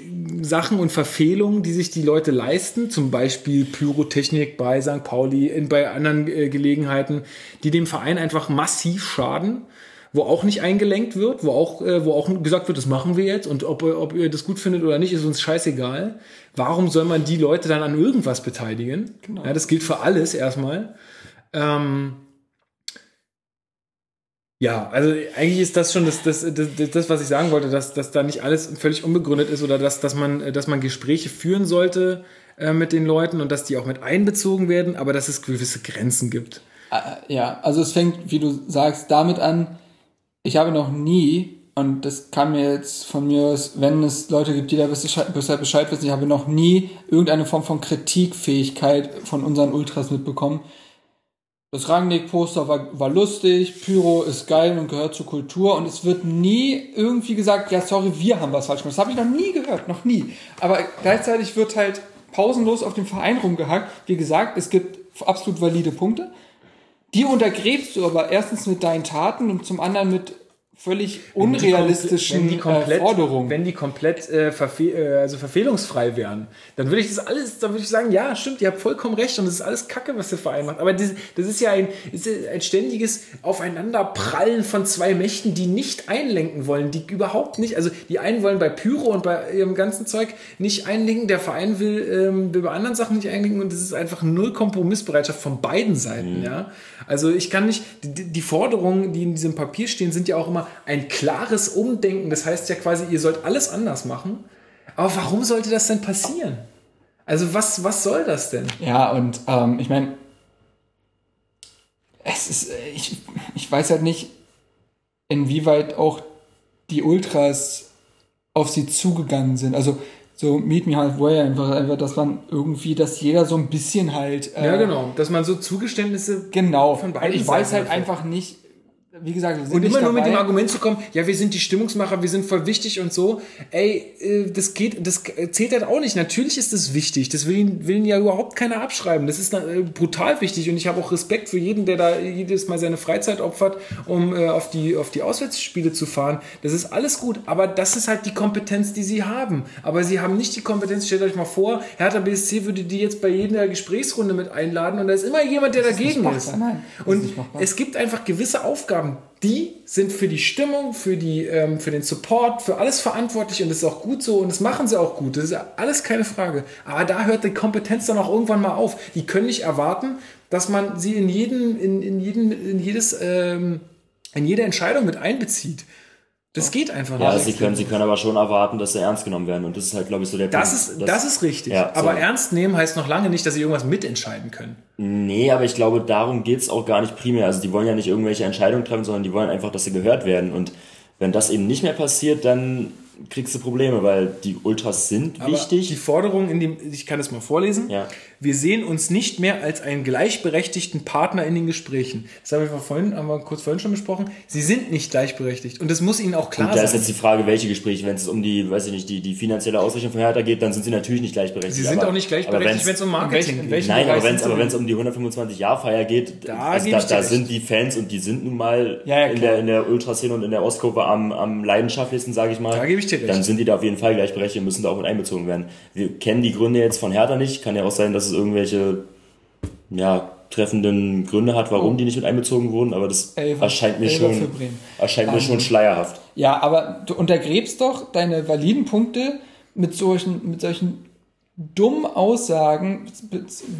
Sachen und Verfehlungen, die sich die Leute leisten, zum Beispiel Pyrotechnik bei St. Pauli, in, bei anderen äh, Gelegenheiten, die dem Verein einfach massiv schaden, wo auch nicht eingelenkt wird, wo auch, äh, wo auch gesagt wird, das machen wir jetzt und ob, ihr- ob ihr das gut findet oder nicht, ist uns scheißegal. Warum soll man die Leute dann an irgendwas beteiligen? Ja, das gilt für alles erstmal. Ähm, ja, also eigentlich ist das schon das, das, das, das was ich sagen wollte, dass, dass da nicht alles völlig unbegründet ist oder dass, dass, man, dass man Gespräche führen sollte äh, mit den Leuten und dass die auch mit einbezogen werden, aber dass es gewisse Grenzen gibt. Äh, Ja, also es fängt, wie du sagst, damit an, ich habe noch nie, und das kann mir jetzt von mir aus, wenn es Leute gibt, die da besser Bescheid wissen, ich habe noch nie irgendeine Form von Kritikfähigkeit von unseren Ultras mitbekommen. Das Rangnick-Poster war, war lustig, Pyro ist geil und gehört zur Kultur und es wird nie irgendwie gesagt, ja sorry, wir haben was falsch gemacht. Das habe ich noch nie gehört, noch nie. Aber gleichzeitig wird halt pausenlos auf dem Verein rumgehackt. Wie gesagt, es gibt absolut valide Punkte. Die untergräbst du aber erstens mit deinen Taten und zum anderen mit völlig unrealistischen wenn die komplett, äh, Forderungen. Wenn die komplett äh, verfe äh, also verfehlungsfrei wären, dann würde ich das alles, dann würde ich sagen, ja, stimmt, ihr habt vollkommen recht und das ist alles Kacke, was der Verein macht. Aber das, das ist ja ein, ist ein ständiges Aufeinanderprallen von zwei Mächten, die nicht einlenken wollen, die überhaupt nicht, also die einen wollen bei Pyro und bei ihrem ganzen Zeug nicht einlenken, der Verein will, ähm, bei anderen Sachen nicht einlenken und das ist einfach null Kompromissbereitschaft von beiden Seiten, ja. Also ich kann nicht, die, die Forderungen, die in diesem Papier stehen, sind ja auch immer ein klares Umdenken. Das heißt ja quasi, ihr sollt alles anders machen. Aber warum sollte das denn passieren? Also was, was soll das denn? Ja, und ähm, ich meine, es ist, äh, ich, ich weiß halt nicht, inwieweit auch die Ultras auf sie zugegangen sind. Also so Meet Me Halfway einfach, einfach, dass man irgendwie, dass jeder so ein bisschen halt. Äh, Ja, genau. Dass man so Zugeständnisse Genau. Von beiden ich weiß halt einfach nicht, wie gesagt, wir sind Und immer nur mit dem Argument zu kommen, ja, wir sind die Stimmungsmacher, wir sind voll wichtig und so. Ey, äh, das geht, das zählt halt auch nicht. Natürlich ist das wichtig. Das will, ihn- will ihn ja überhaupt keiner abschreiben. Das ist äh, brutal wichtig und ich habe auch Respekt für jeden, der da jedes Mal seine Freizeit opfert, um äh, auf die, auf die Auswärtsspiele zu fahren. Das ist alles gut. Aber das ist halt die Kompetenz, die sie haben. Aber sie haben nicht die Kompetenz, stellt euch mal vor, Hertha BSC würde die jetzt bei jeder Gesprächsrunde mit einladen und da ist immer jemand, der dagegen machbar, ist. Das ist Und es gibt einfach gewisse Aufgaben, die sind für die Stimmung, für, die, ähm, für den Support, für alles verantwortlich und das ist auch gut so und das machen sie auch gut. Das ist alles keine Frage. Aber da hört die Kompetenz dann auch irgendwann mal auf. Die können nicht erwarten, dass man sie in jeden, in, in jeden, in jedes, ähm, in jede Entscheidung mit einbezieht. Das geht einfach Ja, nicht. sie können, sie können aber schon erwarten, dass sie ernst genommen werden. Und das ist halt, glaube ich, so der Das Punkt. ist, das ist richtig. Ja, so. aber ernst nehmen heißt noch lange nicht, dass sie irgendwas mitentscheiden können. Nee, aber ich glaube, darum geht's auch gar nicht primär. Also die wollen ja nicht irgendwelche Entscheidungen treffen, sondern die wollen einfach, dass sie gehört werden. Und wenn das eben nicht mehr passiert, dann kriegst du Probleme, weil die Ultras sind Aber wichtig. Die Forderung in dem, ich kann das mal vorlesen. Ja. Wir sehen uns nicht mehr als einen gleichberechtigten Partner in den Gesprächen. Das haben wir vorhin, haben wir kurz vorhin schon besprochen. Sie sind nicht gleichberechtigt. Und das muss ihnen auch klar Und da ist sein. jetzt die Frage, welche Gespräche. Wenn es um die, weiß ich nicht, die, die finanzielle Ausrichtung von Hertha geht, dann sind sie natürlich nicht gleichberechtigt. Sie sind aber, auch nicht gleichberechtigt, wenn es um Marketing geht. welchen- Nein, aber Bereich wenn es aber sie wenn's um die 125-Jahr-Feier geht, Da also da, da sind die Fans und die sind nun mal Ja, ja, in, der, in der Ultraszene und in der Ostkurve am, am leidenschaftlichsten, sage ich mal. Da gebe ich dir recht. Dann sind die da auf jeden Fall gleichberechtigt und müssen da auch mit einbezogen werden. Wir kennen die Gründe jetzt von Hertha nicht. Kann ja auch sein, dass es irgendwelche ja, treffenden Gründe hat, warum die nicht mit einbezogen wurden, aber das Elfer- erscheint mir Elfer schon, erscheint mir schon schleierhaft. Ja, aber du untergräbst doch deine validen Punkte mit solchen, mit solchen dummen Aussagen.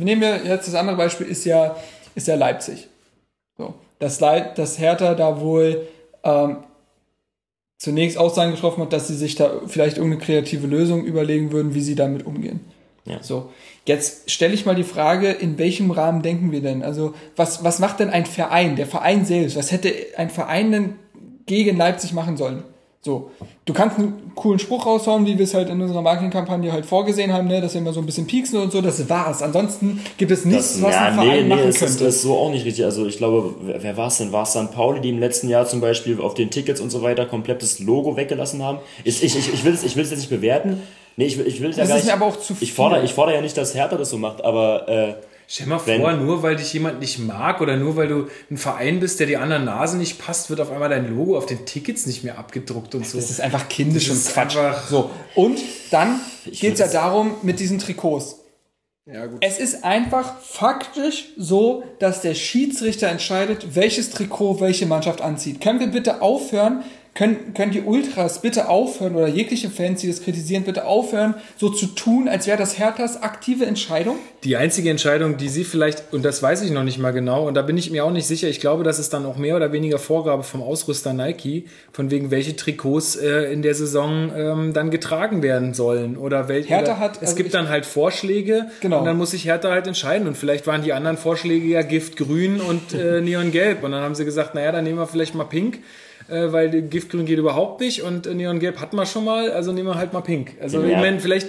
Nehmen wir jetzt das andere Beispiel, ist ja, ist ja Leipzig. So. Das, Leid, das Hertha da wohl ähm, zunächst Aussagen getroffen hat, dass sie sich da vielleicht irgendeine kreative Lösung überlegen würden, wie sie damit umgehen. Ja. So, jetzt stelle ich mal die Frage, in welchem Rahmen denken wir denn? Also, was, was macht denn ein Verein, der Verein selbst, was hätte ein Verein denn gegen Leipzig machen sollen? So, du kannst einen coolen Spruch raushauen, wie wir es halt in unserer Marketingkampagne halt vorgesehen haben, ne, dass wir immer so ein bisschen pieksen und so, das war's. Ansonsten gibt es nichts, Das, was ja, ein Verein nee, nee, machen es ist, könnte. ist so auch nicht richtig. Also ich glaube, wer, wer war es denn? War es St. Pauli, die im letzten Jahr zum Beispiel auf den Tickets und so weiter komplett das Logo weggelassen haben? Ich, ich, ich, ich will es ich will es jetzt nicht bewerten. Nee, ich will, ich will es ja Das gar ist nicht. mir aber auch zu ich fordere, viel. ich fordere ja nicht, dass Hertha das so macht, aber äh, Stell mal Wenn- vor, nur weil dich jemand nicht mag oder nur weil du ein Verein bist, der die anderen Nase nicht passt, wird auf einmal dein Logo auf den Tickets nicht mehr abgedruckt und so. Das ist einfach kindisch Das und ist Quatsch. So, und dann geht es ja darum mit diesen Trikots. ja, gut. Es ist einfach faktisch so, dass der Schiedsrichter entscheidet, welches Trikot welche Mannschaft anzieht. Können wir bitte aufhören, können, können die Ultras bitte aufhören oder jegliche Fans, die das kritisieren, bitte aufhören, so zu tun, als wäre das Herthas aktive Entscheidung? Die einzige Entscheidung, die sie vielleicht, und das weiß ich noch nicht mal genau, und da bin ich mir auch nicht sicher, ich glaube, das ist dann auch mehr oder weniger Vorgabe vom Ausrüster Nike, von wegen welche Trikots äh, in der Saison ähm, dann getragen werden sollen. Oder welche. Hertha hat- es also gibt ich- dann halt Vorschläge Genau. und dann muss sich Hertha halt entscheiden. Und vielleicht waren die anderen Vorschläge ja Giftgrün und äh, Neongelb. Und dann haben sie gesagt, naja, dann nehmen wir vielleicht mal Pink. Äh, weil Giftgrün geht überhaupt nicht und äh, Neongelb hatten wir schon mal, also nehmen wir halt mal Pink. Also Ja. ich meine, vielleicht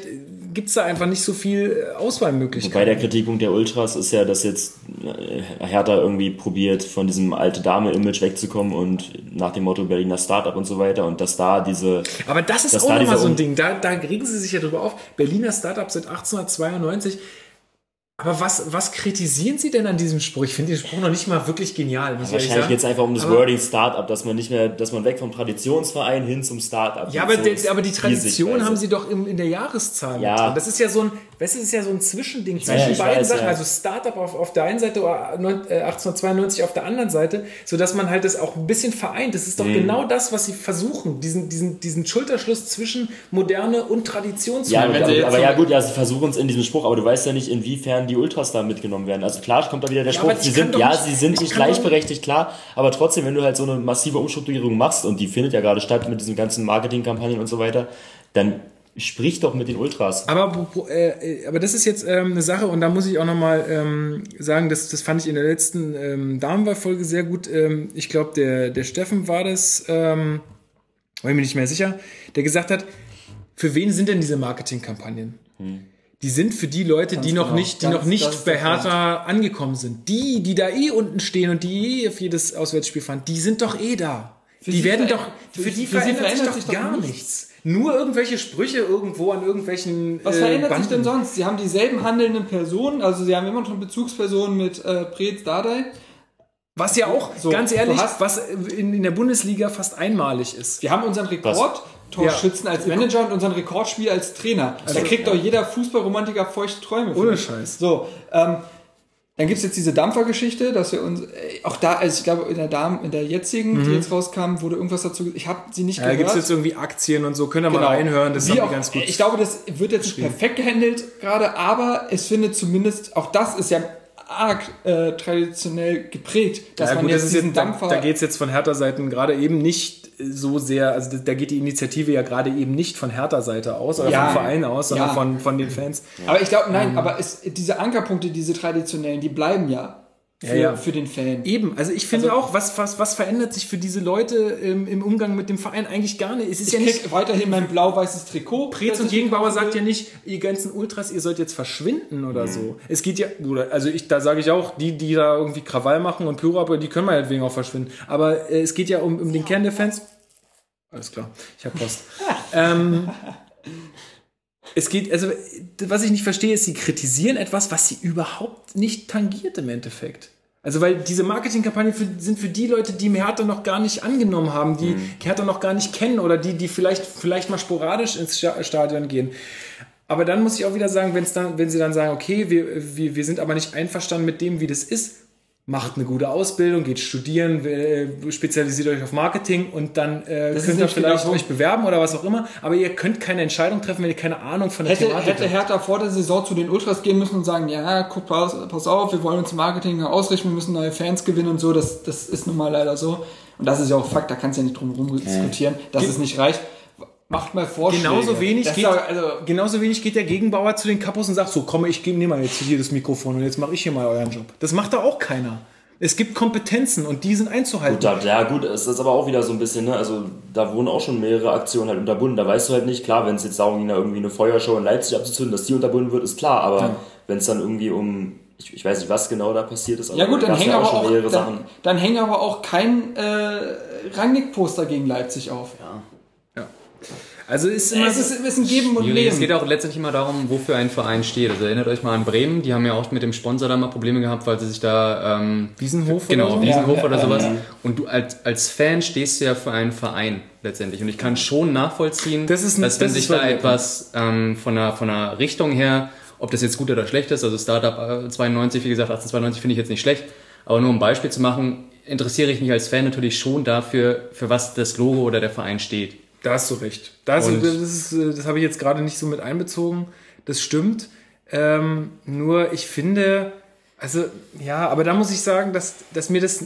gibt's da einfach nicht so viel äh, Auswahlmöglichkeiten. Bei der Kritikpunkt der Ultras ist ja, dass jetzt äh, Hertha irgendwie probiert, von diesem alte Dame-Image wegzukommen und nach dem Motto Berliner Startup und so weiter und dass da diese Aber das ist auch da nochmal so ein Ding. Da, da regen sie sich ja drüber auf. Berliner Startup seit 1892. Aber was, was kritisieren Sie denn an diesem Spruch? Ich finde den Spruch noch nicht mal wirklich genial. Ich ehrlich wahrscheinlich geht es einfach um das Aber- Wording Startup, dass man nicht mehr, dass man weg vom Traditionsverein hin zum Startup. Ja, geht. aber, So der, aber die Tradition haben sie doch im, in der Jahreszahl. Ja. mit drin. Das ist ja so ein, das ist ja so ein Zwischending zwischen Ja, ich beiden weiß, Sachen. ja. Also Startup auf, auf der einen Seite oder neun- äh, 1892 auf der anderen Seite, sodass man halt das auch ein bisschen vereint. Das ist Mhm. doch genau das, was sie versuchen, diesen, diesen, diesen Schulterschluss zwischen Moderne und Tradition zu Ja, machen. aber, aber so- ja gut, ja, sie versuchen es in diesem Spruch, aber du weißt ja nicht, inwiefern die Ultras da mitgenommen werden. Also klar kommt da wieder der Ja, Spruch, ich sie sind, ja, sie sind ich nicht gleichberechtigt, klar, aber trotzdem, wenn du halt so eine massive Umstrukturierung machst und die findet ja gerade statt mit diesen ganzen Marketingkampagnen und so weiter, dann sprich doch mit den Ultras. Aber, äh, äh, aber das ist jetzt ähm, eine Sache und da muss ich auch nochmal ähm, sagen, das, das fand ich in der letzten ähm, Damenwahlfolge sehr gut. Ähm, ich glaube, der, der Steffen war das, ähm, war ich mir nicht mehr sicher, der gesagt hat, für wen sind denn diese Marketingkampagnen? Die sind für die Leute, die noch genau. nicht, die Ganz- noch nicht bei der Punkt. Hertha angekommen sind. Die, die da eh unten stehen und die eh auf jedes Auswärtsspiel fahren, die sind doch eh da. die sie werden doch, für- für, die für verändert, verändert sich sich doch doch gar nichts. nichts. Nur irgendwelche Sprüche irgendwo an irgendwelchen Was äh, verändert sich Banden. denn sonst? Sie haben dieselben handelnden Personen, also sie haben immer noch eine Bezugsperson mit äh, Preetz Dardai. Was ja auch, So, ganz ehrlich, hast- was in, in der Bundesliga fast einmalig ist. Wir haben unseren Rekordtorschützen als Manager und unseren Rekordspieler als Trainer. da kriegt doch jeder Fußballromantiker feuchte Träume. Also, Ohne. Scheiß. So, ähm, dann gibt's jetzt diese Dampfergeschichte, dass wir uns, äh, auch da, also ich glaube, in der Dame, in der jetzigen, die jetzt rauskam, wurde irgendwas dazu, ich habe sie nicht Mhm. Ja, da gehört. gibt es jetzt irgendwie Aktien und so, könnt ihr Genau. mal reinhören, das ist ganz gut. Ich glaube, das wird jetzt nicht perfekt gehandelt gerade, aber es findet zumindest, auch das ist ja arg äh, traditionell geprägt, dass Ja, man gut, jetzt das ist diesen jetzt, da, Dampfer... da geht es jetzt von Hertha-Seiten gerade eben nicht so sehr, also da- da geht die Initiative ja gerade eben nicht von Hertha-Seite aus oder Ja. vom Verein aus, sondern Ja. von, von den Fans. aber ich glaube, Ähm. nein, aber es, diese Ankerpunkte, diese traditionellen, die bleiben ja für, ja. für den Fan. Eben, also ich finde auch, was, was, was verändert sich für diese Leute im, im Umgang mit dem Verein eigentlich gar nicht. Es ist Ich ja nicht, krieg weiterhin mein blau-weißes Trikot. Preetz und Gegenbauer sagt ja nicht, ihr ganzen Ultras, ihr sollt jetzt verschwinden oder so. Es geht ja, oder, also ich, da sage ich auch, die, die da irgendwie Krawall machen und Pyro abholen, die können meinetwegen auch verschwinden. Aber äh, es geht ja um, um den Kern der Fans. Alles klar, ich habe Post. ähm, es geht, also, was ich nicht verstehe, ist, sie kritisieren etwas, was sie überhaupt nicht tangiert im Endeffekt. Also, weil diese Marketingkampagnen sind für die Leute, die Hertha noch gar nicht angenommen haben, die Hertha noch gar nicht kennen oder die, die vielleicht, vielleicht mal sporadisch ins Sta- Stadion gehen. Aber dann muss ich auch wieder sagen, wenn's dann, wenn sie dann sagen, okay, wir, wir, wir sind aber nicht einverstanden mit dem, wie das ist, macht eine gute Ausbildung, geht studieren, äh, spezialisiert euch auf Marketing und dann äh, könnt ihr vielleicht genau euch bewerben oder was auch immer. Aber ihr könnt keine Entscheidung treffen, wenn ihr keine Ahnung von der Hätte, Thematik hätte habt. Hertha vor der Saison zu den Ultras gehen müssen und sagen, ja, guck, pass, pass auf, wir wollen uns im Marketing ausrichten, wir müssen neue Fans gewinnen und so, das, das ist nun mal leider so. Und das ist ja auch Fakt, da kannst du ja nicht drum herum diskutieren, dass es nicht reicht. Macht mal Vorschläge. Genauso wenig, Das geht, auch- also, genauso wenig geht der Gegenbauer zu den Kapos und sagt, so komm, ich nehme mal jetzt hier das Mikrofon und jetzt mache ich hier mal euren Job. Das macht da auch keiner. Es gibt Kompetenzen und die sind einzuhalten. Gut, da, ja gut, es ist aber auch wieder so ein bisschen, ne, also da wurden auch schon mehrere Aktionen halt unterbunden. Da weißt du halt nicht, klar, wenn es jetzt darum ging, da irgendwie eine Feuershow in Leipzig abzuzünden, dass die unterbunden wird, ist klar, aber wenn es dann irgendwie um, ich, ich weiß nicht, was genau da passiert ist, aber ja gut, da dann hängen, ja aber auch, mehrere dann, dann hängen aber auch kein äh, Rangnick-Poster gegen Leipzig auf. Also ist immer Es ist, ist ein Geben und Schwierig. Es Nehmen. geht auch letztendlich immer darum, wofür ein Verein steht. Also erinnert euch mal an Bremen, die haben ja auch mit dem Sponsor da mal Probleme gehabt, weil sie sich da ähm, Wiesenhof genau, oder so? Wiesenhof Ja, oder sowas. ja. Und du als, als Fan stehst du ja für einen Verein letztendlich. Und ich kann schon nachvollziehen, Das ist ein- dass wenn das sich ist da etwas ähm, von, der, von der Richtung her, ob das jetzt gut oder schlecht ist, also Startup äh, 92, wie gesagt, 1892 finde ich jetzt nicht schlecht, aber nur um ein Beispiel zu machen, interessiere ich mich als Fan natürlich schon dafür, für was das Logo oder der Verein steht. Da hast du recht. Das, das, ist, äh, das habe ich jetzt gerade nicht so mit einbezogen. Das stimmt. Ähm, nur ich finde, also ja, aber da muss ich sagen, dass, dass mir das,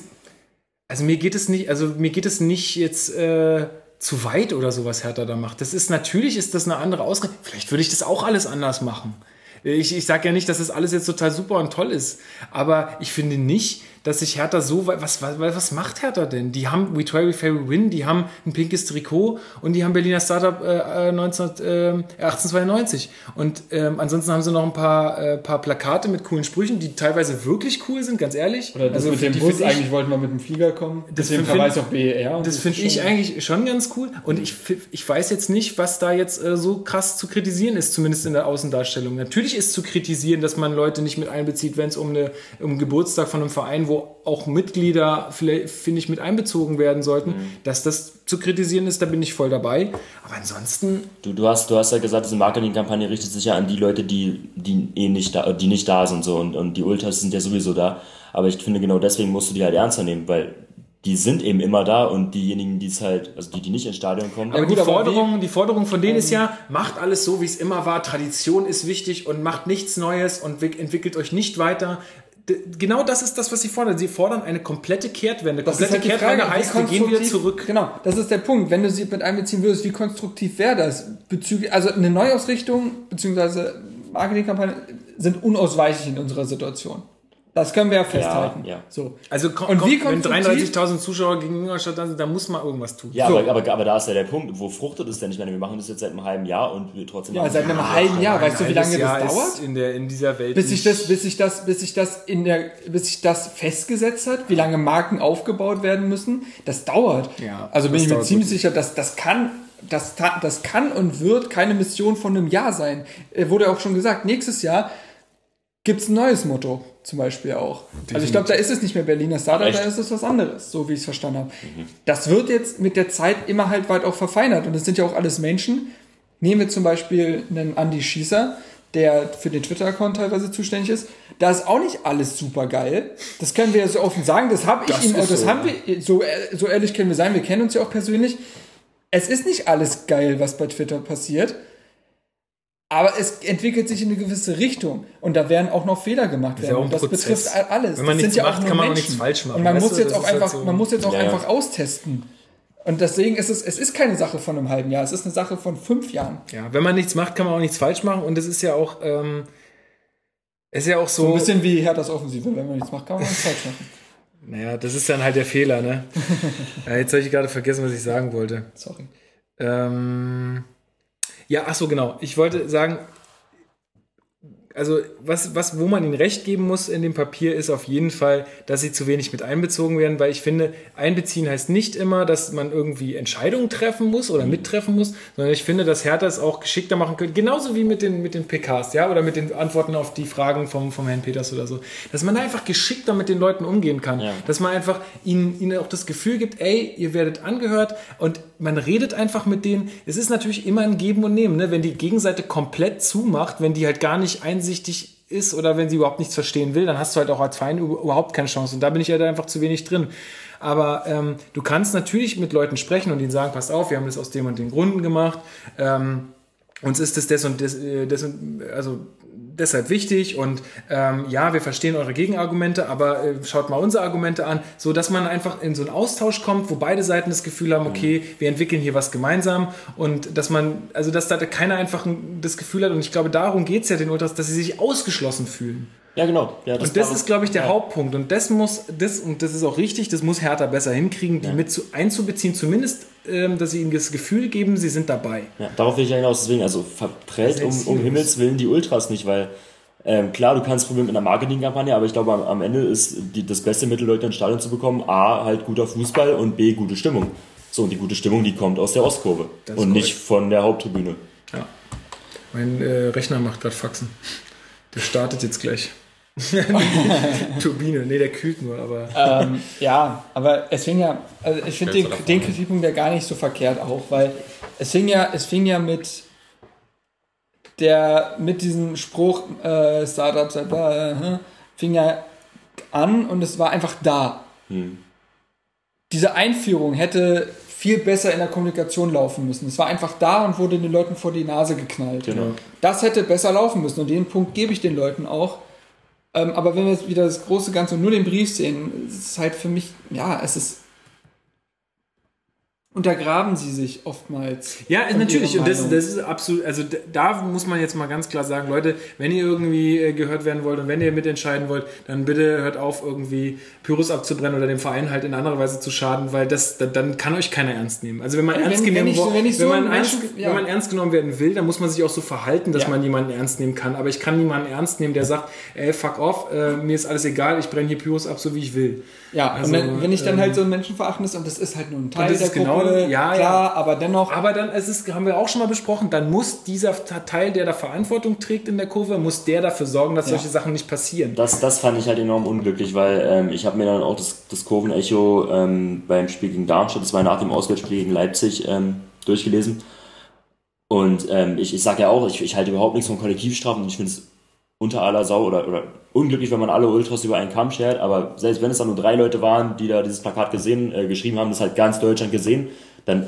also mir geht es nicht, also mir geht es nicht jetzt äh, zu weit oder so, was Hertha da macht. Das ist natürlich ist das eine andere Ausrichtung. Vielleicht würde ich das auch alles anders machen. Ich, ich sage ja nicht, dass das alles jetzt total super und toll ist, aber ich finde nicht, dass sich Hertha so weit, was, was, was macht Hertha denn? Die haben We Try, We Fair, We Win, die haben ein pinkes Trikot und die haben Berliner Startup äh, 19, äh, 1892 und ähm, ansonsten haben sie noch ein paar, äh, paar Plakate mit coolen Sprüchen, die teilweise wirklich cool sind, ganz ehrlich. Oder das mit für dem die Bus, ich- eigentlich wollten wir mit dem Flieger kommen. Das Deswegen find- Verweis auf BER. und das finde ich eigentlich schon ganz cool. Und ich, ich weiß jetzt nicht, was da jetzt äh, so krass zu kritisieren ist, zumindest in der Außendarstellung. Natürlich ist zu kritisieren, dass man Leute nicht mit einbezieht, wenn es um, eine, um einen Geburtstag von einem Verein, wo auch Mitglieder, vielleicht, finde ich, mit einbezogen werden sollten, dass das zu kritisieren ist, da bin ich voll dabei. Aber ansonsten, Du, du, hast, du hast ja gesagt, diese Marketingkampagne richtet sich ja an die Leute, die, die eh nicht da, die nicht da sind so und, und die Ultras sind ja sowieso da. Aber ich finde genau deswegen musst du die halt ernster nehmen, weil die sind eben immer da und diejenigen, die es halt, also die, die nicht ins Stadion kommen, aber gut, die, aber Forderung, die Forderung von denen ist ja, macht alles so, wie es immer war. Tradition ist wichtig und macht nichts Neues und wick- entwickelt euch nicht weiter. Genau das ist das, was sie fordern. Sie fordern eine komplette Kehrtwende. Das Komplette halt Kehrtwende Frage, heißt, wir gehen wieder zurück. Genau, das ist der Punkt. Wenn du sie mit einbeziehen würdest, wie konstruktiv wäre das? Bezüglich, also eine Neuausrichtung bzw. Marketingkampagne sind unausweichlich in unserer Situation. Das können wir ja festhalten. ja. So. Also komm, Und komm, wie wenn konstruktiv- 33.000 Zuschauer gegen Ingolstadt da sind, da muss man irgendwas tun. Ja, So. aber, aber, aber da ist ja der Punkt, wo fruchtet es denn? Ich meine, wir machen das jetzt seit einem halben Jahr und wir trotzdem Ja, seit einem halben Jahr. Weißt du, wie lange Ein das Jahr dauert? in, der, in dieser Welt Bis sich das, bis sich das, bis sich das in der, bis sich das festgesetzt hat, wie lange Marken aufgebaut werden müssen, das dauert. Ja, also bin ich mir ziemlich sicher, dass das kann, das, das kann und wird keine Mission von einem Jahr sein. Äh, wurde auch schon gesagt, nächstes Jahr gibt's ein neues Motto, zum Beispiel auch. Also ich glaube, da ist es nicht mehr Berliner Startup, Echt? da ist es was anderes, so wie ich es verstanden habe. Das wird jetzt mit der Zeit immer halt weit auch verfeinert und das sind ja auch alles Menschen. Nehmen wir zum Beispiel einen Andy Schießer, der für den Twitter-Account teilweise zuständig ist. Da ist auch nicht alles super geil. Das können wir ja so offen sagen. Das habe ich Das ihm, das so, haben wir, so, äh, so ehrlich können wir sein. Wir kennen uns ja auch persönlich. Es ist nicht alles geil, was bei Twitter passiert. Aber es entwickelt sich in eine gewisse Richtung und da werden auch noch Fehler gemacht ja werden. auch ein und das Prozess. betrifft a- alles. Wenn man das nichts ja macht, kann man auch nichts falsch machen, Und man weißt muss du? jetzt auch halt einfach, so- man muss jetzt auch Ja, ja. einfach austesten. Und deswegen ist es, es ist keine Sache von einem halben Jahr, es ist eine Sache von fünf Jahren. Ja, wenn man nichts macht, kann man auch nichts falsch machen. Und es ist ja auch, ähm, es ist ja auch so. So ein bisschen wie Herthas Offensive, wenn man nichts macht, kann man nichts falsch machen. naja, das ist dann halt der Fehler, ne? ja, jetzt habe ich gerade vergessen, was ich sagen wollte. Sorry. Ähm, ja, ach so, genau. Ich wollte sagen, also was, was, wo man ihnen recht geben muss in dem Papier, ist auf jeden Fall, dass sie zu wenig mit einbezogen werden, weil ich finde, einbeziehen heißt nicht immer, dass man irgendwie Entscheidungen treffen muss oder mittreffen muss, sondern ich finde, dass Hertha es auch geschickter machen könnte, genauso wie mit den, mit den PKs, ja, oder mit den Antworten auf die Fragen vom, vom Herrn Peters oder so, dass man da einfach geschickter mit den Leuten umgehen kann, Ja. dass man einfach ihnen, ihnen auch das Gefühl gibt, ey, ihr werdet angehört und man redet einfach mit denen. Es ist natürlich immer ein Geben und Nehmen, ne? wenn die Gegenseite komplett zumacht, wenn die halt gar nicht einsichtig ist oder wenn sie überhaupt nichts verstehen will, dann hast du halt auch als über- überhaupt keine Chance. Und da bin ich halt einfach zu wenig drin. Aber ähm, du kannst natürlich mit Leuten sprechen und ihnen sagen, pass auf, wir haben das aus dem und den Gründen gemacht. Ähm, uns ist das des und des, äh, des und, also deshalb wichtig und ähm, ja, wir verstehen eure Gegenargumente, aber äh, schaut mal unsere Argumente an, so dass man einfach in so einen Austausch kommt, wo beide Seiten das Gefühl haben, okay, wir entwickeln hier was gemeinsam und dass man, also dass da keiner einfach ein- das Gefühl hat und ich glaube, darum geht's ja den Ultras, dass sie sich ausgeschlossen fühlen. Ja, genau. Ja, Und das ist, glaube ich, der Hauptpunkt. Und das muss, das, und das ist auch richtig, das muss Hertha besser hinkriegen, die mit zu, einzubeziehen, zumindest, dass sie ihnen das Gefühl geben, sie sind dabei. Ja, darauf will ich ja hinaus. Deswegen, also verprellt um, um Himmels Willen die Ultras nicht, weil ähm, klar, du kannst probieren mit einer Marketingkampagne, aber ich glaube, am, am Ende ist die, das beste Mittel, Leute ins Stadion zu bekommen, A, halt guter Fußball und B, gute Stimmung. So, und die gute Stimmung, die kommt aus der Ostkurve und nicht korrekt. von der Haupttribüne. Ja. Mein äh, Rechner macht gerade Faxen. Der startet jetzt gleich. Turbine, nee, der kühlt nur, aber. ähm, ja, aber es fing ja, also ich finde den, den ne? Kritikpunkt ja gar nicht so verkehrt auch, weil es fing ja, es fing ja mit der, mit diesem Spruch, äh, Startups, äh, äh, fing ja an und es war einfach da. Diese Einführung hätte viel besser in der Kommunikation laufen müssen. Es war einfach da und wurde den Leuten vor die Nase geknallt. Genau. Das hätte besser laufen müssen und den Punkt gebe ich den Leuten auch. Ähm, aber wenn wir jetzt wieder das große Ganze und nur den Brief sehen, ist es halt für mich, ja, es ist. Untergraben sie sich oftmals. Ja, natürlich. Und das, das ist absolut, also da muss man jetzt mal ganz klar sagen, Leute, wenn ihr irgendwie äh, gehört werden wollt und wenn ihr mitentscheiden wollt, dann bitte hört auf, irgendwie Pyrrhus abzubrennen oder dem Verein halt in anderer Weise zu schaden, weil das, da- dann kann euch keiner ernst nehmen. Also wenn man Wenn- ernst wenn genommen ich wenn ich so man ernst, ja. wenn man ernst genommen werden will, dann muss man sich auch so verhalten, dass Ja. man jemanden ernst nehmen kann. Aber ich kann niemanden ernst nehmen, der sagt, ey, fuck off, äh, mir ist alles egal, ich brenne hier Pyrrhus ab, so wie ich will. Ja, Also, und wenn, ich dann ähm, halt so ein Menschenverachtendes und das ist halt nur ein Teil der ist genau- Gruppe, ja, klar, aber dennoch. Aber dann, es ist, haben wir auch schon mal besprochen, dann muss dieser Teil, der da Verantwortung trägt in der Kurve, muss der dafür sorgen, dass Ja. solche Sachen nicht passieren. Das, das fand ich halt enorm unglücklich, weil ähm, ich habe mir dann auch das, das Kurvenecho ähm, beim Spiel gegen Darmstadt, das war nach dem Auswärtsspiel gegen Leipzig, ähm, durchgelesen. Und ähm, ich, ich sage ja auch, ich, ich halte überhaupt nichts von Kollektivstrafen und ich finde es unter aller Sau oder, oder unglücklich, wenn man alle Ultras über einen Kamm schert, aber selbst wenn es dann nur drei Leute waren, die da dieses Plakat gesehen, äh, geschrieben haben, das hat ganz Deutschland gesehen, dann,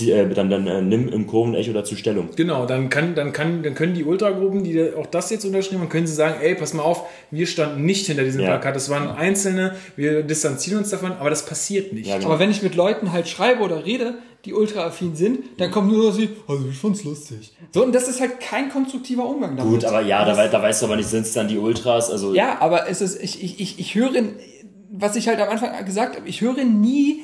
äh, dann, dann äh, nimm im Kurvenecho dazu Stellung. Genau, dann, kann, dann, kann, dann können die Ultragruppen, die auch das jetzt unterschrieben haben, können sie sagen, ey, pass mal auf, wir standen nicht hinter diesem Ja. Plakat, das waren Einzelne, wir distanzieren uns davon, aber das passiert nicht. Ja, genau. Aber wenn ich mit Leuten halt schreibe oder rede, die ultraaffin sind, dann kommt nur so, also ich fand's lustig. So, und das ist halt kein konstruktiver Umgang damit. Gut, aber ja, da, da weißt du aber nicht, sind es dann die Ultras, also Ja, aber es ist, ich, ich, ich, ich höre, was ich halt am Anfang gesagt habe, ich höre nie,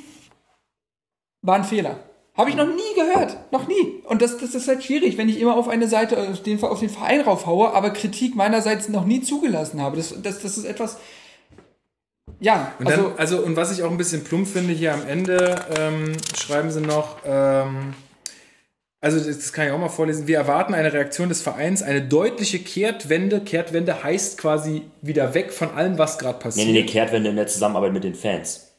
war ein Fehler. Habe ich noch nie gehört. Noch nie. Und das, das ist halt schwierig, wenn ich immer auf eine Seite, auf den, auf den Verein raufhaue, aber Kritik meinerseits noch nie zugelassen habe. Das, das, das ist etwas, ja, Und, dann, also, also, und was ich auch ein bisschen plump finde, hier am Ende ähm, schreiben sie noch, ähm, also das kann ich auch mal vorlesen, wir erwarten eine Reaktion des Vereins, eine deutliche Kehrtwende. Kehrtwende heißt quasi wieder weg von allem, was gerade nee, passiert. nee, nee, Kehrtwende in der Zusammenarbeit mit den Fans.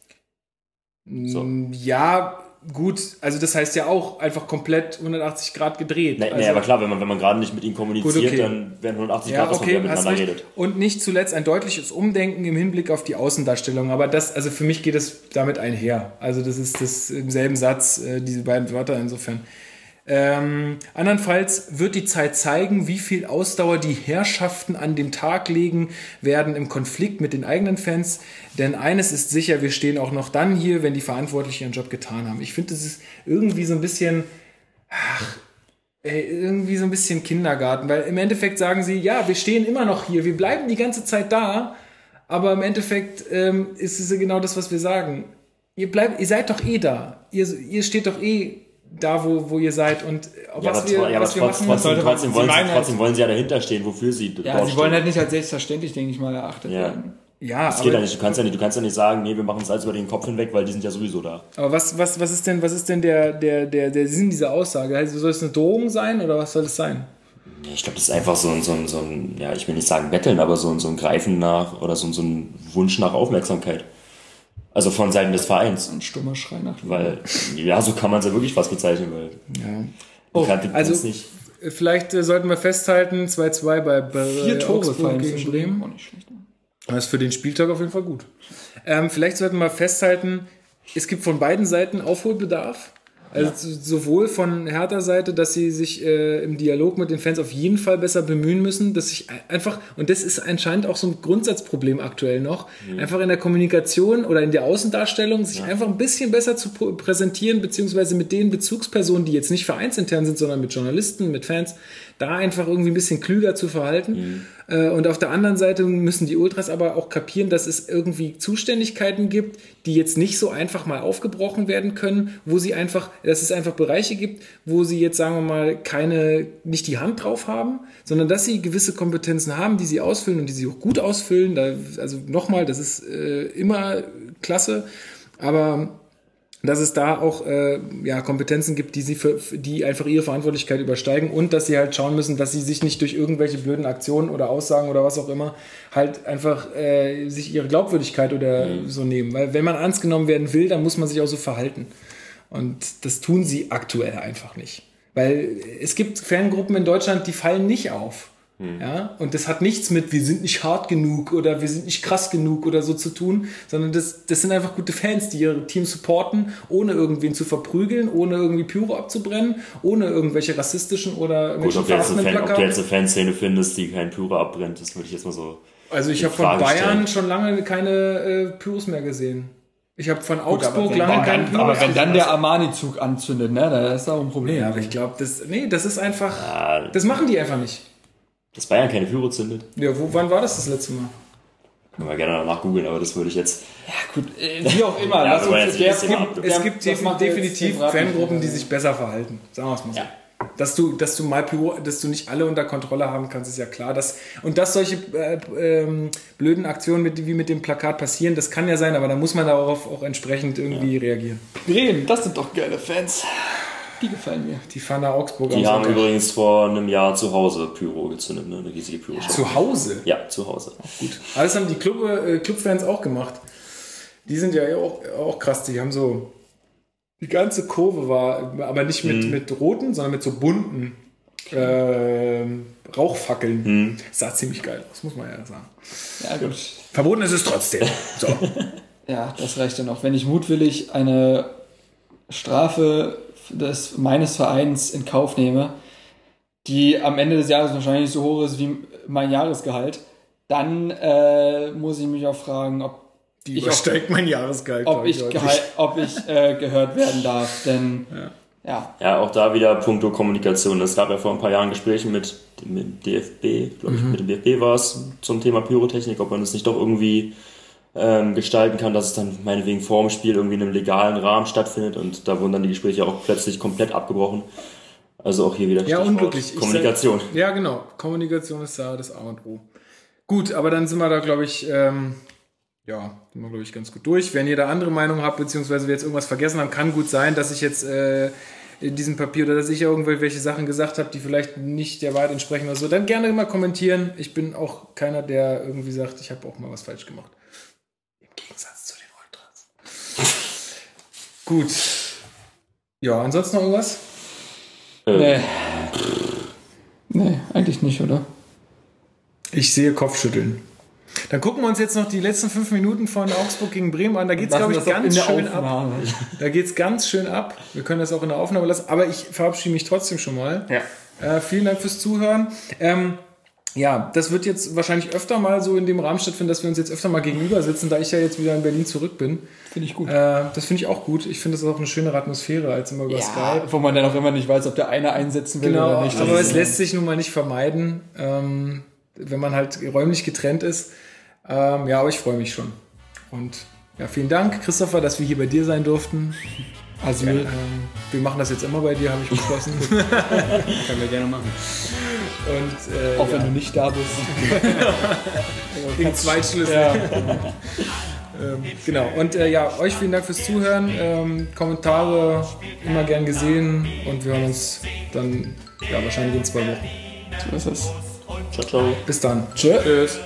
So. Mm, Ja, gut, also das heißt ja auch einfach komplett 180 Grad gedreht. Nee, also, nee, aber klar, wenn man, wenn man gerade nicht mit ihnen kommuniziert, Gut, okay. dann werden 180 Ja, Grad, okay, miteinander redet. Und nicht zuletzt ein deutliches Umdenken im Hinblick auf die Außendarstellung. Aber das, also für mich geht es damit einher. Also das ist das im selben Satz, äh, diese beiden Wörter insofern. Ähm, andernfalls wird die Zeit zeigen, wie viel Ausdauer die Herrschaften an den Tag legen werden im Konflikt mit den eigenen Fans. Denn eines ist sicher, wir stehen auch noch dann hier, wenn die Verantwortlichen ihren Job getan haben. Ich finde, das ist irgendwie so ein bisschen, ach, ey, irgendwie so ein bisschen Kindergarten, weil im Endeffekt sagen sie, ja, wir stehen immer noch hier, wir bleiben die ganze Zeit da, aber im Endeffekt ähm, ist es genau das, was wir sagen. Ihr bleibt, ihr seid doch eh da. Ihr, ihr steht doch eh da, wo, wo ihr seid und Ja, was wir, ja, aber was wir trotzdem, machen. trotzdem, sollte- trotzdem, wollen sie, halt- trotzdem wollen sie ja dahinter stehen, wofür sie dort Ja, sie stehen. wollen halt nicht als selbstverständlich, denke ich mal, erachtet Ja. werden. Ja, Das geht ja nicht. Du kannst ja nicht, du kannst ja nicht sagen, nee, wir machen es alles über den Kopf hinweg, weil die sind ja sowieso da. aber was, was, was ist denn, was ist denn der, der, der, der Sinn dieser Aussage? Also soll es eine Drohung sein oder was soll es sein? Ich glaube, das ist einfach so ein, so ein, so ein, ja, ich will nicht sagen Betteln, aber so ein, so ein Greifen nach oder so, ein- so ein Wunsch nach Aufmerksamkeit. Also von Seiten des Vereins. Ein stummer Schrei nach Weil, ja, so kann man es ja wirklich fast bezeichnen, weil Ja. du also- nicht. Vielleicht äh, sollten wir festhalten, 2-2 bei, bei Vier Tore gegen zwischen Bremen. Auch nicht schlecht. Das ist für den Spieltag auf jeden Fall gut. Ähm, vielleicht sollten wir festhalten, es gibt von beiden Seiten Aufholbedarf. Also z- sowohl von Hertha Seite, dass sie sich äh, im Dialog mit den Fans auf jeden Fall besser bemühen müssen, dass sich ein- einfach, und das ist anscheinend auch so ein Grundsatzproblem aktuell noch, einfach in der Kommunikation oder in der Außendarstellung sich einfach ein bisschen besser zu pr- präsentieren, beziehungsweise mit den Bezugspersonen, die jetzt nicht vereinsintern sind, sondern mit Journalisten, mit Fans, da einfach irgendwie ein bisschen klüger zu verhalten. Äh, Und auf der anderen Seite müssen die Ultras aber auch kapieren, dass es irgendwie Zuständigkeiten gibt, die jetzt nicht so einfach mal aufgebrochen werden können, wo sie einfach, dass es einfach Bereiche gibt, wo sie jetzt, sagen wir mal, keine, nicht die Hand drauf haben, sondern dass sie gewisse Kompetenzen haben, die sie ausfüllen und die sie auch gut ausfüllen. Da, also nochmal, das ist äh, immer klasse, aber dass es da auch äh, ja, Kompetenzen gibt, die sie für, die einfach ihre Verantwortlichkeit übersteigen und dass sie halt schauen müssen, dass sie sich nicht durch irgendwelche blöden Aktionen oder Aussagen oder was auch immer halt einfach äh, sich ihre Glaubwürdigkeit oder so nehmen. Weil wenn man ernst genommen werden will, dann muss man sich auch so verhalten. Und das tun sie aktuell einfach nicht. Weil es gibt Fangruppen in Deutschland, die fallen nicht auf. Ja, und das hat nichts mit, wir sind nicht hart genug oder wir sind nicht krass genug oder so zu tun, sondern das, das sind einfach gute Fans, die ihre Team supporten, ohne irgendwen zu verprügeln, ohne irgendwie Pyro abzubrennen, ohne irgendwelche rassistischen oder Gut, ob du jetzt eine, Fan, ob du jetzt eine Fanszene findest, die kein Pyro abbrennt, das würde ich jetzt mal so. Also ich habe von Bayern stellen. schon lange keine äh, Pyros mehr gesehen. Ich habe von Augsburg wenn, lange keinen Pyros aber wenn dann der Armani-Zug anzündet, ne, da ist auch ein Problem. Ja, aber ich glaube, das, nee, das ist einfach, Ah, das machen die einfach nicht. Dass Bayern keine Pyro zündet. Ja, wo, wann war das das letzte Mal? Können wir gerne danach googeln, aber das würde ich jetzt. Gut, äh, wie auch immer. Ja, ab- Es gibt macht jetzt definitiv nicht. Fangruppen, die sich besser verhalten. Sagen wir es mal so. Dass du, dass du mal Pyro, dass du nicht alle unter Kontrolle haben kannst, ist ja klar. Dass, und dass solche äh, ähm, blöden Aktionen mit, wie mit dem Plakat passieren, das kann ja sein, aber da muss man darauf auch entsprechend irgendwie reagieren. Bremen, das sind doch geile Fans. Die gefallen mir. Die fahren nach Augsburg Die haben Sonntag. übrigens vor einem Jahr zu Hause Pyro gezündet, ne? Eine riesige pyro Zu Hause. Ja, zu Hause. Gut. Aber das haben die Club, äh, Clubfans auch gemacht. Die sind ja auch, auch krass. Die haben so. Die ganze Kurve war, aber nicht mit, mit roten, sondern mit so bunten ähm, Rauchfackeln. Sah ziemlich geil aus, muss man ja sagen. Ja, gut. Verboten ist es trotzdem. So. Ja, das reicht dann auch. Wenn ich mutwillig eine Strafe des, meines Vereins in Kauf nehme, die am Ende des Jahres wahrscheinlich so hoch ist wie mein Jahresgehalt, dann äh, muss ich mich auch fragen, ob Die ich, auch, übersteigt mein Jahresgehalt. ob ich, deutlich. gehal- ob ich äh, gehört werden darf. Denn ja. Ja, auch da wieder puncto Kommunikation. Es gab ja vor ein paar Jahren Gespräche mit dem DFB, glaube ich, mit dem DFB war es zum Thema Pyrotechnik, ob man es nicht doch irgendwie ähm, gestalten kann, dass es dann meinetwegen vor dem Spiel irgendwie in einem legalen Rahmen stattfindet und da wurden dann die Gespräche auch plötzlich komplett abgebrochen. Also auch hier wieder Ja, unglücklich. Ich Kommunikation. Sag, ja, genau. Kommunikation ist da das A und O. Gut, aber dann sind wir da, glaube ich, ähm, ja, sind wir, glaube ich, ganz gut durch. Wenn ihr da andere Meinung habt, beziehungsweise wir jetzt irgendwas vergessen haben, kann gut sein, dass ich jetzt äh, in diesem Papier oder dass ich irgendwelche Sachen gesagt habe, die vielleicht nicht der Wahrheit entsprechen oder so, dann gerne immer kommentieren. Ich bin auch keiner, der irgendwie sagt, ich habe auch mal was falsch gemacht. Im Gegensatz zu den Ultras. Gut. Ja, ansonsten noch irgendwas? Nee. Nee, eigentlich nicht, oder? Ich sehe Kopfschütteln. Dann gucken wir uns jetzt noch die letzten fünf Minuten von Augsburg gegen Bremen an. Da geht's glaube ich, ganz schön der ab. Aufnahme. Da geht's ganz schön ab. Wir können das auch in der Aufnahme lassen. Aber ich verabschiede mich trotzdem schon mal. Ja. Äh, vielen Dank fürs Zuhören. Ähm, ja, das wird jetzt wahrscheinlich öfter mal so in dem Rahmen stattfinden, dass wir uns jetzt öfter mal gegenüber sitzen, da ich ja jetzt wieder in Berlin zurück bin. Finde ich gut. Äh, das finde ich auch gut. Ich finde das ist auch eine schönere Atmosphäre als immer über ja, Skype. wo man dann auch immer nicht weiß, ob der eine einsetzen will Genau, oder nicht. aber es lässt sich nun mal nicht vermeiden, ähm, wenn man halt räumlich getrennt ist. Ähm, ja, aber ich freue mich schon. Und ja, vielen Dank, Christopher, dass wir hier bei dir sein durften. Also, Ähm, wir machen das jetzt immer bei dir, habe ich beschlossen. Können wir gerne machen. Und äh, auch ja, wenn du nicht da bist. gegen Zweitschlüssel. ja. Ähm, genau. Und äh, ja, euch vielen Dank fürs Zuhören. Ähm, Kommentare immer gern gesehen und wir hören uns dann ja, wahrscheinlich in zwei Wochen. So ist es. Ciao, ciao. Bis dann. Tschüss.